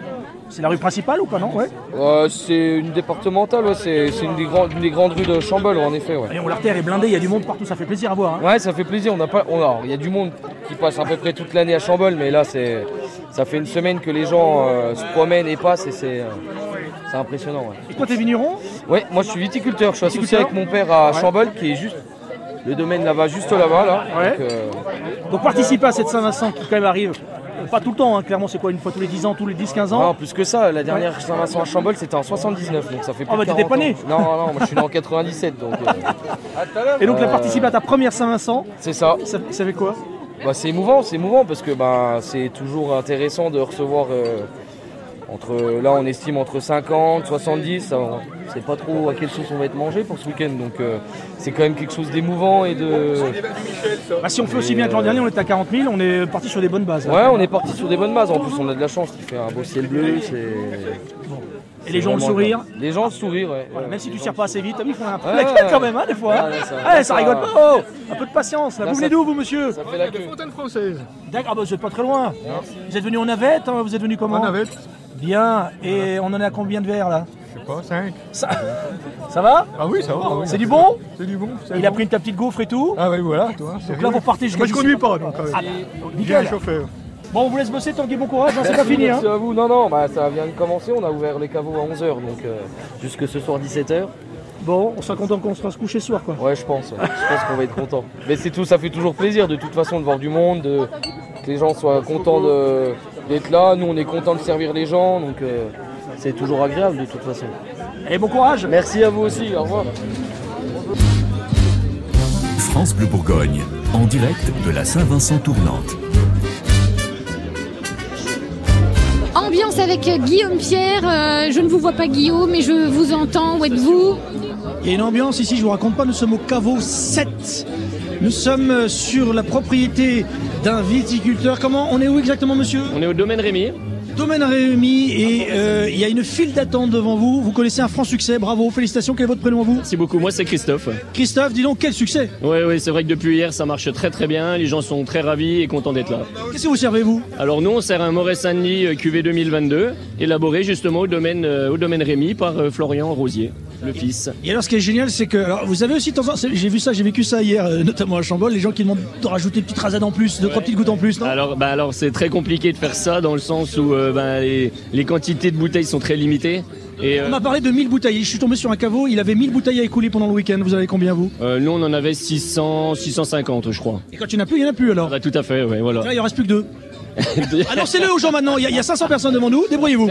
C'est la rue principale ou pas, non ouais. Euh, c'est une départementale, ouais, c'est c'est une, des grandes- une des grandes rues de Chambol, en effet. Ouais. Et on l'artère est blindée, il y a du monde partout, ça fait plaisir à voir. hein. Ouais, ça fait plaisir. On a pas, on a- il y a du monde qui passe à peu près toute l'année à Chambol, mais là c'est, ça fait une semaine que les gens euh, se promènent et passent et c'est euh, c'est impressionnant. ouais. Et toi, t'es vigneron Ouais, moi je suis viticulteur, je suis associé Viticulteur avec mon père à. Chambol qui est juste le domaine là-bas, juste là-bas là. Ouais. Donc, euh, Donc participer à cette Saint-Vincent qui quand même arrive, pas tout le temps, hein, clairement c'est quoi, une fois tous les 10 ans, tous les 10-15 ans? Non, plus que ça, la dernière Saint-Vincent à Chambol c'était en 79, donc ça fait plus Ah bah t'étais 40 pas né ans. Non, non, moi je suis né en 97 donc. euh, Et donc la euh, participer à ta première Saint-Vincent, C'est ça. ça, ça fait quoi? Bah, c'est émouvant, c'est émouvant parce que bah, c'est toujours intéressant de recevoir euh, entre là on estime entre 50, 70, ça, on sait pas trop à quelle sauce on va être mangé pour ce week-end donc euh, c'est quand même quelque chose d'émouvant et de. Bah, Si on fait aussi bien que l'an dernier, on était à 40 000, on est parti sur des bonnes bases. là. Ouais, on est parti sur des bonnes bases. En plus, on a de la chance. Il fait un beau ciel bleu. C'est. Et les gens le sourire Les gens le sourire, ouais. Voilà, même si tu tires pas assez vite, ils font un peu Ouais, la ouais. quand même, hein, des fois. hein. Ouais, ouais, ça- Ouais, ça ça- rigole pas. Oh, un peu de patience. Là. Là, Vous venez d'où, vous, monsieur Ça fait la queue. Fontaine française. D'accord, ah bah, vous êtes pas très loin. Vous êtes venu en navette, hein, vous êtes venu comment En navette. Bien. Et on en est à combien de verres là Je sais pas, 5. Ça, ça va Ah oui, ça va. oui. C'est du bon C'est du bon. c'est Il a bon. pris ta petite gaufre et tout Ah oui, voilà, toi. Donc là, vous partez jusqu'à Moi, je conduis pas, donc. euh, Ah, J'ai nickel. un chauffeur. Bon, on vous laisse bosser, Tanguy, bon courage, hein, c'est pas Merci, fini. Hein. merci à vous. Non, non, bah, ça vient de commencer. On a ouvert les caveaux à 11h, donc euh, jusque ce soir 17h. Bon, on sera content qu'on sera se coucher ce soir, quoi. Ouais, je pense. ouais. Je pense qu'on va être content. Mais c'est tout, ça fait toujours plaisir de toute façon de voir du monde, de- que les gens soient contents de- d'être là. Nous, on est contents de servir les gens, donc euh, c'est toujours agréable de toute façon. Et bon courage. Merci à vous aussi. Au revoir. France Bleu Bourgogne, en direct de la Saint-Vincent tournante. Ambiance avec Guillaume Pierre. euh, je ne vous vois pas Guillaume, mais je vous entends. Où êtes-vous? Il y a une ambiance ici, je vous raconte pas, nous sommes au caveau 7. Nous sommes sur la propriété d'un viticulteur. Comment On est où exactement, monsieur On est au domaine Rémy. Domaine Réumi et euh, il y a une file d'attente devant vous. Vous connaissez un franc succès, bravo, félicitations. Quel est votre prénom à vous Merci beaucoup. Moi, c'est Christophe. Christophe, dis donc, quel succès Oui, oui, c'est vrai que depuis hier, ça marche très très bien. Les gens sont très ravis et contents d'être là. Qu'est-ce que vous servez, vous Alors nous, on sert un Moret Saint-Denis QV 2022, élaboré justement au domaine, euh, au domaine Rémy par euh, Florian Rosier, le fils. Et alors, ce qui est génial, c'est que alors, vous avez aussi de temps en temps, c'est- j'ai vu ça, j'ai vécu ça hier, euh, notamment à Chambol, les gens qui demandent de rajouter une petite rasade en plus, deux trois petites gouttes en plus, non Alors, bah alors c'est très compliqué de faire ça dans le sens où euh, ben, les, les quantités de bouteilles sont très limitées. Et, euh, On m'a parlé de 1000 bouteilles. Je suis tombé sur un caveau, il avait 1000 bouteilles à écouler pendant le week-end. Vous avez combien, vous euh, nous, on en avait 600, 650, je crois. Et quand il n'y en a plus, il n'y en a plus alors Ah bah, tout à fait, ouais, voilà. Là, il en reste plus que deux. <laughs> Annoncez-le aux gens maintenant, il y, a- il y a 500 personnes devant nous, débrouillez-vous.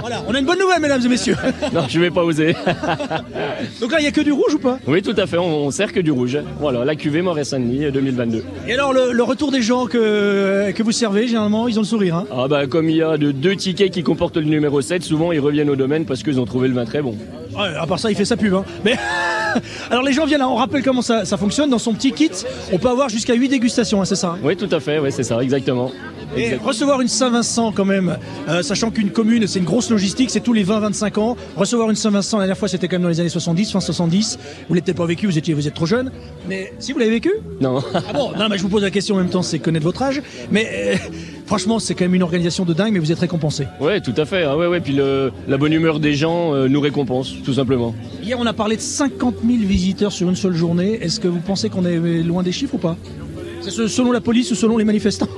voilà, on a une bonne nouvelle, mesdames et messieurs. <laughs> non, je vais pas oser. <laughs> Donc là, il n'y a que du rouge ou pas? Oui, tout à fait, on, on sert que du rouge. Voilà, la cuvée Moret Saint-Denis euh, 2022. Et alors, le, le retour des gens que, que vous servez, généralement, ils ont le sourire. Hein? Ah bah comme il y a de deux tickets qui comportent le numéro 7, souvent ils reviennent au domaine parce qu'ils ont trouvé le vin très bon. Ouais, à part ça, il fait sa pub. Hein. Mais alors, les gens viennent là, on rappelle comment ça, ça fonctionne. Dans son petit kit, on peut avoir jusqu'à 8 dégustations, hein, c'est ça Oui, tout à fait, ouais, c'est ça, exactement. Et recevoir une Saint-Vincent quand même, euh, sachant qu'une commune c'est une grosse logistique, c'est tous les 20-25 ans. Recevoir une Saint-Vincent la dernière fois c'était quand même dans les années 70, fin 70. Vous l'avez peut-être pas vécu, vous étiez, vous êtes trop jeune. Mais si vous l'avez vécu Non. Ah bon? Non mais je vous pose la question en même temps, c'est connaître votre âge. Mais euh, franchement c'est quand même une organisation de dingue, mais vous êtes récompensé. Ouais, tout à fait. Ah ouais, ouais. Puis le, la bonne humeur des gens euh, nous récompense, tout simplement. Hier on a parlé de 50 000 visiteurs sur une seule journée. Est-ce que vous pensez qu'on est loin des chiffres ou pas? C'est selon la police ou selon les manifestants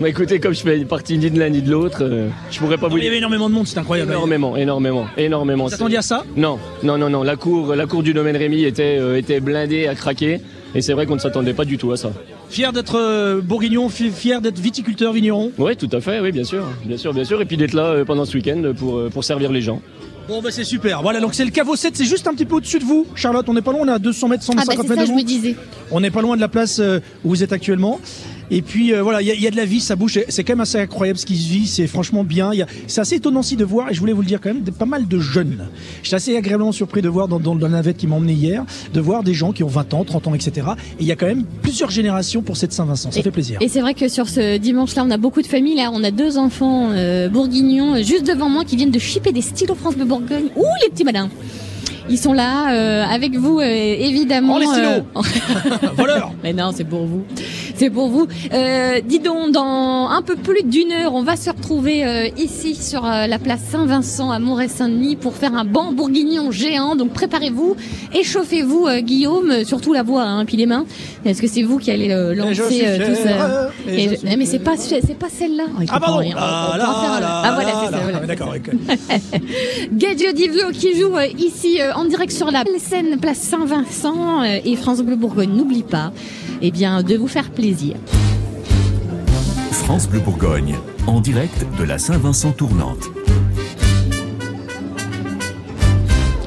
Bah écoutez, comme je fais partie ni de l'un ni de l'autre, euh, je pourrais pas vous Il y dire. avait énormément de monde, c'est incroyable. Énormément, énormément, énormément. Vous attendiez à ça? Non, non, non, non. La cour, la cour du domaine Rémy était, euh, était blindée à craquer. Et c'est vrai qu'on ne s'attendait pas du tout à ça. Fier d'être euh, bourguignon, fi- fier d'être viticulteur vigneron. Oui, tout à fait, oui, bien sûr, bien sûr, bien sûr. Et puis d'être là pendant ce week-end pour, pour servir les gens. Bon bah c'est super. Voilà donc c'est le caveau 7, c'est juste un petit peu au-dessus de vous, Charlotte. On n'est pas loin, on est à 200 mètres, 150 Ah bah mètres ça, de je vous. me disais. On n'est pas loin de la place euh, où vous êtes actuellement. Et puis euh, voilà, il y, a- il y a de la vie, ça bouge. C'est- quand même assez incroyable ce qui se vit. C'est franchement bien. C'est assez étonnant aussi de voir, et je voulais vous le dire quand même, pas mal de jeunes. J'étais assez agréablement surpris de voir dans, dans, dans la navette qui m'a emmené hier, de voir des gens qui ont 20 ans, 30 ans, etc. Et il y a quand même plusieurs générations pour cette Saint-Vincent. Ça fait plaisir. Et c'est vrai que sur ce dimanche-là, on a beaucoup de familles. Là, on a deux enfants euh, bourguignons euh, juste devant moi qui viennent de chipper des stylos France de Bourgogne. Ouh, les petits malins Ils sont là euh, avec vous, euh, évidemment. Oh, les stylos euh, <laughs> Voleurs Mais non, c'est pour vous. C'est pour vous. Euh, dis donc, dans un peu plus d'une heure, on va se retrouver euh, ici sur euh, la place Saint-Vincent à Montréal-Saint-Denis pour faire un banc bourguignon géant. Donc préparez-vous, échauffez-vous, Guillaume, surtout la voix, hein, puis les mains. Est-ce que c'est vous qui allez euh, lancer euh, tout ça et je Mais c'est pas c'est pas celle-là. Oh, Ah pardon rien. Ah euh, là Ah voilà, là c'est ça. là. voilà. D'accord, ok. <laughs> Gadget Divio qui joue euh, ici euh, en direct sur la scène place Saint-Vincent euh, et France Bleu Bourgogne. N'oublie pas, eh bien, de vous faire plaisir. France Bleu Bourgogne, en direct de la Saint-Vincent tournante.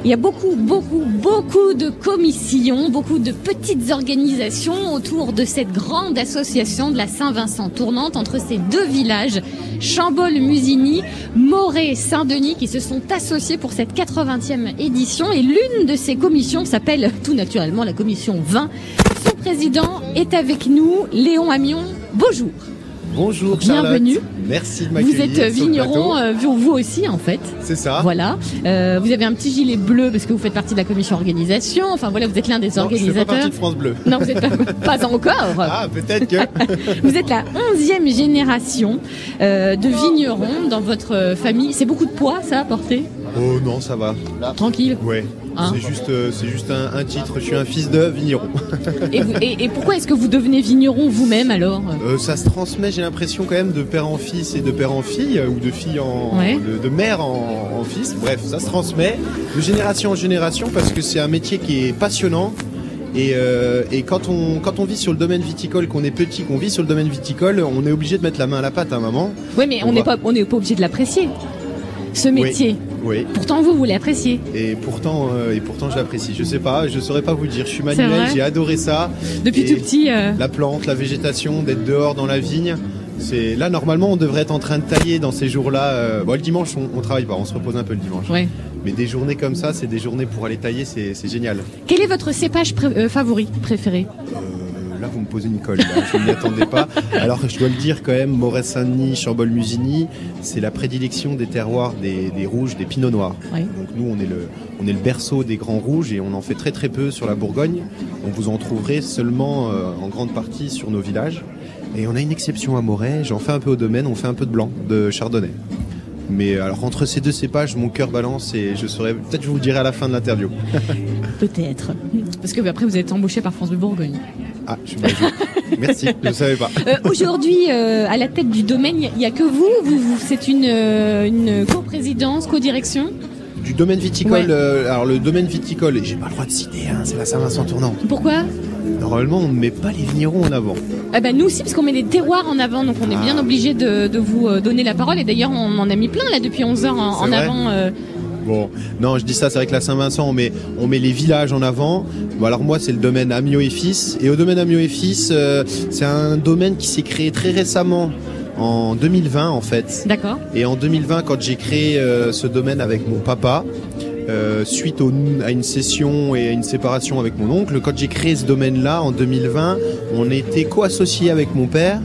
Il y a beaucoup, beaucoup, beaucoup de commissions, beaucoup de petites organisations autour de cette grande association de la Saint-Vincent tournante entre ces deux villages, Chambol-Musigny, Moret, Saint-Denis, qui se sont associés pour cette 80e édition. Et l'une de ces commissions s'appelle tout naturellement la commission 20. Son président est avec nous, Léon Amion. Bonjour. Bonjour Charlotte. Bienvenue. Merci de Vous êtes euh, vigneron, euh, vous, aussi en fait. C'est ça. Voilà. Euh, vous avez un petit gilet bleu parce que vous faites partie de la commission organisation. Enfin voilà, vous êtes l'un des Non, je fais organisateurs. pas partie de France Bleu. Non, vous n'êtes pas, <laughs> pas encore. Ah, peut-être que. <laughs> Vous êtes la onzième génération euh, de vignerons dans votre famille. C'est beaucoup de poids, ça, à porter? Oh non, ça va. Tranquille. Ouais. Hein c'est juste, euh, c'est juste un, un titre. Je suis un fils de vigneron. et, vous- et- et pourquoi est-ce que vous devenez vigneron vous-même alors? Euh, ça se transmet, j'ai l'impression quand même, de père en fils et de père en fille, ou de fille en, Ouais. de, de mère en, en fils. Bref, ça se transmet de génération en génération parce que c'est un métier qui est passionnant. Et, euh, et quand on quand on vit sur le domaine viticole, qu'on est petit, qu'on vit sur le domaine viticole, on est obligé de mettre la main à la pâte à un moment. Oui, mais on n'est pas, on pas obligé de l'apprécier, ce métier. Oui. Pourtant, vous, vous l'appréciez. Et pourtant, euh, et pourtant, je l'apprécie. Je sais pas, je saurais pas vous dire. Je suis manuel, j'ai adoré ça. Depuis Et tout petit. euh, La plante, la végétation, d'être dehors dans la vigne. C'est là normalement on devrait être en train de tailler dans ces jours-là. euh, Bon, le dimanche on, on travaille pas, on se repose un peu le dimanche. Ouais. Mais des journées comme ça, c'est des journées pour aller tailler, c'est génial. Quel est votre cépage pré- favori, préféré? Là vous me posez une colle, là, je ne m'y attendais pas. Alors je dois le dire quand même, Moret-Saint-Denis, Chambol-Musigny, c'est la prédilection des terroirs des, des rouges, des pinots noirs. Oui. Donc nous on est le on est le berceau des grands rouges et on en fait très très peu sur la Bourgogne. On vous en trouverez seulement euh, en grande partie sur nos villages. Et on a une exception à Moret, j'en fais un peu au domaine, on fait un peu de blanc, de chardonnay. Mais alors entre ces deux cépages, mon cœur balance et je saurais peut-être je vous le dirai à la fin de l'interview. <laughs> Peut-être. Parce que après, vous êtes embauché par France de Bourgogne. ah, je suis pas. <laughs> Merci, je ne savais pas. Euh, Aujourd'hui, euh, à la tête du domaine, il n'y a, que vous, vous, vous- C'est une, euh, une coprésidence, codirection? Du domaine viticole, Ouais. euh, alors le domaine viticole, j'ai pas le droit de citer, hein, c'est la Saint-Vincent tournante. Pourquoi? Normalement, on ne met pas les vignerons en avant. eh ben, Nous aussi, parce qu'on met les terroirs en avant, donc on est Ah. bien obligé de, de vous euh, donner la parole. Et d'ailleurs, on en a mis plein là depuis 11 heures en, avant. euh, Bon, non, je dis ça, c'est vrai que la Saint-Vincent, on met, on met les villages en avant. Bon, alors moi, c'est le domaine Amiot et Fils. Et au domaine Amiot et Fils, euh, c'est un domaine qui s'est créé très récemment, en 2020 en fait. D'accord. Et en 2020, quand j'ai créé euh, ce domaine avec mon papa, euh, suite au- à une session et à une séparation avec mon oncle, quand j'ai créé ce domaine-là en 2020, on était co-associé avec mon père.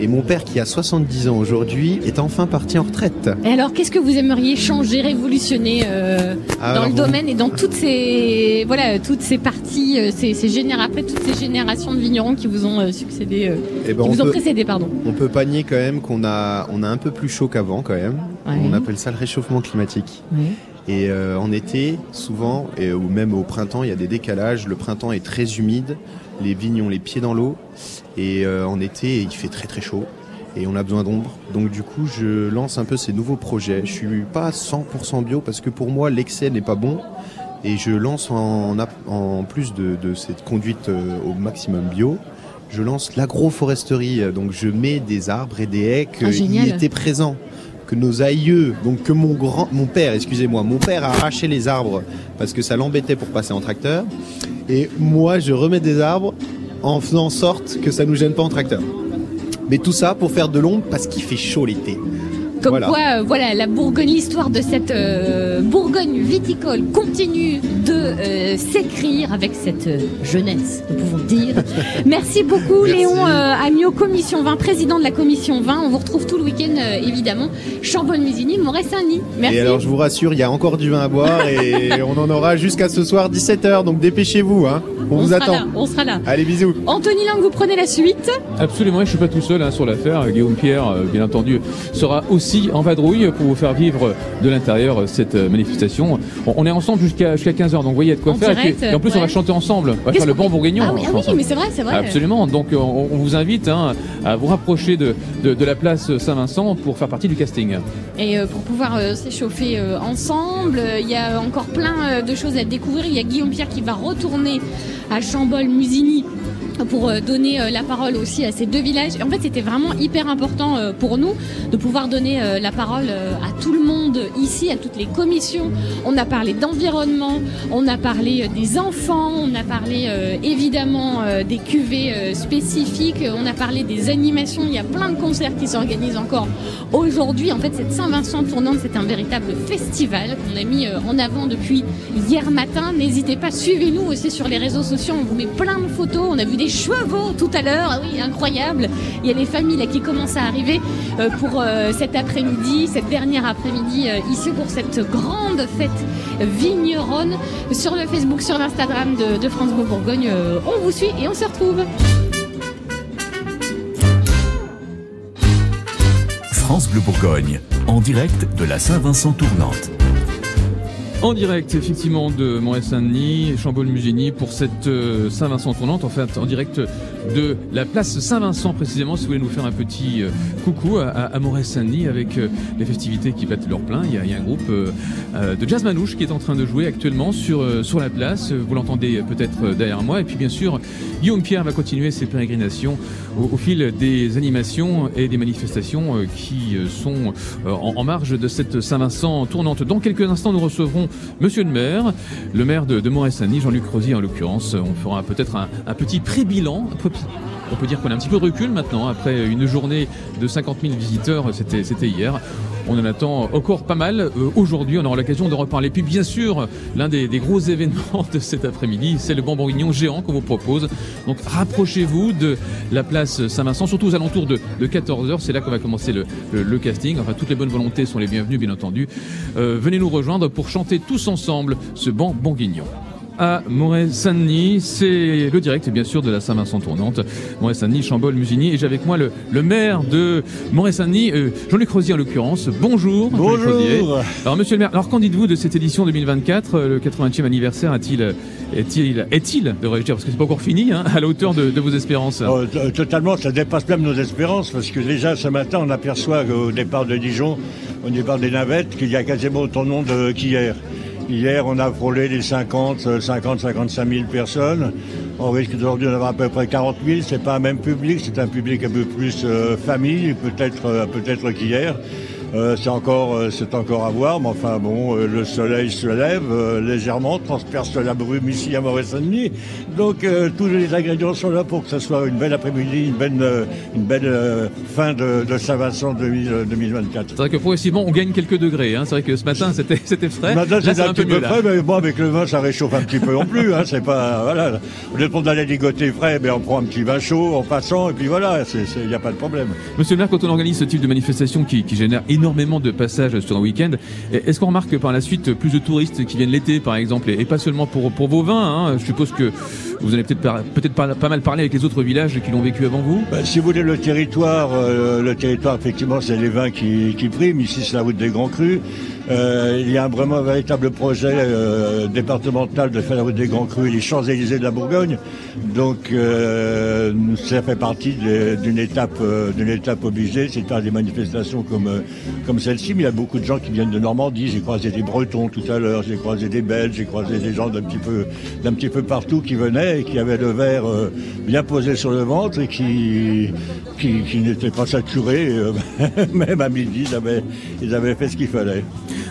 Et mon père, qui a 70 ans aujourd'hui, est enfin parti en retraite. Et alors, qu'est-ce que vous aimeriez changer, révolutionner euh, Ah, dans le domaine et dans toutes ces voilà toutes ces parties, euh, ces, ces généra- après toutes ces générations de vignerons qui vous ont euh, succédé, euh, Eh ben, qui vous ont précédé, pardon. On peut pas nier quand même qu'on a, on a un peu plus chaud qu'avant quand même. Ouais. On appelle ça le réchauffement climatique. Et euh, en été, souvent, et, ou même au printemps, il y a des décalages. Le printemps est très humide, les vignes ont les pieds dans l'eau. Et euh, en été, il fait très très chaud. Et on a besoin d'ombre. Donc du coup, je lance un peu ces nouveaux projets. Je suis pas 100% bio parce que pour moi, l'excès n'est pas bon. Et je lance en, plus de, de cette conduite euh, au maximum bio, je lance l'agroforesterie. Donc je mets des arbres et des haies Ah, qui génial. étaient présents nos aïeux, donc que mon grand, mon père, excusez-moi, mon père a arraché les arbres parce que ça l'embêtait pour passer en tracteur. Et moi, je remets des arbres en faisant en sorte que ça nous gêne pas en tracteur. Mais tout ça pour faire de l'ombre parce qu'il fait chaud l'été. Comme Voilà. quoi, euh, voilà, la Bourgogne, l'histoire de cette euh, Bourgogne viticole continue de euh, s'écrire avec cette jeunesse, nous pouvons dire. <laughs> Merci beaucoup, Merci. Léon Amiot, Commission 20, président de la Commission 20. On vous retrouve tout le week-end, évidemment. Chambon-Musigny, Moret-Saint-Denis. Merci. Et alors, je vous rassure, il y a encore du vin à boire et <laughs> on en aura jusqu'à ce soir 17h. Donc dépêchez-vous. Hein. On, vous sera attend. là, on sera là. Allez, bisous. Anthony Lang, vous prenez la suite. Absolument, je suis pas tout seul hein, sur l'affaire. Guillaume Pierre, euh, bien entendu, sera aussi en vadrouille pour vous faire vivre de l'intérieur euh, cette euh, manifestation. On, on est ensemble jusqu'à jusqu'à 15h, donc vous voyez, il y a de quoi En faire. Et, puis- direct, et en plus, on va chanter ensemble. On va faire le bon bourguignon. Ah oui, ah oui, ensemble. mais c'est vrai, c'est vrai. Absolument. Donc, on, on vous invite hein, à vous rapprocher de, de, de la place Saint-Vincent pour faire partie du casting. Et euh, pour pouvoir euh, s'échauffer euh, ensemble, euh, il y a encore plein euh, de choses à découvrir. Il y a Guillaume Pierre qui va retourner à Chambol-Musigny pour euh, donner euh, la parole aussi à ces deux villages. Et en fait, c'était vraiment hyper important euh, pour nous de pouvoir donner la parole à tout le monde ici, à toutes les commissions. On a parlé d'environnement, on a parlé des enfants, on a parlé évidemment des cuvées spécifiques, on a parlé des animations. Il y a plein de concerts qui s'organisent encore aujourd'hui. En fait, cette Saint-Vincent tournante, c'est un véritable festival qu'on a mis en avant depuis hier matin. N'hésitez pas, suivez-nous aussi sur les réseaux sociaux. On vous met plein de photos. On a vu des chevaux tout à l'heure. Ah oui, incroyable. Il y a les familles là qui commencent à arriver euh, pour euh, cet après-midi, cette dernière après-midi euh, ici pour cette grande fête vigneronne. Sur le Facebook, sur l'Instagram de, France Bleu Bourgogne, on vous suit et on se retrouve. France Bleu Bourgogne, en direct de la Saint-Vincent tournante. En direct, effectivement, de Montréal-Saint-Denis, Chambol-Musigny pour cette euh, Saint-Vincent tournante. En fait, en direct de la place Saint-Vincent, précisément, si vous voulez nous faire un petit euh, coucou à, à, Montréal-Saint-Denis avec euh, les festivités qui battent leur plein. Il y a, un groupe de jazz manouche qui est en train de jouer actuellement sur, sur la place. Vous l'entendez peut-être derrière moi. Et puis, bien sûr, Guillaume Pierre va continuer ses pérégrinations au, fil des animations et des manifestations qui sont en marge de cette Saint-Vincent tournante. Dans quelques instants, nous recevrons Monsieur le maire, le maire de, Montréal-Saint-Denis, Jean-Luc Rosier en l'occurrence. On fera peut-être un, un petit pré-bilan. On peut dire qu'on a un petit peu de recul maintenant, après une journée de 50 000 visiteurs, c'était hier. On en attend encore pas mal. Euh, Aujourd'hui, on aura l'occasion de reparler. Puis bien sûr, l'un des, gros événements de cet après-midi, c'est le bonbon géant qu'on vous propose. Donc rapprochez-vous de la place Saint-Vincent, surtout aux alentours de, de 14h. C'est là qu'on va commencer le casting. Enfin, toutes les bonnes volontés sont les bienvenues, bien entendu. Euh, venez nous rejoindre pour chanter tous ensemble ce banc bourguignon à Moret-Saint-Denis. C'est le direct, bien sûr, de la Saint-Vincent tournante. Moret-Saint-Denis, Chambol, Musigny. Et j'ai avec moi le, le maire de Moret-Saint-Denis, euh, Jean-Luc Rosier en l'occurrence. Bonjour. Bonjour. Alors, monsieur le maire, alors qu'en dites-vous de cette édition 2024 euh, Le 80e anniversaire euh, est-il, est-il, devrais-je dire, parce que c'est pas encore fini, hein, à la hauteur de, de vos espérances Oh, t- Totalement, ça dépasse même nos espérances parce que déjà ce matin on aperçoit au départ de Dijon, au départ des navettes, qu'il y a quasiment autant de monde euh, qu'hier. Hier on a frôlé les 50, euh, 50, 55 000 personnes. On risque aujourd'hui d'en avoir à peu près 40 000. C'est pas un même public, c'est un public un peu plus euh, famille, peut-être euh, peut-être qu'hier. Euh, c'est encore, euh, c'est encore à voir, mais enfin bon, euh, le soleil se lève légèrement, transperce la brume ici à Moret-Saint-Denis. Donc tous les ingrédients sont là pour que ce soit une belle après-midi, une belle, une belle fin de, de Saint-Vincent 2000, euh, 2024. C'est vrai que progressivement, on gagne quelques degrés. Hein. C'est vrai que ce matin, c'était, <laughs> c'était frais. Maintenant, c'est un un peu petit peu là. frais, mais bon, avec le vin, ça réchauffe un petit peu non plus. Hein, c'est pas, voilà. Au lieu de d'aller ligoter frais, ben, on prend un petit vin chaud en passant, et puis voilà, il n'y a pas de problème. Monsieur le maire, quand on organise ce type de manifestation qui, qui génère énormément de passages sur un week-end, est-ce qu'on remarque par la suite plus de touristes qui viennent l'été, par exemple, et, pas seulement pour, pour vos vins hein? Je suppose que vous allez peut-être peut-être pas, mal parler avec les autres villages qui l'ont vécu avant vous. Ben, si vous voulez le territoire, euh, le territoire effectivement c'est les vins qui, qui priment. Ici c'est la route des grands crus. Euh, il y a un vraiment un véritable projet euh, départemental de faire la route des grands crus et les Champs-Élysées de la Bourgogne. Donc euh, ça fait partie d'une étape euh, étape obligée, c'est faire des manifestations comme euh, comme celle-ci. Mais il y a beaucoup de gens qui viennent de Normandie. J'ai croisé des Bretons tout à l'heure, j'ai croisé des Belges, j'ai croisé des gens d'un petit peu d'un petit peu partout qui venaient et qui avaient le verre euh, bien posé sur le ventre et qui qui, qui n'étaient pas saturés. <laughs> même à midi, ils avaient ils avaient fait ce qu'il fallait.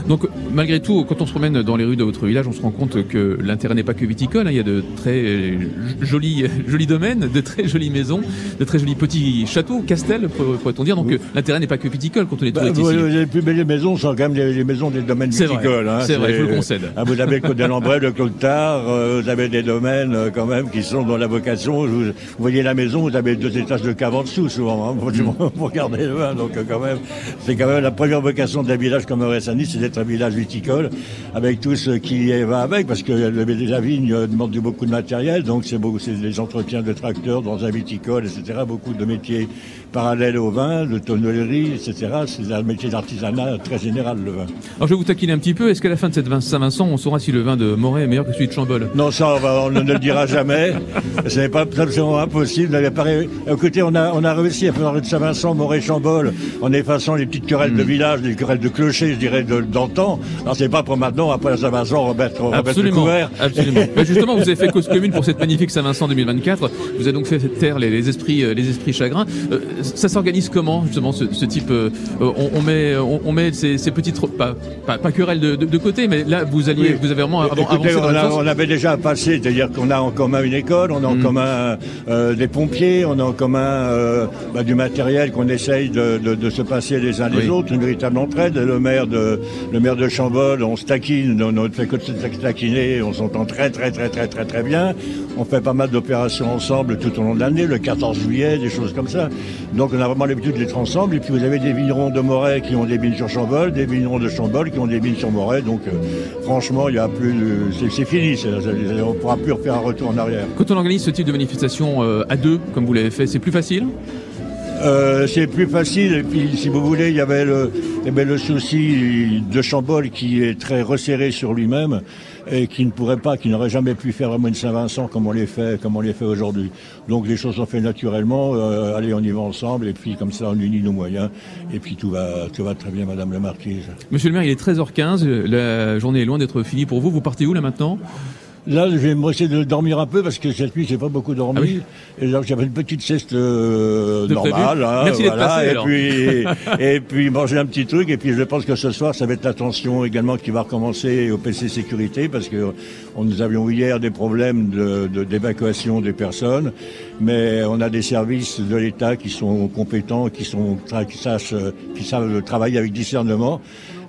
Donc, malgré tout, quand on se promène dans les rues de votre village, on se rend compte que l'intérêt n'est pas que viticole. hein. Il y a de très euh, jolis, <laughs> jolis domaines, de très jolies maisons, de très jolis petits châteaux, castels, pour- pourrait-on dire. Donc, euh, l'intérêt n'est pas que viticole quand on est Bah, touriste vous- ici. les plus belles maisons sont quand même les, les maisons des domaines C'est vrai, viticoles. hein. c'est vrai, je vous le concède. Ah, vous avez le Côte de Lambray, le euh, vous avez des domaines euh, quand même qui sont dans la vocation. Vous, vous voyez la maison, vous avez deux étages de cave en dessous souvent hein, pour, Mm. pour garder le vin. Donc euh, quand même, c'est quand même la première vocation d'un village comme Saint-Denis, c'est un village viticole, avec tout ce qui va avec, parce que la vigne demande beaucoup de matériel, donc c'est beaucoup, c'est des entretiens de tracteurs dans un viticole, etc. Beaucoup de métiers parallèles au vin, de tonnellerie, etc. C'est un métier d'artisanat très général, le vin. Alors je vais vous taquiner un petit peu. Est-ce qu'à la fin de cette Vin- Saint-Vincent, on saura si le vin de Moret est meilleur que celui de Chambol? Non, ça, on, va- on ne le dira jamais. Ce n'est pas absolument impossible. Écoutez, on a, on a réussi à faire de Saint-Vincent, Moret-Chambol, en effaçant les petites querelles Hmm. de village, les querelles de clocher, je dirais, d'antan. Alors, c'est pas pour maintenant, après Saint-Vincent, remettre, remettre le Absolument, couvert. absolument. <laughs> Mais justement, vous avez fait cause commune pour cette magnifique Saint-Vincent 2024. Vous avez donc fait taire les, les esprits, euh, les esprits chagrins. Euh, ça s'organise comment justement ce, ce type euh, on, on met, on, on met ces, ces petites, pas, pas, pas querelles de, de, de côté, mais là vous alliez, Oui. vous avez vraiment avant, Écoutez, avancé on, a- on avait déjà passé, c'est-à-dire qu'on a en commun une école, on a en Mm. commun euh, des pompiers, on a en commun euh, bah, du matériel qu'on essaye de, se passer les uns les Oui. autres, une véritable entraide. Le maire de le maire de Chambol, on se taquine, on ne fait que se taquiner, on s'entend très très très très très très bien. On fait pas mal d'opérations ensemble tout au long de l'année, le 14 juillet, des choses comme ça. Donc on a vraiment l'habitude d'être ensemble. Et puis vous avez des vignerons de Moret qui ont des vignes sur Chambol, des vignerons de Chambol qui ont des vignes sur Moret. Donc euh, franchement, il y a plus, de- c'est fini. on pourra plus refaire un retour en arrière. Quand on organise ce type de manifestation euh, à deux, comme vous l'avez fait, c'est plus facile? Euh, c'est plus facile. Et puis, si vous voulez, il y avait le, eh le souci de Chambol qui est très resserré sur lui-même et qui ne pourrait pas, qui n'aurait jamais pu faire vraiment une Saint-Vincent comme on les fait, comme on les fait aujourd'hui. Donc les choses sont faites naturellement. Euh, allez, on y va ensemble et puis comme ça, on unit nos moyens et puis tout va, tout va très bien, Madame la Marquise. Monsieur le maire, il est 13h15, la journée est loin d'être finie pour vous. Vous partez où là maintenant? Là, je vais essayer de dormir un peu parce que cette nuit, j'ai pas beaucoup dormi. Et donc, j'avais une petite sieste euh, Ah normale. hein, Merci voilà, passé, et alors. puis <laughs> et puis manger un petit truc. Et puis, je pense que ce soir, ça va être l'attention également qui va recommencer au PC sécurité parce que nous avions hier des problèmes d'évacuation des personnes, mais on a des services de l'État qui sont compétents, qui sont qui savent travailler avec discernement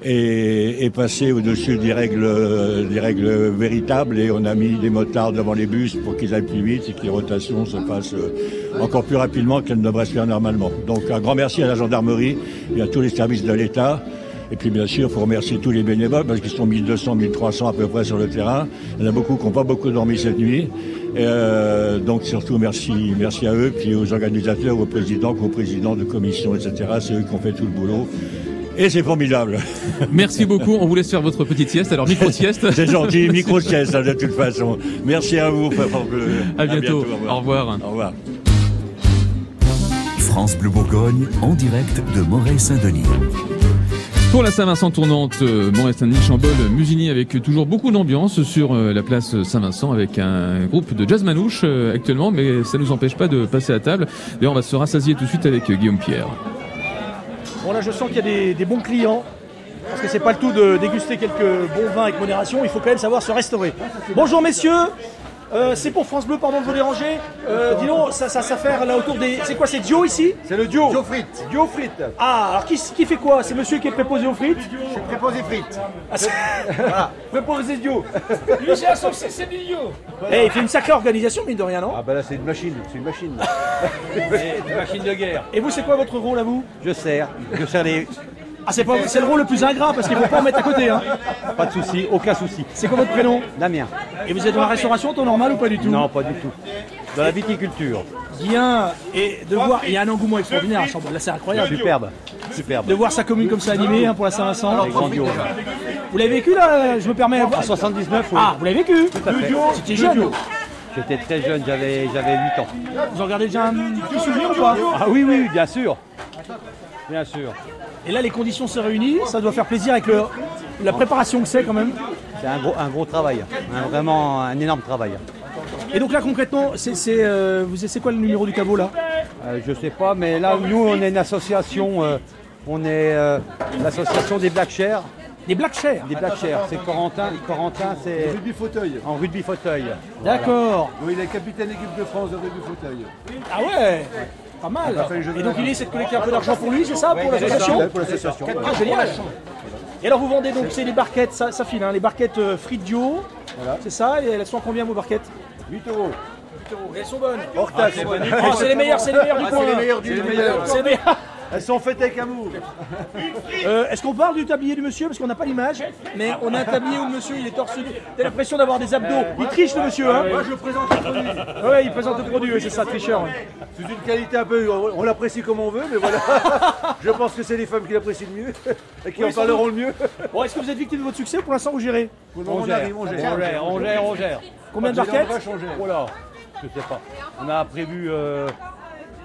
et, passer au-dessus des règles, des règles véritables. Et on a mis des motards devant les bus pour qu'ils aillent plus vite et que les rotations se fassent euh, encore plus rapidement qu'elles ne devraient se faire normalement. Donc un grand merci à la gendarmerie et à tous les services de l'État. Et puis bien sûr, il faut remercier tous les bénévoles parce qu'ils sont 1200, 1300 à peu près sur le terrain. Il y en a beaucoup qui n'ont pas beaucoup dormi cette nuit. Et, euh, donc surtout merci, merci à eux, puis aux organisateurs, aux présidents, aux présidents de commissions, etc. C'est eux qui ont fait tout le boulot. Et c'est formidable. <laughs> Merci beaucoup, on vous laisse faire votre petite sieste, alors micro-sieste. C'est gentil, micro-sieste hein, de toute façon. Merci à vous. Bleu. À bientôt. Au revoir. Au revoir. France Bleu Bourgogne, en direct de Moret-Saint-Denis. Pour la Saint-Vincent tournante, euh, Montréal Saint-Denis, Chambol, Musigny avec toujours beaucoup d'ambiance sur euh, la place Saint-Vincent avec un groupe de jazz manouche euh, actuellement, mais ça ne nous empêche pas de passer à table. D'ailleurs, on va se rassasier tout de suite avec Guillaume Pierre. Bon là je sens qu'il y a des, des bons clients. Parce que c'est pas le tout de déguster quelques bons vins avec modération, il faut quand même savoir se restaurer. Bonjour messieurs, Euh, c'est pour France Bleu, pardon de vous déranger. Euh, dis donc, ça, ça s'affaire là autour des. C'est quoi, c'est Dio ici? C'est le Dio. Dio frites. Dio frites. Ah, alors qui, qui fait quoi? C'est monsieur qui est préposé aux frites? Je suis préposé frites. Ah, c'est- voilà, <laughs> préposé Dio. Lui, j'ai associé, c'est Dio. Eh, il fait une sacrée organisation, mine de rien, non? Ah bah là, c'est une machine, c'est une machine. c'est une machine de guerre. Et vous, c'est quoi votre rôle à vous? Je sers, je sers les... Ah, c'est pas- c'est le rôle le plus ingrat parce qu'il faut pas en mettre à côté. Hein. Pas de souci, aucun souci. C'est quoi votre prénom? Damien. Et vous êtes dans la restauration temps normal ou pas du tout? Non, pas du tout. Dans la viticulture. Bien. Et de voir, il y a un engouement extraordinaire à Chambord. Là, c'est incroyable. Superbe, superbe. De voir sa commune comme ça animée hein, pour la Saint-Vincent. C'est grandiose. Vous l'avez vécu là Je me permets. En 79, oui. Ah, vous l'avez vécu Tout à fait. C'était jeune. J'étais très jeune, j'avais j'avais 8 ans. Vous en gardez déjà un petit souvenir ou pas? Ah oui, oui, bien sûr. Bien sûr. Et là, les conditions se réunissent. Ça doit faire plaisir avec le, la préparation que c'est quand même. C'est un gros, un gros travail, un- vraiment un énorme travail. Et donc là, concrètement, c'est c'est, euh, vous- c'est quoi le numéro du caveau là? Euh, je sais pas, mais là, nous, on est une association, euh, on est euh, l'association des Black Chairs. Des Black Chairs Des Black Chairs, c'est Corentin. Corentin, c'est. Rugby fauteuil. En rugby fauteuil. D'accord. Oui, il est capitaine équipe de France de rugby fauteuil. Ah ouais? Pas mal. Et donc il essaie de collecter un peu d'argent pour lui, c'est ça Pour l'association ça, pour l'association. Ah génial. Et alors vous vendez donc, c'est les barquettes, ça, ça file, hein, les barquettes euh, frites Dio, c'est ça Et elles sont à combien vos barquettes? 8 euros. 8 euros. Et elles sont bonnes. Hors taxe. Ah, c'est les meilleurs, c'est les meilleurs du Ah, coin c'est les meilleurs Elles sont faites avec amour. Euh, Est-ce qu'on parle du tablier du monsieur Parce qu'on n'a pas l'image, mais on a un tablier où le monsieur il est torse nu. T'as l'impression d'avoir des abdos. Il triche le monsieur, hein Moi je présente le produit. Ouais, il présente le produit, oui, c'est ça, tricheur. C'est une qualité un peu. On l'apprécie comme on veut, mais voilà. <laughs> je pense que c'est les femmes qui l'apprécient le mieux et qui Oui, en parleront le mieux. Bon, est-ce que vous êtes victime de votre succès ou pour l'instant vous gérez on arrive, on gère. On gère, on gère, on gère. Combien de barquettes on va changer. Oh là, je sais pas. On a prévu, euh,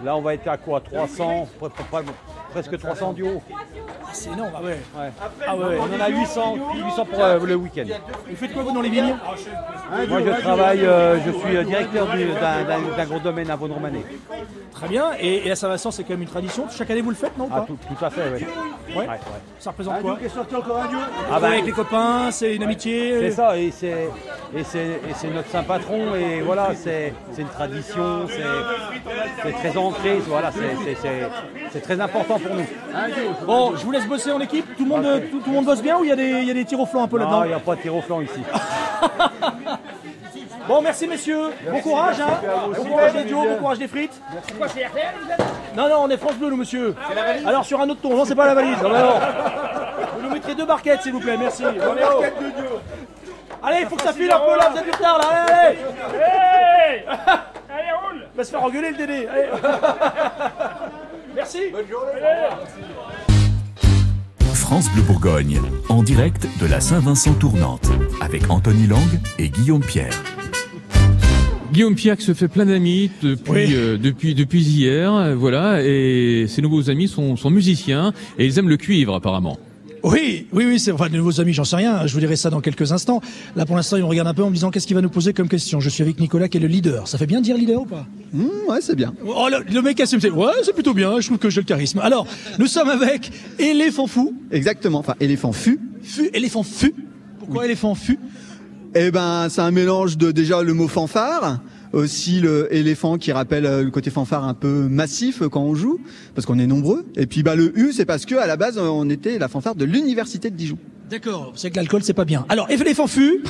là on va être à quoi? 300, pre- pre- pre- presque 300 du haut. C'est énorme, ah ouais. Ah ouais, on en a 800, 800 pour euh, le week-end. Vous faites quoi vous dans les vignes Moi je travaille, euh, je suis euh, directeur du- d'un d'un- d'un gros domaine à Vaune-Romanée. Très bien, et, et la Saint-Vincent c'est quand même une tradition. Chaque année vous le faites, non ou Ah, pas tout, tout à fait, oui. Ouais. Ouais, ouais. Ça représente quoi duo qui est sorti encore un duo. Ah bah, avec les copains, c'est une amitié. C'est ça, et c'est et c'est et c'est notre saint patron, et voilà, c'est c'est une tradition, c'est c'est très ancré, voilà, c'est- c'est- c'est c'est très important pour nous. Bon, je vous laisse bosser en équipe. Tout le monde, tout, tout le monde bosse bien ou il y a des, il y a des tirs au flanc un peu Non, là-dedans il n'y a pas de tir au flanc ici. <laughs> Bon, merci messieurs. Bon courage, hein. Bon courage duos, bon courage les frites. Non, non, on est France Bleu, nous, monsieur. Alors, sur un autre ton, non, c'est pas la valise. Non, non. Vous nous mettrez deux barquettes, s'il vous plaît, merci. Allez. Allez, il faut que ça file un peu là, vous êtes du retard là. Allez, allez. <laughs> Allez, roule. Va se faire engueuler le Dédé. Allez. <laughs> Merci. Bonne journée. France Bleu Bourgogne, en direct de la Saint-Vincent tournante, avec Anthony Lang et Guillaume Pierre. Guillaume Pierre qui se fait plein d'amis depuis euh, depuis depuis hier, euh, voilà, et ses nouveaux amis sont, sont musiciens et ils aiment le cuivre apparemment. Oui, oui, oui, c'est enfin, de nouveaux amis, j'en sais rien. Je vous dirai ça dans quelques instants. Là, pour l'instant, ils me regardent un peu en me disant qu'est-ce qu'il va nous poser comme question? Je suis avec Nicolas qui est le leader. Ça fait bien de dire leader ou pas? Ouais, c'est bien. Oh, le, le mec assume, c'est ouais, c'est plutôt bien. Je trouve que j'ai le charisme. Alors, nous sommes avec éléphant fou. Exactement. Enfin, éléphant fut. Fu, éléphant fu. Pourquoi éléphant fu Eh ben, c'est un mélange de déjà le mot fanfare, aussi le éléphant qui rappelle euh, le côté fanfare un peu massif euh, quand on joue, parce qu'on est nombreux. Et puis bah le U, c'est parce que à la base on était la fanfare de l'université de Dijon. D'accord, c'est que l'alcool, c'est pas bien. Alors, éléphant fu.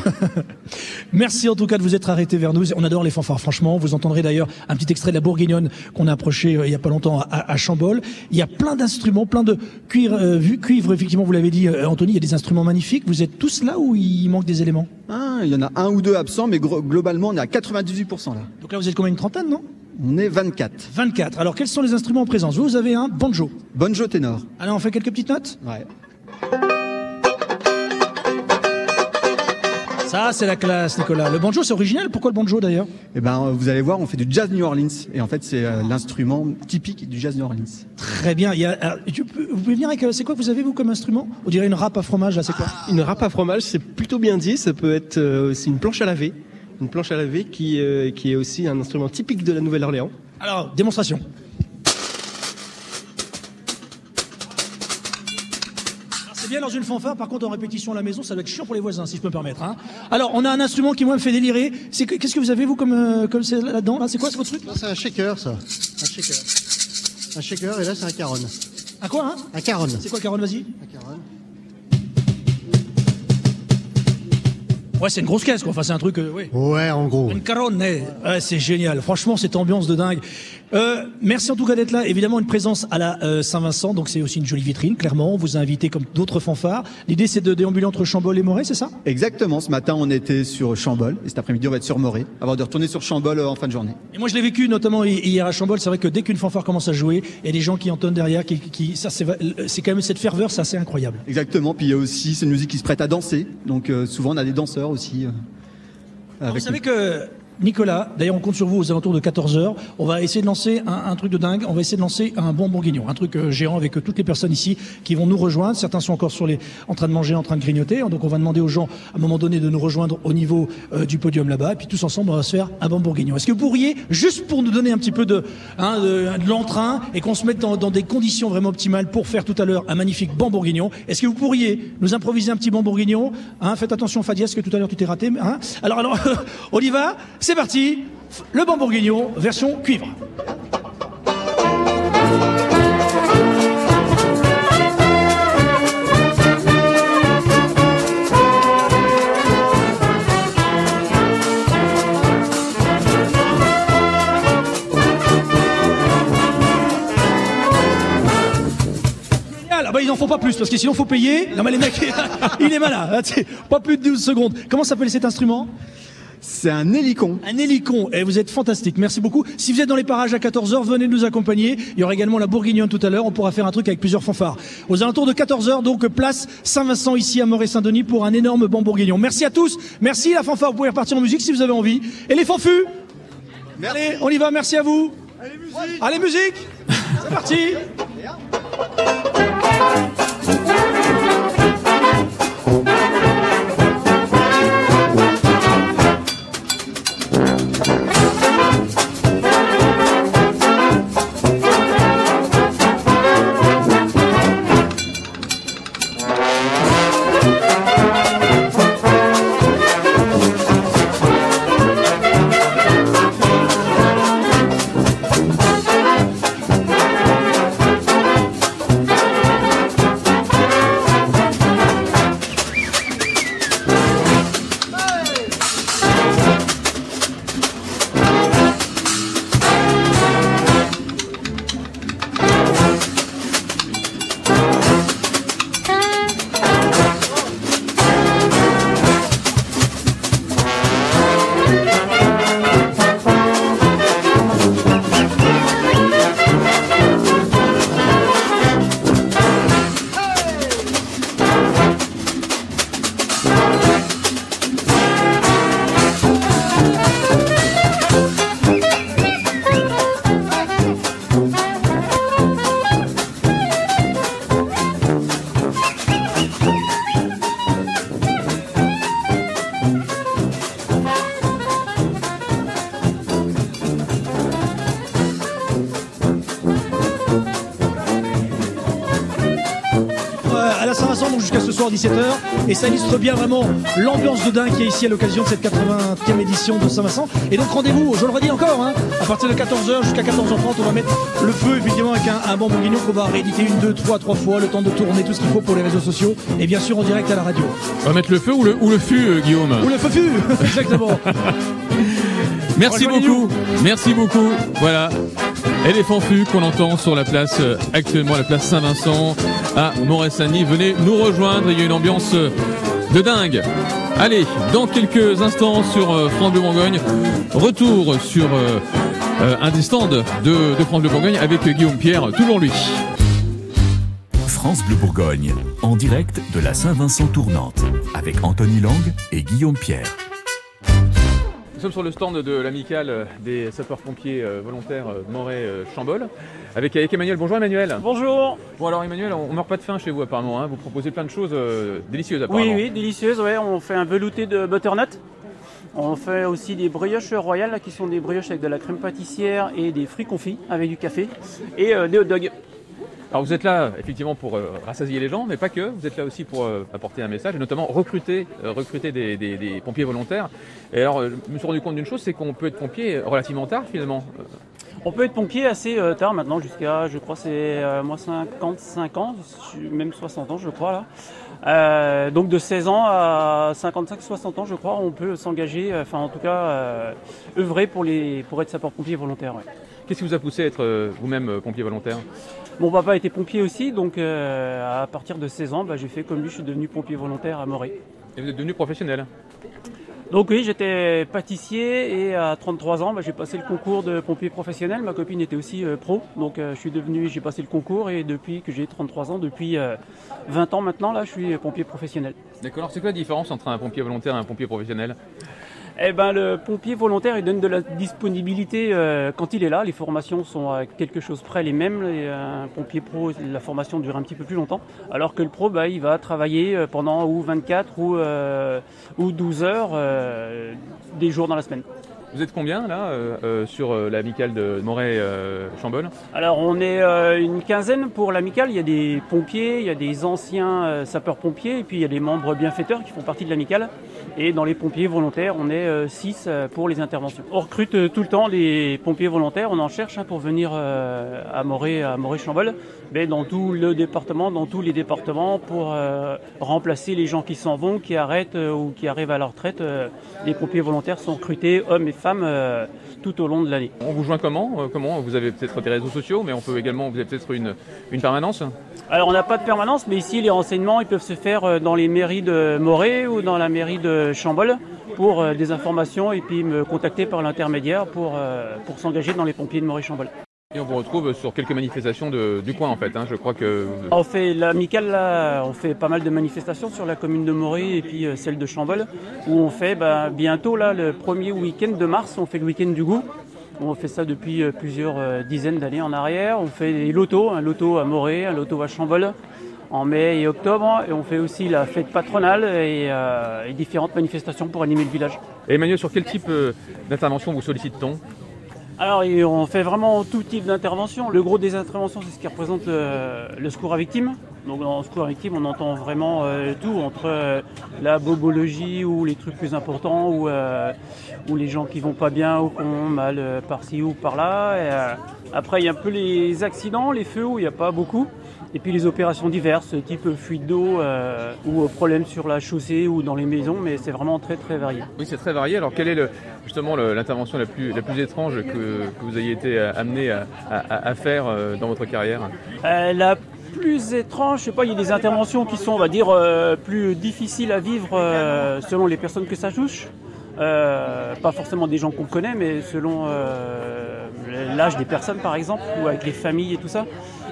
<laughs> Merci en tout cas de vous être arrêté vers nous. On adore les fanfares, franchement. Vous entendrez d'ailleurs un petit extrait de la Bourguignonne qu'on a approché euh, il y a pas longtemps à, à Chambol. Il y a plein d'instruments, plein de cuivre, euh, cuivre, effectivement, vous l'avez dit, euh, Anthony, il y a des instruments magnifiques. Vous êtes tous là ou il manque des éléments? Ah, il y en a un ou deux absents, mais globalement on est à 98% là. Donc là, vous êtes combien une trentaine, non? On est 24. 24. Alors, quels sont les instruments en présence? Vous, vous avez un banjo. Banjo ténor. Alors, on fait quelques petites notes? Ouais. Ça, c'est la classe, Nicolas. Le banjo, c'est original. Pourquoi le banjo, d'ailleurs Et ben euh, vous allez voir, on fait du jazz New Orleans et en fait c'est euh, l'instrument typique du jazz New Orleans. Très bien. Il y a, alors, tu peux- vous pouvez venir avec. euh, C'est quoi que vous avez, vous, comme instrument On dirait une râpe à fromage, là, c'est quoi Une râpe à fromage, c'est plutôt bien dit. Ça peut être euh, aussi une planche à laver. Une planche à laver qui, euh, qui est aussi un instrument typique de la Nouvelle-Orléans. Alors, démonstration. C'est bien dans une fanfare, par contre en répétition à la maison, ça doit être chiant pour les voisins, si je peux me permettre. hein. Alors, on a un instrument qui moi me fait délirer. Qu'est-ce que vous avez vous comme euh, comme c'est là-dedans là? C'est quoi, c'est votre truc? C'est un shaker, ça. Un shaker. Un shaker, et là, c'est un caron. Un quoi hein? Un caron. C'est quoi Caron Vas-y. Un caron. Ouais, c'est une grosse caisse, quoi. Enfin, c'est un truc. euh, oui. Ouais, en gros. Une caronne, ouais, c'est génial. Franchement, cette ambiance de dingue. Euh, merci en tout cas d'être là. Évidemment, une présence à la euh, Saint-Vincent, donc c'est aussi une jolie vitrine. Clairement, on vous a invité comme d'autres fanfares. L'idée, c'est de déambuler entre Chambol et Moret, c'est ça? Exactement, ce matin on était sur Chambol et cet après-midi on va être sur Morée avant de retourner sur Chambol euh, en fin de journée. Et moi, je l'ai vécu notamment hi- hier à Chambol. C'est vrai que dès qu'une fanfare commence à jouer, il y a des gens qui entonnent derrière, qui, qui ça, c'est c'est quand même cette ferveur, c'est assez incroyable. Exactement, puis il y a aussi c'est une musique qui se prête à danser, donc euh, souvent on a des danseurs aussi. Alors, avec vous savez que Nicolas, d'ailleurs, on compte sur vous aux alentours de 14 heures. On va essayer de lancer un, truc de dingue. On va essayer de lancer un bon bourguignon, un truc euh, géant avec euh, toutes les personnes ici qui vont nous rejoindre. Certains sont encore sur les, en train de manger, en train de grignoter. Donc, on va demander aux gens, à un moment donné, de nous rejoindre au niveau euh, du podium là-bas. Et puis, tous ensemble, on va se faire un bon bourguignon. Est-ce que vous pourriez, juste pour nous donner un petit peu de, hein, de l'entrain et qu'on se mette dans, dans des conditions vraiment optimales pour faire tout à l'heure un magnifique bon bourguignon, est-ce que vous pourriez nous improviser un petit bon bourguignon hein, Faites attention, Fadias, que tout à l'heure tu t'es raté. Hein? Alors, alors, <laughs> on y va? C'est parti. Le bon bourguignon, version cuivre. bah ils en font pas plus parce que sinon faut payer. Non mais les mecs, <laughs> il est malin. t'sais, Pas plus de 12 secondes. Comment s'appelle cet instrument? C'est un hélicon. Un hélicon. Et vous êtes fantastique. Merci beaucoup. Si vous êtes dans les parages à 14h, venez nous accompagner. Il y aura également la Bourguignonne tout à l'heure. On pourra faire un truc avec plusieurs fanfares. Aux alentours de 14h, donc place Saint-Vincent ici à Moret-Saint-Denis pour un énorme banc bourguignon. Merci à tous. Merci la fanfare. Vous pouvez repartir en musique si vous avez envie. Et les fanfus? Allez, on y va. Merci à vous. Allez, musique C'est parti 17h et ça illustre bien vraiment l'ambiance de dingue qui est ici à l'occasion de cette 80e édition de Saint-Vincent. Et donc rendez-vous, je le redis encore, hein, à partir de 14h jusqu'à 14h30, on va mettre le feu évidemment avec un, bon bourguignon qu'on va rééditer une, deux, trois, trois fois, le temps de tourner tout ce qu'il faut pour les réseaux sociaux et bien sûr en direct à la radio. On va mettre le feu ou le, ou le fût, euh, Guillaume? Ou le feu-fût <laughs> Exactement Merci beaucoup. Merci beaucoup. Voilà, Éléphant fût qu'on entend sur la place euh, actuellement, la place Saint-Vincent à Moret-Saint-Denis. Venez nous rejoindre. Il y a une ambiance euh, de dingue. Allez, dans quelques instants sur euh, France Bleu Bourgogne, retour sur un des stands de, de France Bleu Bourgogne avec Guillaume Pierre, toujours lui. France Bleu Bourgogne, en direct de la Saint-Vincent tournante, avec Anthony Lang et Guillaume Pierre. Nous sommes sur le stand de l'amicale des sapeurs-pompiers euh, volontaires euh, Moret-Chambol avec, avec Emmanuel. Bonjour Emmanuel. Bonjour. Bon alors Emmanuel, on, on meurt pas de faim chez vous apparemment. hein. Vous proposez plein de choses euh, délicieuses Oui, apparemment. oui, délicieuse. Ouais. On fait un velouté de butternut. On fait aussi des brioches royales, qui sont des brioches avec de la crème pâtissière et des fruits confits avec du café. Et euh, des hot dogs. Alors vous êtes là effectivement pour euh, rassasier les gens, mais pas que. Vous êtes là aussi pour euh, apporter un message et notamment recruter, euh, recruter des, des- des pompiers volontaires. Et alors je me suis rendu compte d'une chose, c'est qu'on peut être pompier relativement tard finalement. On peut être pompier assez tard maintenant, jusqu'à, je crois, c'est moi 55 ans, même 60 ans, je crois là. Donc de 16 ans à 55-60 ans, je crois, on peut s'engager, enfin en tout cas, œuvrer pour, les, pour être sapeur-pompier volontaire. ouais. Qu'est-ce qui vous a poussé à être vous-même pompier volontaire? Mon papa était pompier aussi, donc euh, à partir de 16 ans, bah, j'ai fait comme lui, je suis devenu pompier volontaire à Moret. Et vous êtes devenu professionnel Donc oui, j'étais pâtissier et à 33 ans, bah, j'ai passé le concours de pompier professionnel. Ma copine était aussi euh, pro, donc euh, je suis devenu, j'ai passé le concours et depuis que j'ai 33 ans, depuis euh, 20 ans maintenant, là, je suis pompier professionnel. D'accord. Alors c'est quoi la différence entre un pompier volontaire et un pompier professionnel? Eh ben, le pompier volontaire, il donne de la disponibilité euh, quand il est là. Les formations sont à quelque chose près les mêmes. Euh, un pompier pro, la formation dure un petit peu plus longtemps. Alors que le pro, bah, il va travailler euh, pendant ou 24 ou, euh, ou 12 heures euh, des jours dans la semaine. Vous êtes combien là euh, euh, sur euh, l'amicale de Moret-Chambol Alors on est une quinzaine pour l'amicale. Il y a des pompiers, il y a des anciens sapeurs-pompiers et puis il y a des membres bienfaiteurs qui font partie de l'amicale. Et dans les pompiers volontaires, on est 6 pour les interventions. On recrute tout le temps les pompiers volontaires. On en cherche pour venir à Moret, à Moret-Chambol, mais dans tout le département, dans tous les départements, pour remplacer les gens qui s'en vont, qui arrêtent ou qui arrivent à la retraite. les pompiers volontaires sont recrutés, hommes et femmes euh, tout au long de l'année. On vous joint comment Euh, Comment Vous avez peut-être des réseaux sociaux, mais on peut également, vous avez peut-être une, une permanence Alors on n'a pas de permanence, mais ici les renseignements ils peuvent se faire euh, dans les mairies de Moret ou dans la mairie de Chambol pour des informations et puis me contacter par l'intermédiaire pour, pour s'engager dans les pompiers de Moret-Chambol. Et on vous retrouve sur quelques manifestations de- du coin en fait. hein. Je crois que On fait l'amicale, là, on fait pas mal de manifestations sur la commune de Moret et puis euh, celle de Chambol, où on fait bah, bientôt là le premier week-end de mars, on fait le week-end du goût. On fait ça depuis euh, plusieurs euh, dizaines d'années en arrière. On fait des lotos, un loto à Moret, un loto à Chambol en mai et octobre, et on fait aussi la fête patronale et, euh, et différentes manifestations pour animer le village. Et Emmanuel, sur quel type euh, d'intervention vous sollicite-t-on? Alors, on fait vraiment tout type d'intervention. Le gros des interventions, c'est ce qui représente euh, le secours à victimes. Donc, dans le secours à victimes, on entend vraiment euh, tout, entre euh, la bobologie ou les trucs plus importants, ou, ou les gens qui vont pas bien ou qui ont mal par-ci ou par-là. Après, il y a un peu les accidents, les feux, où il n'y a pas beaucoup. Et puis les opérations diverses, type fuite d'eau euh, ou problème sur la chaussée ou dans les maisons, mais c'est vraiment très très varié. Oui, c'est très varié. Alors, quelle est le, justement l'intervention la plus, la plus étrange que, que vous ayez été euh, amené à, à- à faire euh, dans votre carrière? Euh, la plus étrange, je sais pas, il y a des interventions qui sont, on va dire, euh, plus difficiles à vivre euh, selon les personnes que ça touche. Euh, pas forcément des gens qu'on connaît, mais selon l'âge des personnes, par exemple, ou avec les familles et tout ça.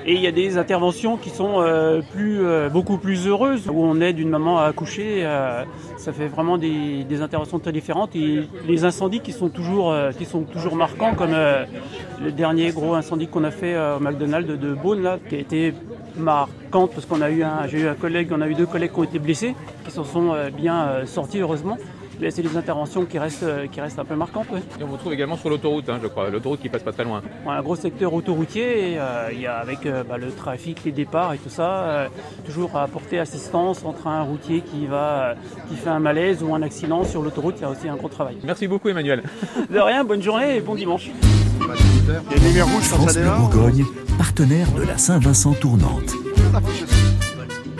Et il y a des interventions qui sont euh, plus, euh, beaucoup plus heureuses, où on aide une maman à accoucher. euh, ça fait vraiment des, interventions très différentes. Et les incendies qui sont toujours, qui sont toujours marquants, comme le dernier gros incendie qu'on a fait au McDonald's de, Beaune, là, qui a été marquante parce qu'on a eu un, j'ai eu un collègue, on a eu deux collègues qui ont été blessés, qui s'en sont bien sortis heureusement. C'est des interventions qui restent, euh, qui restent un peu marquantes. ouais. Et on vous trouve également sur l'autoroute, hein, je crois. L'autoroute qui passe pas très loin. Ouais, un gros secteur autoroutier, et, euh, il y a avec euh, bah, le trafic, les départs et tout ça, euh, toujours à apporter assistance entre un routier qui va, euh, qui fait un malaise ou un accident sur l'autoroute, il y a aussi un gros travail. Merci beaucoup Emmanuel. <laughs> De rien, bonne journée et bon dimanche. Il y a une lumière rouge quand France Bleu. Bourgogne, partenaire de la Saint-Vincent tournante.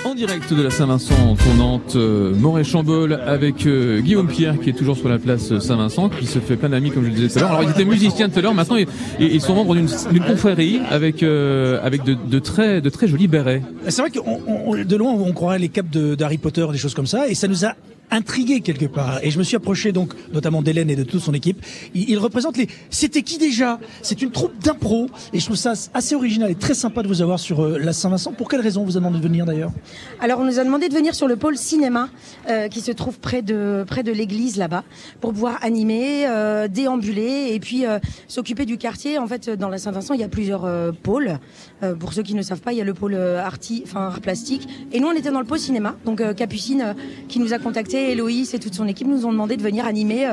En direct de la Saint-Vincent tournante euh, Moret-Chambol avec euh, Guillaume Pierre qui est toujours sur la place Saint-Vincent, qui se fait plein d'amis comme je le disais tout à l'heure. Alors il était musicien tout à l'heure, maintenant ils, ils sont membres d'une confrérie avec, euh, avec de, de très, de très jolis bérets. C'est vrai que de loin, on croirait les caps de- d'Harry Potter, des choses comme ça, et ça nous a intrigué quelque part. Et je me suis approché donc notamment d'Hélène et de toute son équipe. Ils représentent les. C'était qui déjà? C'est une troupe d'impro, et je trouve ça assez original et très sympa de vous avoir sur euh, la Saint-Vincent. Pour quelle raison vous a demandé de venir d'ailleurs? Alors, on nous a demandé de venir sur le pôle cinéma euh, qui se trouve près de près de l'église là-bas pour pouvoir animer, euh, déambuler et puis s'occuper du quartier. En fait, dans la Saint-Vincent, il y a plusieurs pôles. Euh, pour ceux qui ne savent pas, il y a le pôle euh, arti, enfin art plastique. Et nous, on était dans le pôle cinéma. Donc, euh, Capucine qui nous a contacté, Héloïse et toute son équipe nous ont demandé de venir animer,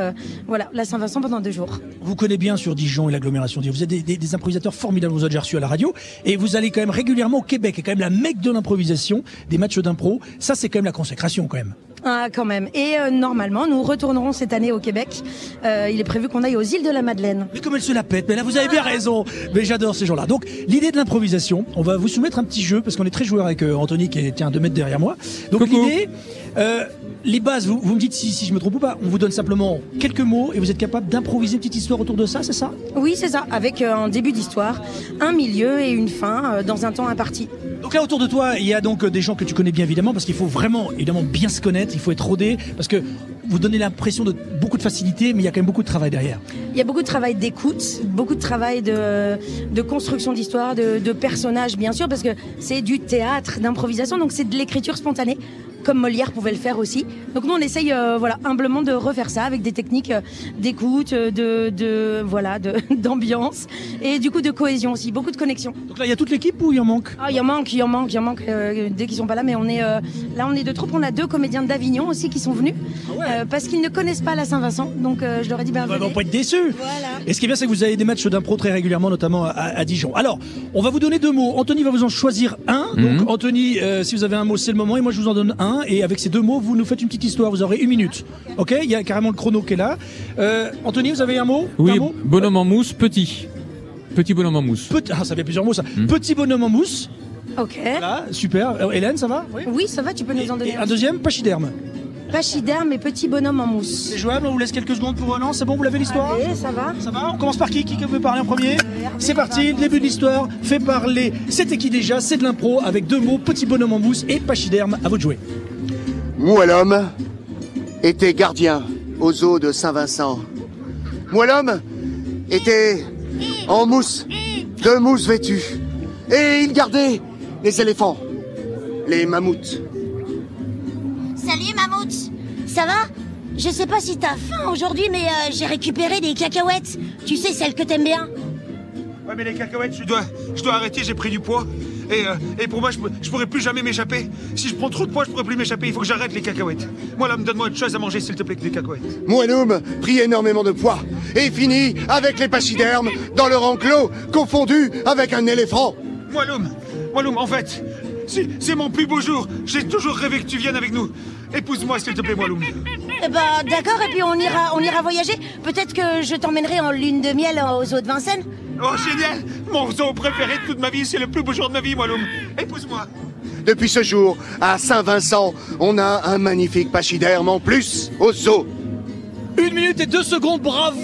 voilà, la Saint-Vincent pendant deux jours. Vous connaissez bien sur Dijon et l'agglomération. Vous êtes des, improvisateurs formidables, vous avez déjà à la radio. Et vous allez quand même régulièrement au Québec, qui quand même la mecque de l'improvisation, des matchs d'impro. Ça, c'est quand même la consécration quand même. Ah, quand même. Et euh, normalement, nous retournerons cette année au Québec. Euh, il est prévu qu'on aille aux îles de la Madeleine. Mais comme elle se la pète, mais là vous avez bien raison. Mais j'adore ces gens-là. Donc l'idée de l'improvisation, on va vous soumettre un petit jeu parce qu'on est très joueur avec euh, Anthony qui est tiens deux mètres derrière moi. Donc l'idée, euh, les bases, vous, vous me dites si, si je me trompe ou pas. On vous donne simplement quelques mots et vous êtes capable d'improviser une petite histoire autour de ça, c'est ça? Oui, c'est ça, avec euh, un début d'histoire, un milieu et une fin euh, dans un temps imparti. Donc là autour de toi, il y a donc euh, des gens que tu connais bien évidemment parce qu'il faut vraiment évidemment bien se connaître, il faut être rodé parce que vous donnez l'impression de beaucoup de facilité, mais il y a quand même beaucoup de travail derrière. Il y a beaucoup de travail d'écoute, beaucoup de travail de, de construction d'histoire, de, de personnages bien sûr, parce que c'est du théâtre, d'improvisation, donc c'est de l'écriture spontanée, comme Molière pouvait le faire aussi. Donc nous on essaye euh, voilà humblement de refaire ça avec des techniques euh, d'écoute, euh, de, de voilà, de- <laughs> d'ambiance et du coup de cohésion aussi, beaucoup de connexion. Donc là il y a toute l'équipe ou il en manque? Ah, il en manque, il en manque, il en manque euh, dès qu'ils sont pas là, mais on est euh, là, on est de troupe. On a deux comédiens d'Avignon aussi qui sont venus euh, parce qu'ils ne connaissent pas la Saint-Vincent. Donc euh, je leur ai dit ben vont venez. pas être déçus. Et ce qui est bien, c'est que vous avez des matchs d'impro très régulièrement, notamment à, à Dijon. Alors, on va vous donner deux mots. Anthony va vous en choisir un. Mhm. Donc, Anthony, euh, si vous avez un mot, c'est le moment. Et moi, je vous en donne un. Et avec ces deux mots, vous nous faites une petite histoire. Vous aurez une minute. Ok Il y a carrément le chrono qui est là. Euh, Anthony, vous avez un mot? Oui, Un mot? bonhomme en mousse, petit. Petit bonhomme en mousse. Petit- ah, ça fait plusieurs mots, ça. Mhm. Petit bonhomme en mousse. Ok. Là, super. Euh, Hélène, ça va? Oui, ça va. Tu peux nous en donner Et un deuxième, pachyderme. Pachyderme et petit bonhomme en mousse. C'est jouable, on vous laisse quelques secondes pour... Non, c'est bon, vous l'avez l'histoire Allez, ça va Ça va On commence par qui Qui veut parler en premier C'est parti, début de l'histoire, fait parler. C'était qui déjà C'est de l'impro avec deux mots, petit bonhomme en mousse et pachyderme, à vous de jouer. Moellhomme était gardien aux eaux de Saint-Vincent. Moellhomme était en mousse, de mousse vêtue. Et il gardait les éléphants, les mammouths. Salut Mammouth Ça va? Je sais pas si t'as faim aujourd'hui, mais euh, j'ai récupéré des cacahuètes. Tu sais, celles que t'aimes bien. Ouais, mais les cacahuètes, je dois, je dois arrêter, j'ai pris du poids. Et, euh, et pour moi, je, je pourrais plus jamais m'échapper. Si je prends trop de poids, je pourrais plus m'échapper. Il faut que j'arrête les cacahuètes. Moi, là, me donne-moi autre chose à manger, s'il te plaît, que des cacahuètes. Moellhomme prit énormément de poids et finit avec les pachydermes dans leur enclos, confondu avec un éléphant. Moellhomme, Moellhomme, en fait, c'est c'est mon plus beau jour. J'ai toujours rêvé que tu viennes avec nous. Épouse-moi, s'il te plaît, Moellhomme. Eh ben, d'accord, et puis on ira, on ira voyager. Peut-être que je t'emmènerai en lune de miel aux eaux de Vincennes. Oh, génial Mon zoo préféré de toute ma vie, c'est le plus beau jour de ma vie, Moellhomme. Épouse-moi. Depuis ce jour, à Saint-Vincent, on a un magnifique pachyderme en plus au zoo. Une minute et deux secondes, bravo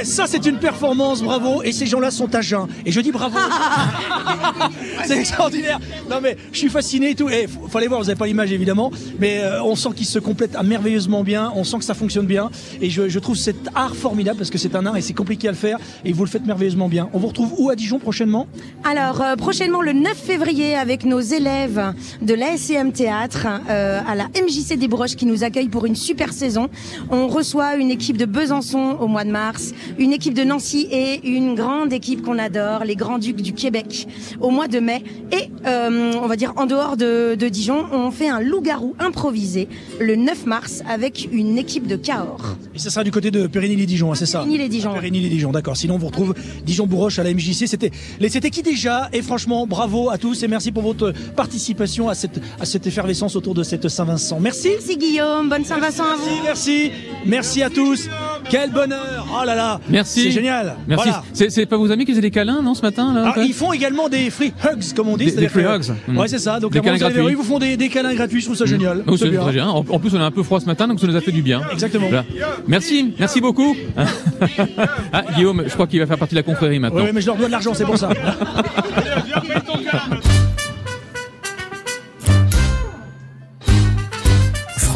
Eh, ça c'est une performance, bravo Et ces gens-là sont à jeun. Et je dis bravo <laughs> C'est extraordinaire Non mais, je suis fasciné et tout. Et faut- fallait voir, vous n'avez pas l'image évidemment, mais euh, on sent qu'ils se complètent à merveilleusement bien, on sent que ça fonctionne bien. Et je, je trouve cet art formidable, parce que c'est un art et c'est compliqué à le faire, et vous le faites merveilleusement bien. On vous retrouve où à Dijon prochainement? Alors, euh, prochainement le 9 février, avec nos élèves de l'ASCM Théâtre, euh, à la MJC des Broches qui nous accueille pour une super saison. On reçoit une équipe de Besançon au mois de mars, une équipe de Nancy et une grande équipe qu'on adore, les Grands Ducs du Québec, au mois de mai. Et euh, on va dire en dehors de, de Dijon, on fait un loup-garou improvisé le 9 mars avec une équipe de Cahors. Et ça sera du côté de Périgny-les-Dijon, hein, c'est ça? Périgny-les-Dijon. Périgny-les-Dijon, d'accord. Sinon, on vous retrouve Dijon-Bourroche à la MJC. C'était qui déjà? Et franchement, bravo à tous et merci pour votre participation à cette, à cette effervescence autour de cette Saint-Vincent. Merci. Merci Guillaume, bonne Saint-Vincent à vous. Merci, merci à tous. Quel bonheur Oh là là Merci. C'est génial Merci. Voilà. C'est pas vos amis qui faisaient des câlins, non, ce matin là, Alors, Ah, ils font également des free hugs, comme on dit. Des- des free hugs. Mm. Ouais, c'est ça. Donc, Des câlins gratuits. Ils vous font des, des câlins gratuits. Je trouve ça génial. Oh, C'est très bien. En, en plus, on est un peu froid ce matin, donc ça nous a fait du bien. Exactement. Voilà. Merci, merci beaucoup. <laughs> ah, Guillaume, je crois qu'il va faire partie de la confrérie maintenant. Ouais, mais je leur dois de l'argent, c'est pour ça. <laughs>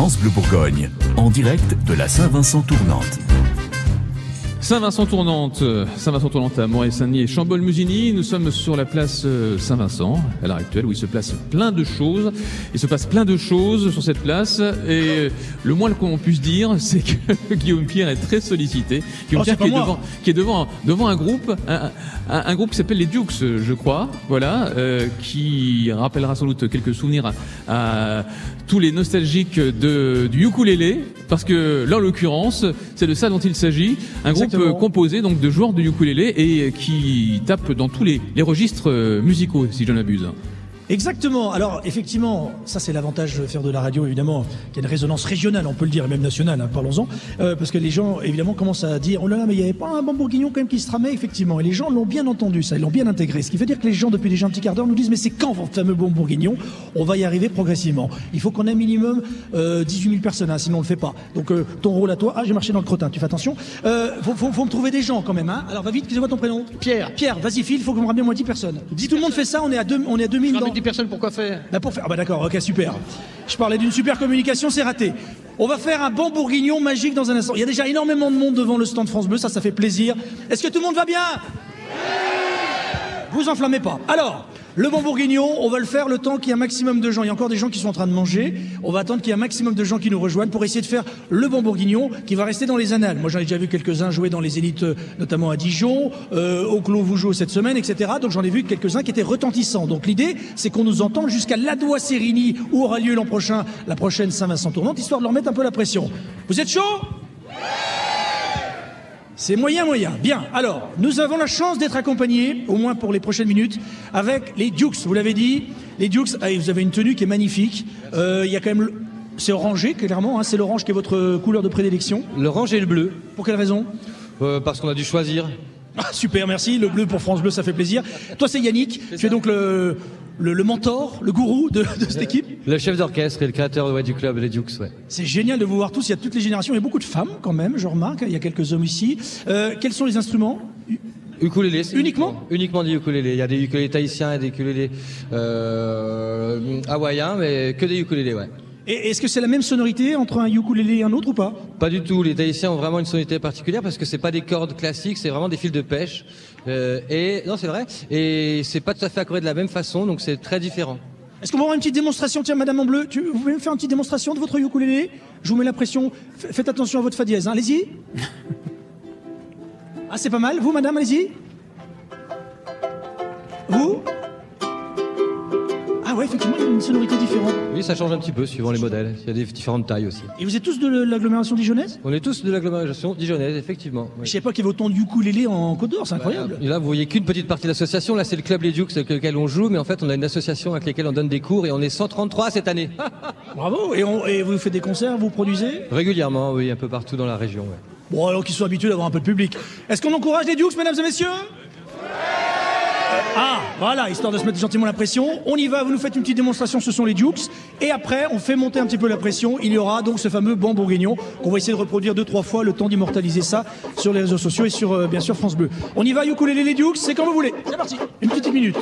France Bourgogne, en direct de la Saint-Vincent tournante. Saint-Vincent tournante, euh, Saint-Vincent tournante à Montréal-Saint-Denis et Chambol-Musigny. Nous sommes sur la place euh, Saint-Vincent à l'heure actuelle où il se place plein de choses. Il se passe plein de choses sur cette place et le moins qu'on puisse dire, <laughs> c'est que Guillaume Pierre est très sollicité. Guillaume Oh, Pierre qui est devant, qui est devant, devant un groupe, un, un- un groupe qui s'appelle les Dukes, je crois, voilà, euh, qui rappellera sans doute quelques souvenirs à, à tous les nostalgiques de, du ukulélé, parce que là, en l'occurrence, c'est de ça dont il s'agit. Un groupe Exactement. Euh, composé donc de joueurs de ukulélé et qui tape dans tous les, les registres euh, musicaux, si je n'abuse. Exactement. Alors effectivement, ça c'est l'avantage de faire de la radio évidemment, qui a une résonance régionale, on peut le dire, et même nationale. hein, Parlons-en, Euh, parce que les gens évidemment commencent à dire oh là là, mais il n'y avait pas un bon bourguignon quand même qui se tramait effectivement. Et les gens l'ont bien entendu, ça, ils l'ont bien intégré. Ce qui veut dire que les gens depuis déjà un petit quart d'heure nous disent mais c'est quand votre fameux bon bourguignon On va y arriver progressivement. Il faut qu'on ait minimum euh, 18 000 personnes, hein, sinon on le fait pas. Donc euh, ton rôle à toi. Ah j'ai marché dans le crottin, tu fais attention. Euh, faut, faut, faut me trouver des gens quand même. Hein. Alors va vite, c'est quoi ton prénom Pierre. Pierre, vas-y file, il faut que vous me rameniez moins 10 personnes. Si tout le monde fait ça, on est à deux, on est à 2000 dans... 10 personnes pour quoi faire? Bah faire. Ah bah d'accord, ok super. Je parlais d'une super communication, c'est raté. On va faire un bon bourguignon magique dans un instant. Il y a déjà énormément de monde devant le stand France Bleu, ça, ça fait plaisir. Est-ce que tout le monde va bien? Vous enflammez pas. Alors, le bon bourguignon, on va le faire le temps qu'il y ait un maximum de gens. Il y a encore des gens qui sont en train de manger. On va attendre qu'il y ait un maximum de gens qui nous rejoignent pour essayer de faire le bon bourguignon qui va rester dans les annales. Moi, j'en ai déjà vu quelques-uns jouer dans les élites, notamment à Dijon, euh, au Clos Vougeot cette semaine, etc. Donc j'en ai vu quelques-uns qui étaient retentissants. Donc l'idée, c'est qu'on nous entende jusqu'à Ladois Sérigny, où aura lieu l'an prochain la prochaine Saint-Vincent tournante, histoire de leur mettre un peu la pression. Vous êtes chaud? C'est moyen, moyen. Bien. Alors, nous avons la chance d'être accompagnés, au moins pour les prochaines minutes, avec les Dukes. Vous l'avez dit, les Dukes. ah, vous avez une tenue qui est magnifique. Euh, Il y a quand même, le- c'est orangé clairement. hein, c'est l'orange qui est votre couleur de prédilection. L'orange et le bleu. Pour quelle raison? Euh, Parce qu'on a dû choisir. Ah, super, merci. Le bleu pour France Bleu, ça fait plaisir. Toi, c'est Yannick. Tu es donc le, le, le mentor, le gourou de, de cette équipe. Le chef d'orchestre et le créateur ouais, du club, les Dukes, ouais. C'est génial de vous voir tous. Il y a toutes les générations. Il y a beaucoup de femmes quand même, je remarque. Il y a quelques hommes ici. Euh, quels sont les instruments? Ukulélé, Uniquement? Uniquement des ukulélés. Il y a des ukulélés tahitiens et des ukulélés euh, hawaïens, mais que des ukulélés, ouais. Et est-ce que c'est la même sonorité entre un ukulélé et un autre ou pas? Pas du tout. Les Tahitiens ont vraiment une sonorité particulière parce que c'est pas des cordes classiques, c'est vraiment des fils de pêche. Euh, et non, c'est vrai. Et c'est pas tout à fait accordé de la même façon, donc c'est très différent. Est-ce qu'on va avoir une petite démonstration? Tiens, Madame en bleu, tu, vous pouvez me faire une petite démonstration de votre ukulélé? Je vous mets la pression. F- faites attention à votre fa dièse. hein. Allez-y. <laughs> ah, c'est pas mal. Vous, Madame, allez-y. Vous? Ah ouais, effectivement, il y a une sonorité différente. Oui, ça change un petit peu suivant les modèles. Il y a des différentes tailles aussi. Et vous êtes tous de l'agglomération dijonnaise? On est tous de l'agglomération dijonnaise, effectivement. oui. Je sais pas qu'il y avait autant de ukulélés en Côte d'Or, c'est incroyable. Et là, vous voyez qu'une petite partie de l'association. Là, c'est le club Les Dukes avec lequel on joue, mais en fait, on a une association avec laquelle on donne des cours et on est 133 cette année. <laughs> Bravo. Et, on- et vous faites des concerts, vous produisez? Régulièrement, oui, un peu partout dans la région. ouais. Bon, alors qu'ils soient habitués d'avoir un peu de public. Est-ce qu'on encourage les Dukes, mesdames et messieurs? Ah, voilà, histoire de se mettre gentiment la pression. On y va, vous nous faites une petite démonstration, ce sont les Dukes. Et après, on fait monter un petit peu la pression. Il y aura donc ce fameux banc bourguignon qu'on va essayer de reproduire deux, trois fois, le temps d'immortaliser ça sur les réseaux sociaux et sur, euh, bien sûr, France Bleu. On y va, ukulélé les Dukes, c'est quand vous voulez. C'est parti, une petite minute.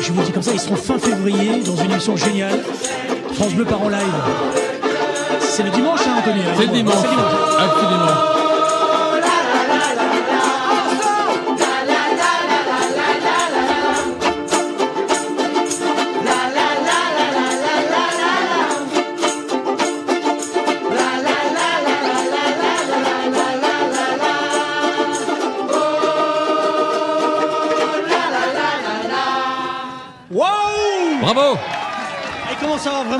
Je vous dis comme ça, ils seront fin février dans une émission géniale. France Bleu part en live. C'est le dimanche, hein, Anthony C'est le dimanche. Absolument.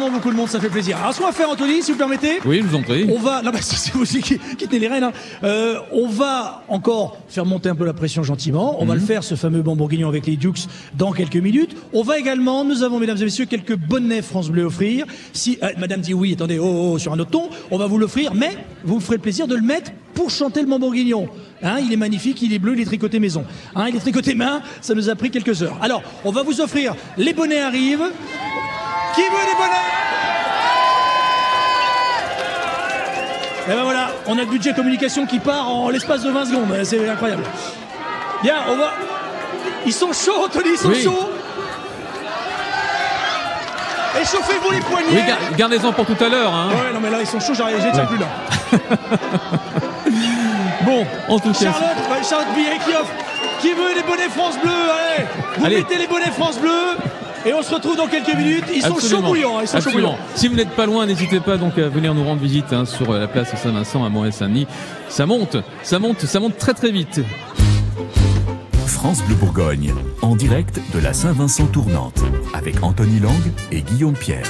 Vraiment beaucoup de monde, ça fait plaisir. Alors, ce qu'on va faire, Anthony, si vous permettez. Oui, je vous en prie. On va, non, bah, <laughs> c'est vous aussi qui, qui tenez les rênes. hein. Euh, on va encore faire monter un peu la pression gentiment. On va le faire, ce fameux bon bourguignon avec les Dukes, dans quelques minutes. On va également, nous avons, mesdames et messieurs, quelques bonnets France Bleu offrir. Si euh, Madame dit oui, attendez, oh, oh, sur un autre ton, on va vous l'offrir, mais vous ferez le plaisir de le mettre pour chanter le bon bourguignon. Hein, il est magnifique, il est bleu, il est tricoté maison. Hein, il est tricoté main, ça nous a pris quelques heures. Alors, on va vous offrir les bonnets arrivent. Qui veut des bonnets Et ben voilà, on a le budget communication qui part en l'espace de 20 secondes. C'est incroyable. Bien, on va. Ils sont chauds, Anthony, ils sont Oui. chauds. Échauffez-vous les poignets. Oui, gar- gardez-en pour tout à l'heure. Hein. Ouais, non mais là ils sont chauds, j'arrive, je les tiens Ouais. plus là. <laughs> Bon, en tout cas. Charlotte, Charlotte Billet qui offre. Qui veut les bonnets France Bleu Allez, vous Allez. mettez les bonnets France Bleu. Et on se retrouve dans quelques minutes. Ils sont chauds bouillants. hein, Ils sont chauds bouillants. Si vous n'êtes pas loin, n'hésitez pas donc à venir nous rendre visite hein, sur euh, la place Saint-Vincent à Montréal-Saint-Denis. Ça monte, ça monte, ça monte très très vite. France Bleu Bourgogne, en direct de la Saint-Vincent tournante, avec Anthony Lang et Guillaume Pierre.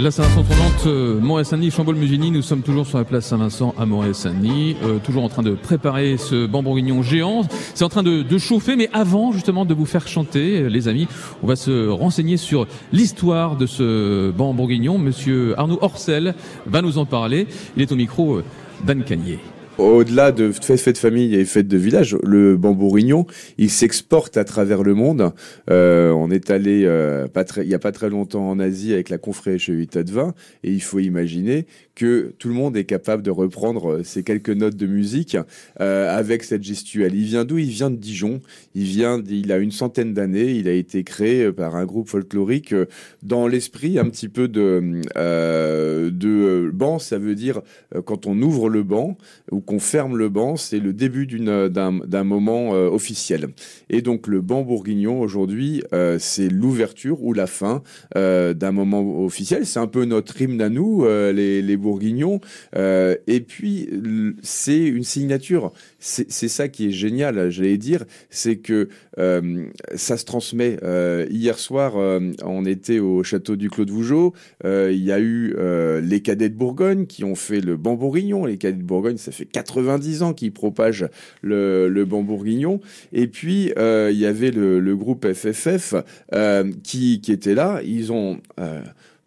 La Saint-Vincent tournante, euh, Montréal-Saint-Denis, Chambol-Musigny, nous sommes toujours sur la place Saint-Vincent à Montréal-Saint-Denis, euh, toujours en train de préparer ce banc bourguignon géant. C'est en train de, chauffer, mais avant justement de vous faire chanter, euh, les amis, on va se renseigner sur l'histoire de ce banc bourguignon. Monsieur Arnaud Orcel va nous en parler. Il est au micro euh, d'Anne Cagnier. Au-delà de fêtes de famille et fêtes de village, le bambourignon, il s'exporte à travers le monde. Euh, on est allé euh, il y a pas très longtemps en Asie avec la confrérie de vin et il faut imaginer que tout le monde est capable de reprendre euh, ces quelques notes de musique euh, avec cette gestuelle. Il vient d'où? Il vient de Dijon. Il vient, il a une centaine d'années. Il a été créé euh, par un groupe folklorique dans l'esprit un petit peu de euh, de banc. Ça veut dire quand on ouvre le banc ou qu'on ferme le banc, c'est le début d'une d'un moment officiel. Et donc le banc bourguignon aujourd'hui, c'est l'ouverture ou la fin d'un moment officiel. C'est un peu notre hymne à nous, les, les bourguignons. Euh, et puis c'est une signature. C'est ça qui est génial, j'allais dire, c'est que euh, ça se transmet. Euh, hier soir, on était au château du Clos de Vougeot. Il y a eu les cadets de Bourgogne qui ont fait le banc bourguignon. Les cadets de Bourgogne, ça fait 90 ans qu'ils propagent le, le banc bourguignon. Et puis, il y avait le, le groupe FFF qui, qui était là. Ils ont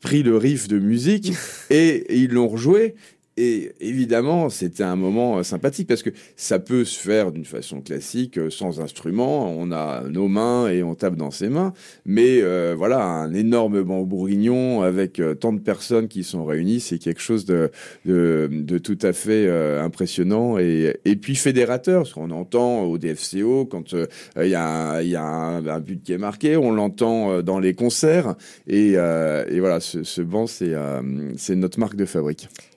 pris le riff de musique <laughs> et ils l'ont rejoué. Et évidemment, c'était un moment euh, sympathique parce que ça peut se faire d'une façon classique, euh, sans instrument. On a nos mains et on tape dans ses mains. Mais euh, voilà, un énorme banc bourguignon avec tant de personnes qui sont réunies, c'est quelque chose de, de, de tout à fait impressionnant et, puis fédérateur. Ce qu'on entend au DFCO quand il y a, un, y a un, but qui est marqué, on l'entend dans les concerts. Et, voilà, ce, ce banc, c'est notre marque de fabrique.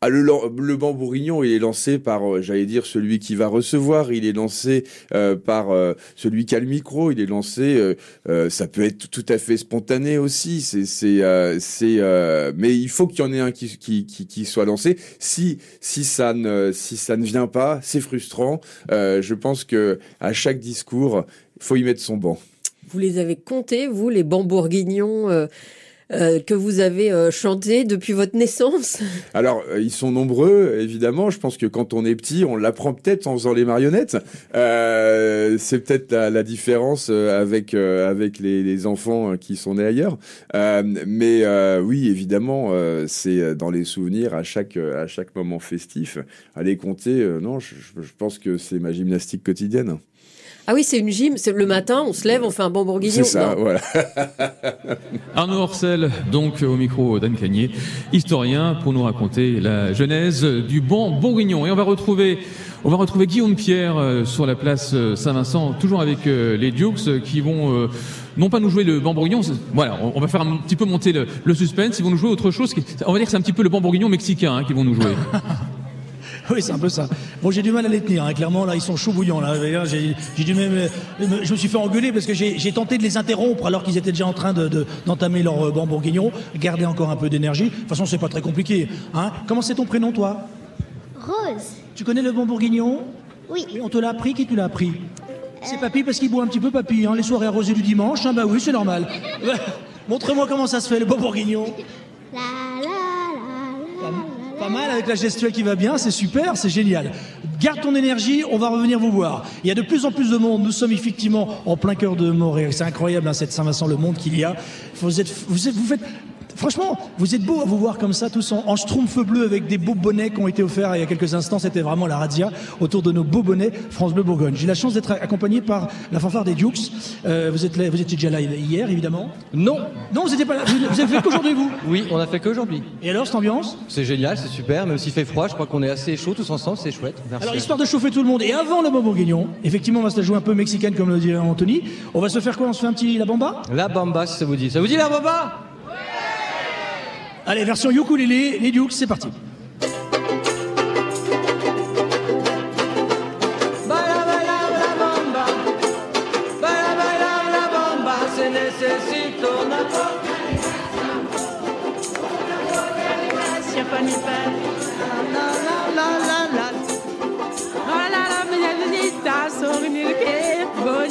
Ah, le, le banc bourguignon, il est lancé par, euh, j'allais dire, celui qui va recevoir. Il est lancé euh, par euh, celui qui a le micro. Il est lancé. ça peut être tout à fait spontané aussi. C'est, mais il faut qu'il y en ait un qui, soit lancé. Si, ça ne, vient pas, c'est frustrant. Je pense que à chaque discours, il faut y mettre son banc. Vous les avez comptés, vous, les bancs bourguignons euh, que vous avez euh, chantés depuis votre naissance <laughs> Alors, euh, ils sont nombreux, évidemment. Je pense que quand on est petit, on l'apprend peut-être en faisant les marionnettes. C'est peut-être la, différence avec avec les, enfants qui sont nés ailleurs. Mais oui, évidemment, c'est dans les souvenirs à chaque à chaque moment festif. Les compter, non, je pense que c'est ma gymnastique quotidienne. Ah oui, c'est une gym. C'est le matin, on se lève, on fait un banc bourguignon. C'est ça, Non. voilà. <laughs> Arnaud Orcel, donc au micro d'Anne Cagnier, historien, pour nous raconter la genèse du banc bourguignon. Et on va retrouver, on va retrouver Guillaume Pierre euh, sur la place euh, Saint-Vincent, toujours avec euh, les Dukes qui vont non pas nous jouer le banc bourguignon, c'est- voilà, on, va faire un petit peu monter le, le suspense. Ils vont nous jouer autre chose. On va dire que c'est un petit peu le banc bourguignon mexicain hein, qu'ils vont nous jouer. <laughs> <laughs> Oui, c'est un peu ça. Bon, j'ai du mal à les tenir, hein. clairement, là, ils sont chauds bouillants, là. J'ai j'ai dû même, euh, je me suis fait engueuler parce que j'ai j'ai tenté de les interrompre alors qu'ils étaient déjà en train de- de- d'entamer leur euh, banc bourguignon, garder encore un peu d'énergie. De toute façon, c'est pas très compliqué. Hein. Comment c'est ton prénom, toi? Rose. Tu connais le banc bourguignon? Oui. On te l'a appris? Qui te l'a appris? C'est papy parce qu'il boit un petit peu papy, hein, les soirées arrosées du dimanche. hein, bah oui, c'est normal. <laughs> Montre-moi comment ça se fait, le banc bourguignon. Pas mal avec la gestuelle qui va bien, c'est super, c'est génial. Garde ton énergie, on va revenir vous voir. Il y a de plus en plus de monde, nous sommes effectivement en plein cœur de Montréal. C'est incroyable hein, cette Saint-Vincent, le monde qu'il y a. Vous, êtes, vous, êtes- vous faites franchement, vous êtes beaux à vous voir comme ça, tous en, en schtroumpf bleu avec des beaux bonnets qui ont été offerts il y a quelques instants. C'était vraiment la radia autour de nos beaux bonnets France Bleu Bourgogne. J'ai la chance d'être accompagné par la fanfare des Dukes. Euh, vous, êtes là- vous étiez déjà là hier, évidemment Non. Non, vous étiez pas là. Vous, vous avez fait qu'aujourd'hui, vous? Oui, on a fait qu'aujourd'hui. Et alors, cette ambiance? C'est génial, c'est super, même s'il fait froid, je crois qu'on est assez chaud tous ensemble, c'est chouette. Merci. Alors, histoire de chauffer tout le monde, et avant le bon bourguignon, effectivement, on va se la jouer un peu mexicaine, comme le dit Anthony. On va se faire quoi? On se fait un petit la bamba? La bamba, si ça vous dit. Ça vous dit la bamba? Allez, version ukulélé, les Dukes, c'est parti.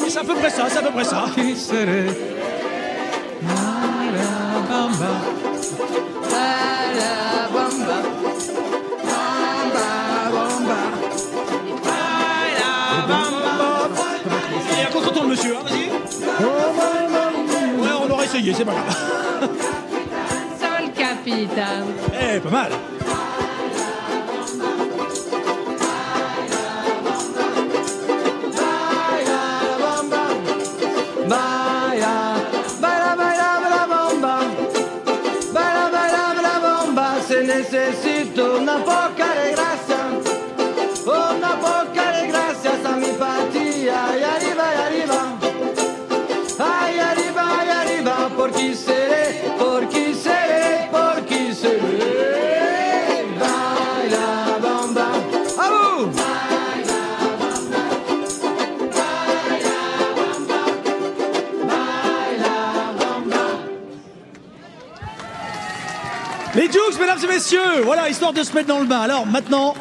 C'est à peu près ça, c'est à peu près ça. Monsieur, hein, vas-y. Ouais, on aura essayé, c'est pas grave. Sol capitan. Eh, pas mal. Mesdames et messieurs, voilà, histoire de se mettre dans le bain. Alors maintenant,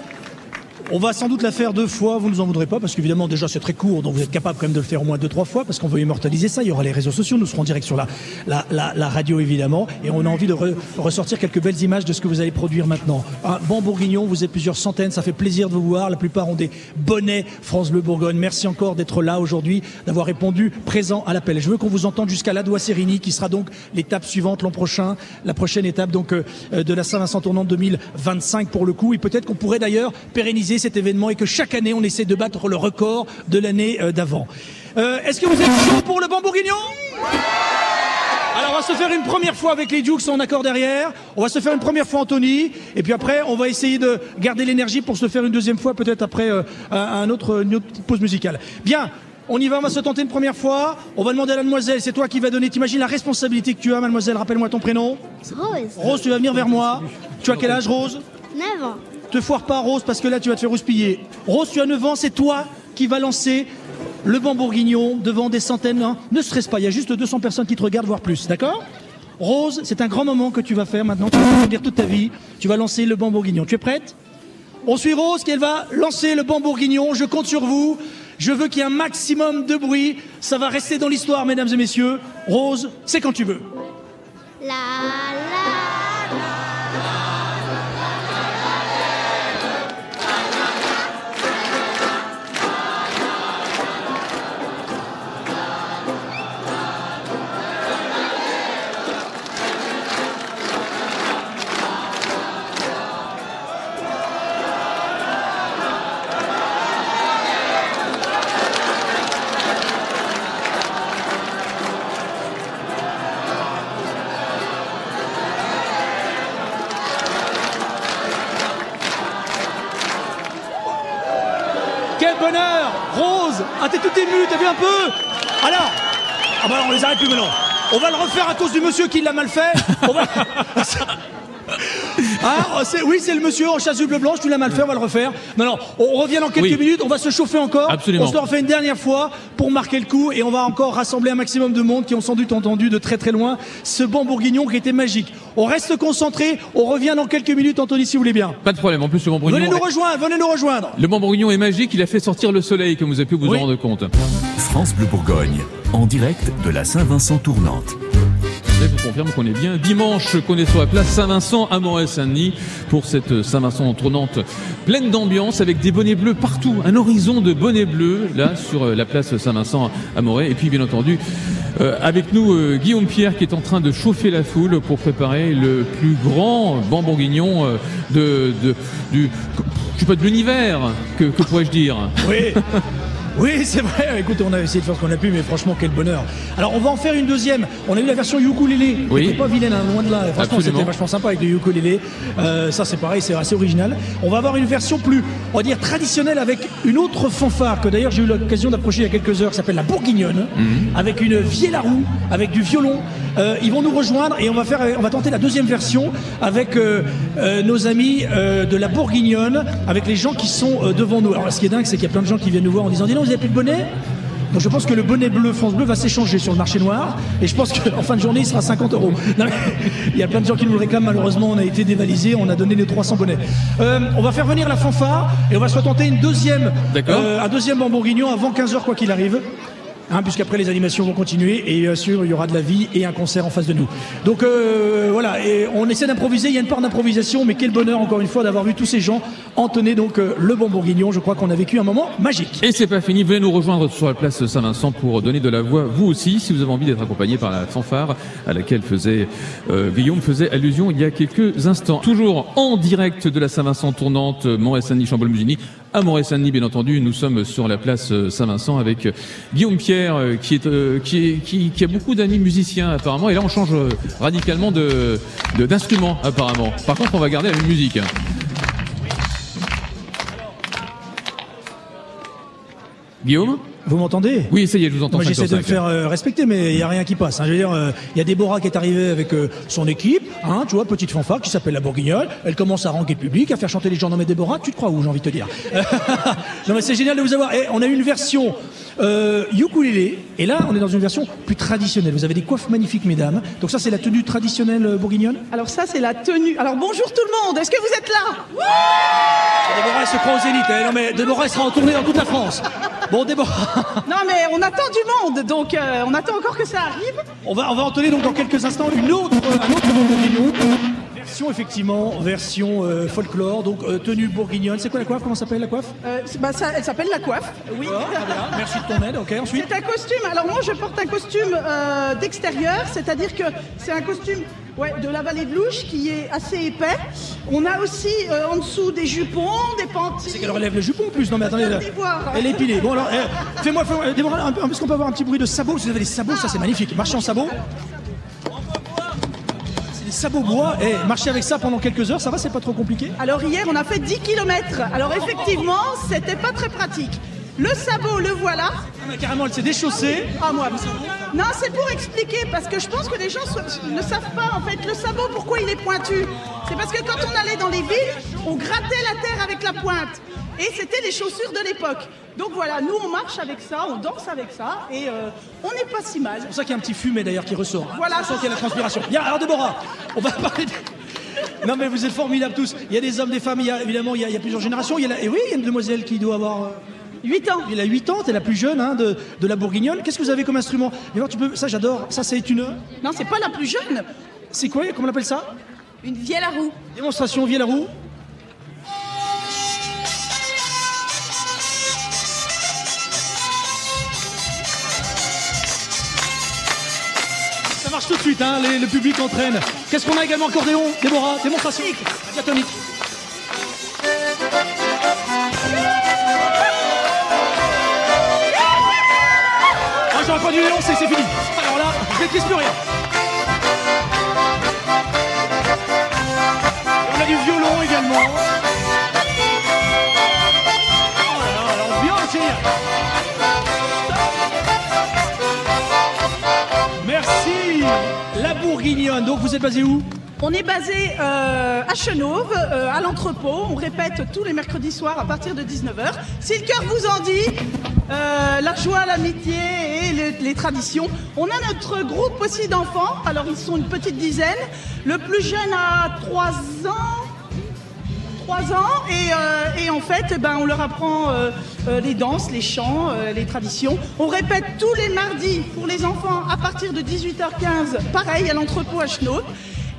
on va sans doute la faire deux fois, vous ne nous en voudrez pas, parce qu'évidemment déjà c'est très court, donc vous êtes capable quand même de le faire au moins deux, trois fois, parce qu'on veut immortaliser ça, il y aura les réseaux sociaux, nous serons en direct sur la, la, la, la radio évidemment, et on a envie de re- ressortir quelques belles images de ce que vous allez produire maintenant. Un bon bourguignon, vous êtes plusieurs centaines, ça fait plaisir de vous voir, la plupart ont des bonnets France Bleu Bourgogne. Merci encore d'être là aujourd'hui, d'avoir répondu présent à l'appel. Je veux qu'on vous entende jusqu'à l'Adois Sérini, qui sera donc l'étape suivante l'an prochain, la prochaine étape donc euh, de la Saint-Vincent tournant 2025 pour le coup. Et peut-être qu'on pourrait d'ailleurs pérenniser cet événement et que chaque année on essaie de battre le record de l'année euh, d'avant. Euh, Est-ce que vous êtes chaud pour le bon bourguignon alors on va se faire une première fois avec les Dukes en accord derrière, on va se faire une première fois Anthony, et puis après on va essayer de garder l'énergie pour se faire une deuxième fois peut-être après euh, un, un autre, une autre petite pause musicale. Bien, on y va, on va se tenter une première fois, on va demander à la mademoiselle, c'est toi qui vas donner, t'imagines la responsabilité que tu as mademoiselle, rappelle-moi ton prénom. Rose. Rose, tu vas venir vers moi. Tu as quel âge Rose? 9 ans. Te foire pas Rose parce que là tu vas te faire houspiller. Rose, tu as 9 ans, c'est toi qui vas lancer le banc bourguignon devant des centaines. hein. Ne stresse pas, il y a juste 200 personnes qui te regardent, voire plus, d'accord? Rose, c'est un grand moment que tu vas faire maintenant, tu vas dire toute ta vie. Tu vas lancer le banc bourguignon. Tu es prête? On suit Rose qui elle va lancer le banc bourguignon. Je compte sur vous. Je veux qu'il y ait un maximum de bruit. Ça va rester dans l'histoire, mesdames et messieurs. Rose, c'est quand tu veux. On les arrête plus maintenant. On va le refaire à cause du monsieur qui l'a mal fait. On va... <laughs> Ah, c'est- oui, c'est le monsieur en chasuble blanche, tu l'as mal fait, on va le refaire. Non, non, on revient dans quelques Oui. minutes, on va se chauffer encore. Absolument. On se le refait une dernière fois pour marquer le coup et on va encore rassembler un maximum de monde qui ont sans doute entendu de très très loin ce banc bourguignon qui était magique. On reste concentré, on revient dans quelques minutes, Anthony, si vous voulez bien. Pas de problème. En plus, le bon Venez bourguignon, nous rejoindre, venez nous rejoindre. le bon bourguignon est magique. Il a fait sortir le soleil, comme vous avez pu vous en rendre compte. France Bleu Bourgogne, en direct de la Saint-Vincent tournante. je vous confirme qu'on est bien dimanche, qu'on est sur la place Saint-Vincent à Moret-Saint-Denis pour cette Saint-Vincent tournante pleine d'ambiance avec des bonnets bleus partout, un horizon de bonnets bleus là sur euh, la place Saint-Vincent à Moret. Et puis bien entendu, euh, avec nous euh, Guillaume Pierre qui est en train de chauffer la foule pour préparer le plus grand ban bourguignon euh, de, de, du, je sais pas, de l'univers, que, que pourrais-je dire? Oui. <laughs> Oui, <laughs> c'est vrai. Écoute, on a essayé de faire ce qu'on a pu, mais franchement, quel bonheur. Alors, on va en faire une deuxième. On a eu la version ukulélé. Oui. qui était pas vilaine, hein, loin de là. Franchement, c'était vachement sympa avec le ukulélé. Euh, ça, c'est pareil, c'est assez original. On va avoir une version plus, on va dire, traditionnelle avec une autre fanfare que d'ailleurs j'ai eu l'occasion d'approcher il y a quelques heures, qui s'appelle la Bourguignonne, Mhm. avec une vieille à roue, avec du violon. Euh, ils vont nous rejoindre et on va faire, on va tenter la deuxième version avec euh, euh, nos amis de la Bourguignonne, avec les gens qui sont devant nous. Alors, ce qui est dingue, c'est qu'il y a plein de gens qui viennent nous voir en disant, dis donc, vous avez plus de bonnet donc je pense que le bonnet bleu France Bleu va s'échanger sur le marché noir et je pense qu'en <laughs> fin de journée il sera 50 euros. Non, <laughs> Il y a plein de gens qui nous le réclament malheureusement on a été dévalisé, on a donné les 300 bonnets. Euh, on va faire venir la fanfare et on va se retenter une deuxième, euh, un deuxième en bourguignon avant 15h quoi qu'il arrive. Hein, puisqu'après les animations vont continuer et bien sûr il y aura de la vie et un concert en face de nous. Donc euh, voilà, et on essaie d'improviser, il y a une part d'improvisation, mais quel bonheur encore une fois d'avoir vu tous ces gens entonner donc euh, le bon bourguignon. Je crois qu'on a vécu un moment magique. Et c'est pas fini, venez nous rejoindre sur la place Saint-Vincent pour donner de la voix, vous aussi, si vous avez envie d'être accompagné par la fanfare à laquelle faisait euh, Guillaume faisait allusion il y a quelques instants. Toujours en direct de la Saint-Vincent tournante euh, Montréal-Saint-Denis, Chambol-Musigny. À Montréal-Saint-Denis, bien entendu, nous sommes sur la place euh, Saint-Vincent avec euh, Guillaume Pierre, euh, qui, a beaucoup d'amis musiciens apparemment. Et là, on change radicalement de de- d'instrument apparemment. Par contre, on va garder la même musique. hein. Guillaume? Vous m'entendez Oui, ça y est, je vous entends. J'essaie de me faire euh, respecter, mais il n'y a rien qui passe. hein. Je veux dire, euh, il y a Déborah qui est arrivée avec euh, son équipe, hein, tu vois, petite fanfare qui s'appelle la Bourguignole. Elle commence à ranguer le public, à faire chanter les gens. Non mais Déborah, tu te crois où, j'ai envie de te dire? <laughs> Non mais c'est génial de vous avoir. Et on a eu une version euh, ukulélé, et là, on est dans une version plus traditionnelle. Vous avez des coiffes magnifiques, mesdames. Donc ça, c'est la tenue traditionnelle euh, bourguignonne Alors ça, c'est la tenue. Alors bonjour tout le monde, est-ce que vous êtes là Déborah, elle se croit au Zénith. hein. Non mais Déborah, elle sera en tournée dans toute la France. Bon, Déborah... <laughs> Non mais on attend du monde, donc euh, on attend encore que ça arrive. On va, on va entonner donc dans quelques instants une autre, un bourguignon. Effectivement, version euh, folklore, donc euh, tenue bourguignonne. C'est quoi la coiffe? Comment s'appelle la coiffe? Euh, bah, ça- elle s'appelle la coiffe. Oui. Merci de ton aide. Ok, ensuite. C'est un costume. Alors moi, je porte un costume d'extérieur, c'est-à-dire que c'est un costume ouais, de la vallée de Louche qui est assez épais. On a aussi euh, en dessous des jupons, des panties. C'est qu'elle relève le jupon en plus. Non mais attendez, elle est épilée. Bon alors, eh, fais-moi, fais-moi, un peu- est-ce qu'on peut avoir un petit bruit de sabots? Si vous avez des sabots, ça c'est magnifique. Marcher en sabots. C'est des sabots bois. Eh, marcher avec ça pendant quelques heures, ça va, c'est pas trop compliqué Alors hier, on a fait 10 km. Alors effectivement, c'était pas très pratique. Le sabot, le voilà. carrément, elle s'est déchaussée. Ah moi. Non, c'est pour expliquer parce que je pense que les gens ne savent pas en fait le sabot pourquoi il est pointu. C'est parce que quand on allait dans les villes, on grattait la terre avec la pointe. Et c'était les chaussures de l'époque. Donc voilà, nous on marche avec ça, on danse avec ça et euh, on n'est pas si mal. C'est pour ça qu'il y a un petit fumet d'ailleurs qui ressort. hein. Voilà. C'est pour ça qu'il y a la transpiration. Bien, alors Déborah, on va parler. de- Non mais vous êtes formidables tous. Il y a des hommes, des femmes, il y a évidemment il y a, il y a plusieurs générations. Il y a la- Et oui, il y a une demoiselle qui doit avoir 8 ans. Elle a 8 ans, c'est la plus jeune hein, de, de la Bourguignonne. Qu'est-ce que vous avez comme instrument? Tu peux... Ça j'adore. Ça c'est une. Non, c'est pas la plus jeune. C'est quoi Comment on appelle ça? Une vielle à roue. Démonstration vielle à roue. Marche tout de suite, hein, les- le public entraîne. Qu'est-ce qu'on a également Accordéon, Déborah, démonstration. Diatonique. Ah, j'aurais pas dû les lancer, c'est fini. Alors là, je maîtrise plus rien. On a du violon également. Donc vous êtes basé où On est basé euh, à Chenauve, euh, à l'entrepôt. On répète tous les mercredis soirs à partir de 19h. Si le cœur vous en dit, euh, la joie, l'amitié et les, les traditions. On a notre groupe aussi d'enfants. Alors ils sont une petite dizaine. Le plus jeune a 3 ans. 3 ans et, euh, et en fait, ben, on leur apprend euh, euh, les danses, les chants, les traditions. On répète tous les mardis pour les enfants à partir de 18h15, pareil à l'entrepôt à Chenot.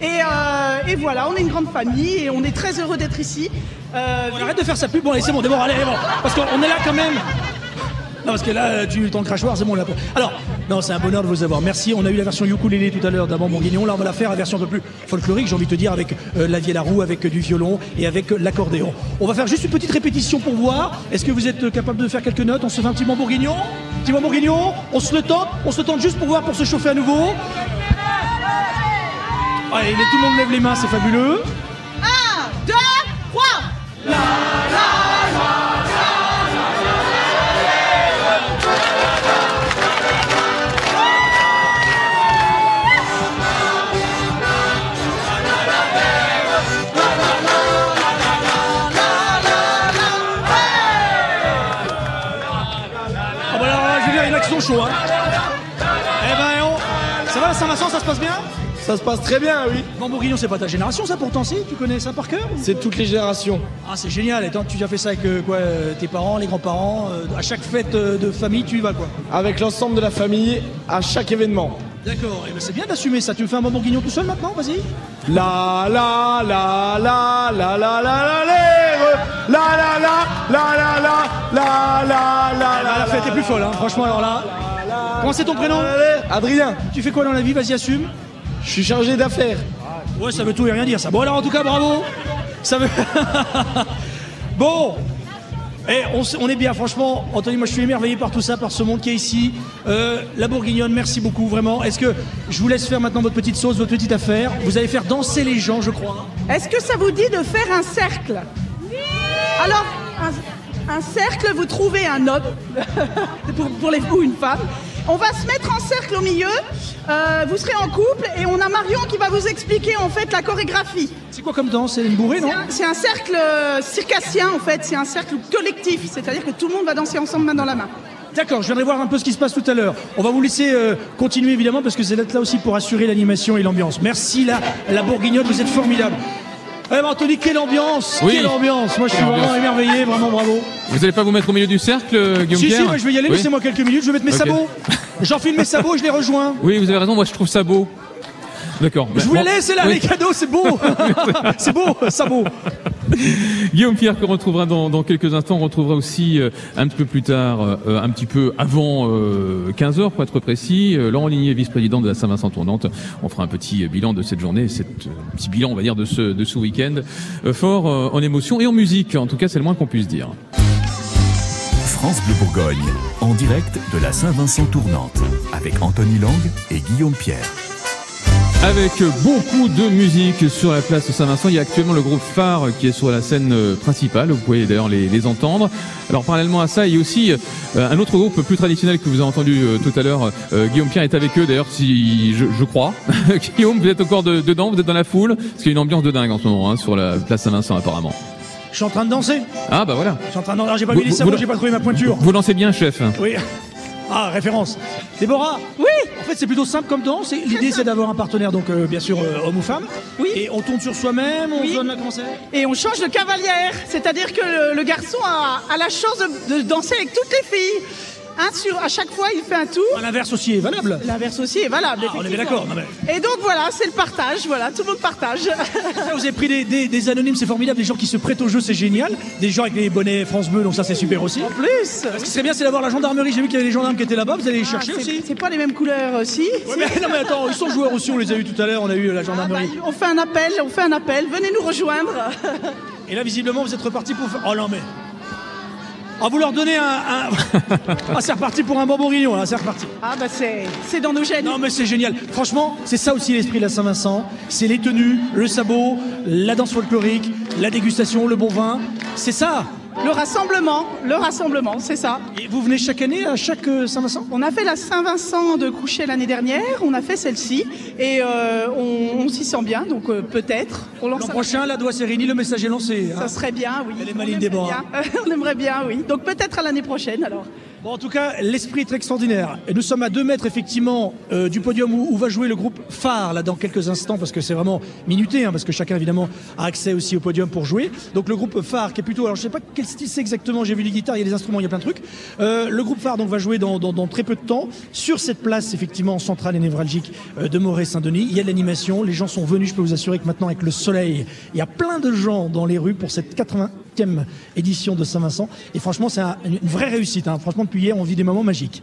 Et, voilà, on est une grande famille et on est très heureux d'être ici. Arrête de faire sa pub. Bon, allez, c'est bon, d'abord, allez, bon. Parce qu'on est là quand même. Non, parce que là, tu ton crachoir, c'est bon là. Alors, non, c'est un bonheur de vous avoir. Merci. On a eu la version ukulélé tout à l'heure d'Avant Bourguignon. Là, on va la faire la version un peu plus folklorique, j'ai envie de te dire, avec euh, la vielle à roue, avec euh, du violon et avec euh, l'accordéon. On va faire juste une petite répétition pour voir. Est-ce que vous êtes euh, capable de faire quelques notes? On se fait un petit bon bourguignon? Petit bon bourguignon? On se le tente? On se le tente juste pour voir, pour se chauffer à nouveau? Allez, tout le monde lève les mains, c'est fabuleux. 1, 2, 3 Ah bah Hein. Eh ben, on... ça va, Saint-Vincent, ça se passe bien Ça se passe très bien, oui. Bon, Bourguignon, c'est pas ta génération, ça, pourtant, si Tu connais ça par cœur C'est toutes les générations. Ah, c'est génial. Et toi, tu as fait ça avec euh, quoi euh, Tes parents, les grands-parents euh, À chaque fête euh, de famille, tu y vas, quoi Avec l'ensemble de la famille, à chaque événement. D'accord. Eh ben, c'est bien d'assumer ça. Tu me fais un bon Bourguignon tout seul maintenant Vas-y. La la la la la la la la lèvre. La la la la la la la la la Ah, la fête est plus folle, hein. franchement, alors là. Comment c'est ton prénom Adrien. Tu fais quoi dans la vie? Vas-y, assume. Je suis chargé d'affaires. Ouais, ça veut tout et rien dire, ça. Bon, alors, en tout cas, bravo. Ça veut. <laughs> bon. Eh, on, on est bien, franchement. Anthony, moi je suis émerveillé par tout ça, par ce monde qui est ici. Euh, la Bourguignonne, merci beaucoup, vraiment. Est-ce que je vous laisse faire maintenant votre petite sauce, votre petite affaire? Vous allez faire danser les gens, je crois. Est-ce que ça vous dit de faire un cercle? Alors, un, un cercle, vous trouvez un homme <laughs> pour, pour les, ou une femme. On va se mettre en cercle au milieu. euh, vous serez en couple et on a Marion qui va vous expliquer en fait la chorégraphie. C'est quoi comme danse? C'est une bourrée, non? C'est un cercle euh, circassien en fait. C'est un cercle collectif, c'est-à-dire que tout le monde va danser ensemble main dans la main. D'accord, je viendrai voir un peu ce qui se passe tout à l'heure. On va vous laisser euh, continuer évidemment parce que vous êtes là aussi pour assurer l'animation et l'ambiance. Merci la, la Bourguignonne, vous êtes formidable. Eh ben Anthony, quelle ambiance Oui. Quelle ambiance Moi je suis Quelle vraiment ambiance. émerveillé, vraiment bravo. Vous allez pas vous mettre au milieu du cercle, euh, Guillaume Si, si, je vais y aller, Oui. laissez-moi quelques minutes, je vais mettre mes sabots. J'enfile mes sabots et je les rejoins. Oui, vous avez raison, moi je trouve ça beau. D'accord. Je vous Bon, la laisse, c'est là, oui. les cadeaux, c'est beau <laughs> C'est beau, sabot <laughs> Guillaume Pierre que l'on retrouvera dans, quelques instants, on retrouvera aussi euh, un petit peu plus tard, euh, un petit peu avant 15h pour être précis, euh, Laurent Ligné, vice-président de la Saint-Vincent Tournante. On fera un petit euh, bilan de cette journée, cette, euh, petit bilan on va dire de ce, week-end, euh, fort euh, en émotion et en musique, en tout cas c'est le moins qu'on puisse dire. France Bleu Bourgogne, en direct de la Saint-Vincent Tournante, avec Anthony Lang et Guillaume Pierre. Avec beaucoup de musique sur la place Saint-Vincent, il y a actuellement le groupe Phare qui est sur la scène euh, principale. Vous pouvez d'ailleurs les, les entendre. Alors parallèlement à ça, il y a aussi euh, un autre groupe plus traditionnel que vous avez entendu euh, tout à l'heure. Euh, Guillaume Pierre est avec eux d'ailleurs, si je, je crois. <laughs> Guillaume, vous êtes encore de- dedans, vous êtes dans la foule, parce qu'il y a une ambiance de dingue en ce moment hein, sur la place Saint-Vincent apparemment. Je suis en train de danser. Ah bah voilà. Je suis en train de danser. Alors, J'ai pas Vous- mis les sabots, j'ai pas trouvé ma pointure. Vous lancez bien, chef. Oui. Ah, référence. Déborah Oui En fait, c'est plutôt simple comme danse. L'idée, c'est d'avoir un partenaire, donc euh, bien sûr, euh, homme ou femme. Oui. Et on tourne sur soi-même, on Oui. donne comment c'est Et on change de cavalière, c'est-à-dire que le, le garçon a, a la chance de, de danser avec toutes les filles. Un sur, à chaque fois, il fait un tour. L'inverse aussi est valable. L'inverse aussi est valable. Ah, on est d'accord, mais- Et donc voilà, c'est le partage. Voilà, tout le monde partage. <laughs> Ça, Vous avez pris des, des- des anonymes, c'est formidable. Des gens qui se prêtent au jeu, c'est génial. Des gens avec les bonnets France Bleu, donc ça, c'est super aussi. En plus Ce qui serait bien, c'est d'avoir la gendarmerie. J'ai vu qu'il y avait des gendarmes qui étaient là-bas. Vous allez les chercher Ah, aussi. C'est pas les mêmes couleurs aussi. Ouais, mais, non, mais attends, ils sont joueurs aussi. On les a eu tout à l'heure. On a eu la gendarmerie. On fait un appel, on fait un appel. Venez nous rejoindre. Et là, visiblement, vous êtes reparti pour. Oh non, mais. Ah, vous leur donnez un. un- <laughs> ah, c'est reparti pour un bon bourguignon, là, c'est reparti. Ah bah c'est, c'est dans nos gènes. Non, mais c'est génial. Franchement, c'est ça aussi l'esprit de la Saint-Vincent. C'est les tenues, le sabot, la danse folklorique, la dégustation, le bon vin. C'est ça. Le rassemblement, le rassemblement, c'est ça. Et vous venez chaque année à chaque euh, Saint-Vincent? On a fait la Saint-Vincent de Couchet l'année dernière, on a fait celle-ci et euh, on, on s'y sent bien, donc euh, peut-être. L'an prochain, la doigt Sérénie, le message est lancé. hein. Ça serait bien, oui. Elle est On maligne, aimerait Déborah. bien. <laughs> on aimerait bien, oui. Donc peut-être à l'année prochaine alors. Bon, en tout cas, l'esprit est extraordinaire. Nous sommes à deux mètres, effectivement, euh, du podium où, va jouer le groupe phare, là, dans quelques instants, parce que c'est vraiment minuté, hein, parce que chacun, évidemment, a accès aussi au podium pour jouer. Donc, le groupe phare, qui est plutôt, alors je sais pas quel style c'est exactement, j'ai vu les guitares, il y a des instruments, il y a plein de trucs. Euh, le groupe phare, donc, va jouer dans, dans- dans très peu de temps, sur cette place, effectivement, centrale et névralgique euh, de Moret-Saint-Denis. Il y a de l'animation, les gens sont venus, je peux vous assurer que maintenant, avec le soleil, il y a plein de gens dans les rues pour cette 80e édition de Saint-Vincent. Et franchement, c'est un- une vraie réussite. hein. Franchement, depuis hier, on vit des moments magiques.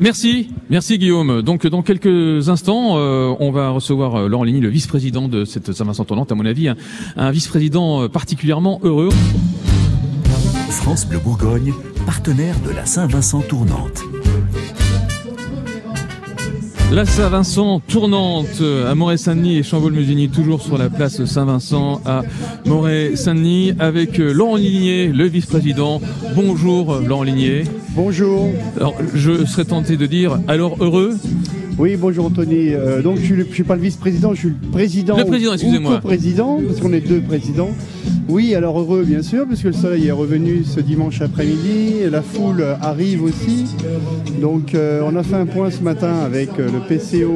Merci, merci Guillaume. Donc dans quelques instants, euh, on va recevoir euh, Laurent Ligny, le vice-président de cette Saint-Vincent tournante, à mon avis, un, un vice-président euh, particulièrement heureux. France Bleu Bourgogne, partenaire de la Saint-Vincent tournante. La Saint-Vincent tournante à Moret-Saint-Denis et Chambol-Musigny, toujours sur la place Saint-Vincent à Moret-Saint-Denis, avec Laurent Ligné, le vice-président. Bonjour Laurent Ligné. Bonjour. Alors je serais tenté de dire, alors heureux? Oui, bonjour Anthony. Euh, donc je je suis pas le vice-président, je suis le président. Le président, excusez-moi. Co-président, parce qu'on est deux présidents. Oui, alors heureux bien sûr, puisque le soleil est revenu ce dimanche après-midi, la foule arrive aussi. Donc euh, on a fait un point ce matin avec euh, le PCO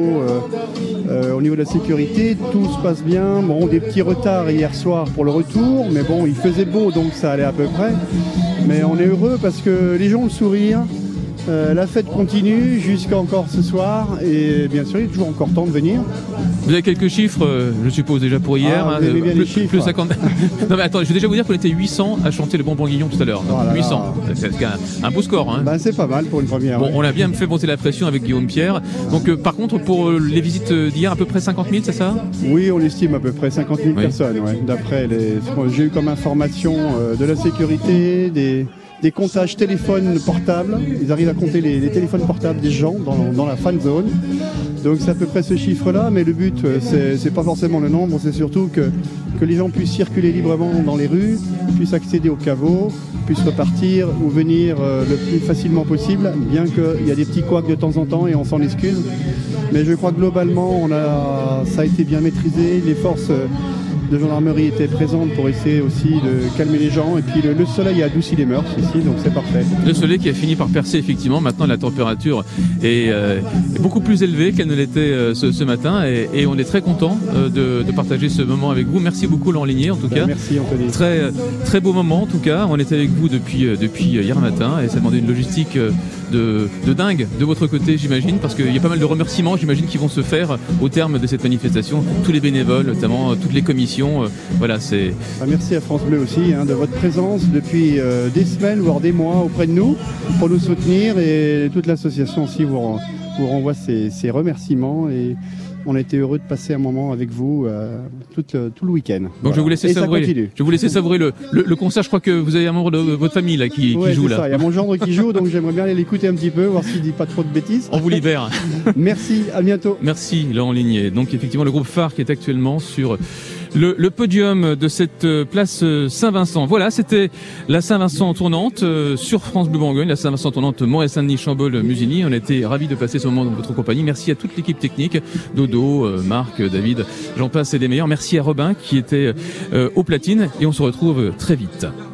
au niveau de la sécurité. Tout se passe bien. Bon, des petits retards hier soir pour le retour, mais bon, il faisait beau donc ça allait à peu près. Mais on est heureux parce que les gens ont le sourire. Euh, la fête continue jusqu'à encore ce soir et bien sûr il est toujours encore temps de venir. Vous avez quelques chiffres, euh, je suppose déjà pour hier. Ah, vous aimez bien plus, les chiffres. plus 50. <laughs> non mais attends, je vais déjà vous dire qu'on était 800 à chanter le bonbon guillon tout à l'heure. Donc, Oh là là. 800, c'est un, un beau score. Hein. Bah, c'est pas mal pour une première. Bon, ouais. on a bien fait monter la pression avec Guillaume Pierre. Donc, euh, par contre, pour euh, les visites d'hier, à peu près 50 000, c'est ça? Oui, on estime à peu près 50 000 Oui. personnes. ouais. D'après les, ce que j'ai eu comme information euh, de la sécurité, des, des comptages téléphones portables. Ils arrivent à compter les, téléphones portables des gens dans, la fan zone. Donc c'est à peu près ce chiffre-là, mais le but, euh, c'est pas forcément le nombre, c'est surtout que, que les gens puissent circuler librement dans les rues, puissent accéder au caveau, puissent repartir ou venir euh, le plus facilement possible, bien qu'il y a des petits couacs de temps en temps et on s'en excuse. Mais je crois que globalement, ça a été bien maîtrisé. Les forces euh, de gendarmerie étaient présentes pour essayer aussi de calmer les gens. Et puis le, le soleil a adouci les mœurs ici, donc c'est parfait. Le soleil qui a fini par percer, effectivement. Maintenant, la température est, euh, est beaucoup plus élevée qu'elle ne l'était euh, ce, ce matin. Et, et on est très content euh, de, de partager ce moment avec vous. Merci beaucoup, Laurent Ligné, en tout Ben, cas. merci, Anthony. Très, très beau moment, en tout cas. On était avec vous depuis, depuis hier matin. Et ça demandait une logistique de, de dingue de votre côté, j'imagine. Parce qu'il y a pas mal de remerciements, j'imagine, qui vont se faire au terme de cette manifestation. Tous les bénévoles, notamment euh, toutes les commissions. euh, voilà, c'est. Ah, merci à France Bleu aussi hein, de votre présence depuis euh, des semaines, voire des mois auprès de nous pour nous soutenir et toute l'association aussi vous renvoie ses, ses remerciements et on a été heureux de passer un moment avec vous euh, tout, le, tout le week-end. Donc je Voilà. vous laisser savourer. Je vous laisser savourer le, le, le concert. Je crois que vous avez un membre de votre famille là qui, qui joue là. ça. Il y a mon gendre qui joue, donc j'aimerais bien aller l'écouter un petit peu, voir s'il dit pas trop de bêtises. On vous libère. Merci, à bientôt. Merci Laurent Ligné. Donc effectivement le groupe phare qui est actuellement sur le, podium de cette euh, place euh, Saint-Vincent. Voilà, c'était la Saint-Vincent tournante euh, sur France Bleu Bourgogne, la Saint-Vincent tournante Moret-Saint-Denis, Chambol, Musigny. On été ravis de passer ce moment dans votre compagnie. Merci à toute l'équipe technique, Dodo, Marc, David, j'en passe et des meilleurs. Merci à Robin qui était aux platines et on se retrouve très vite.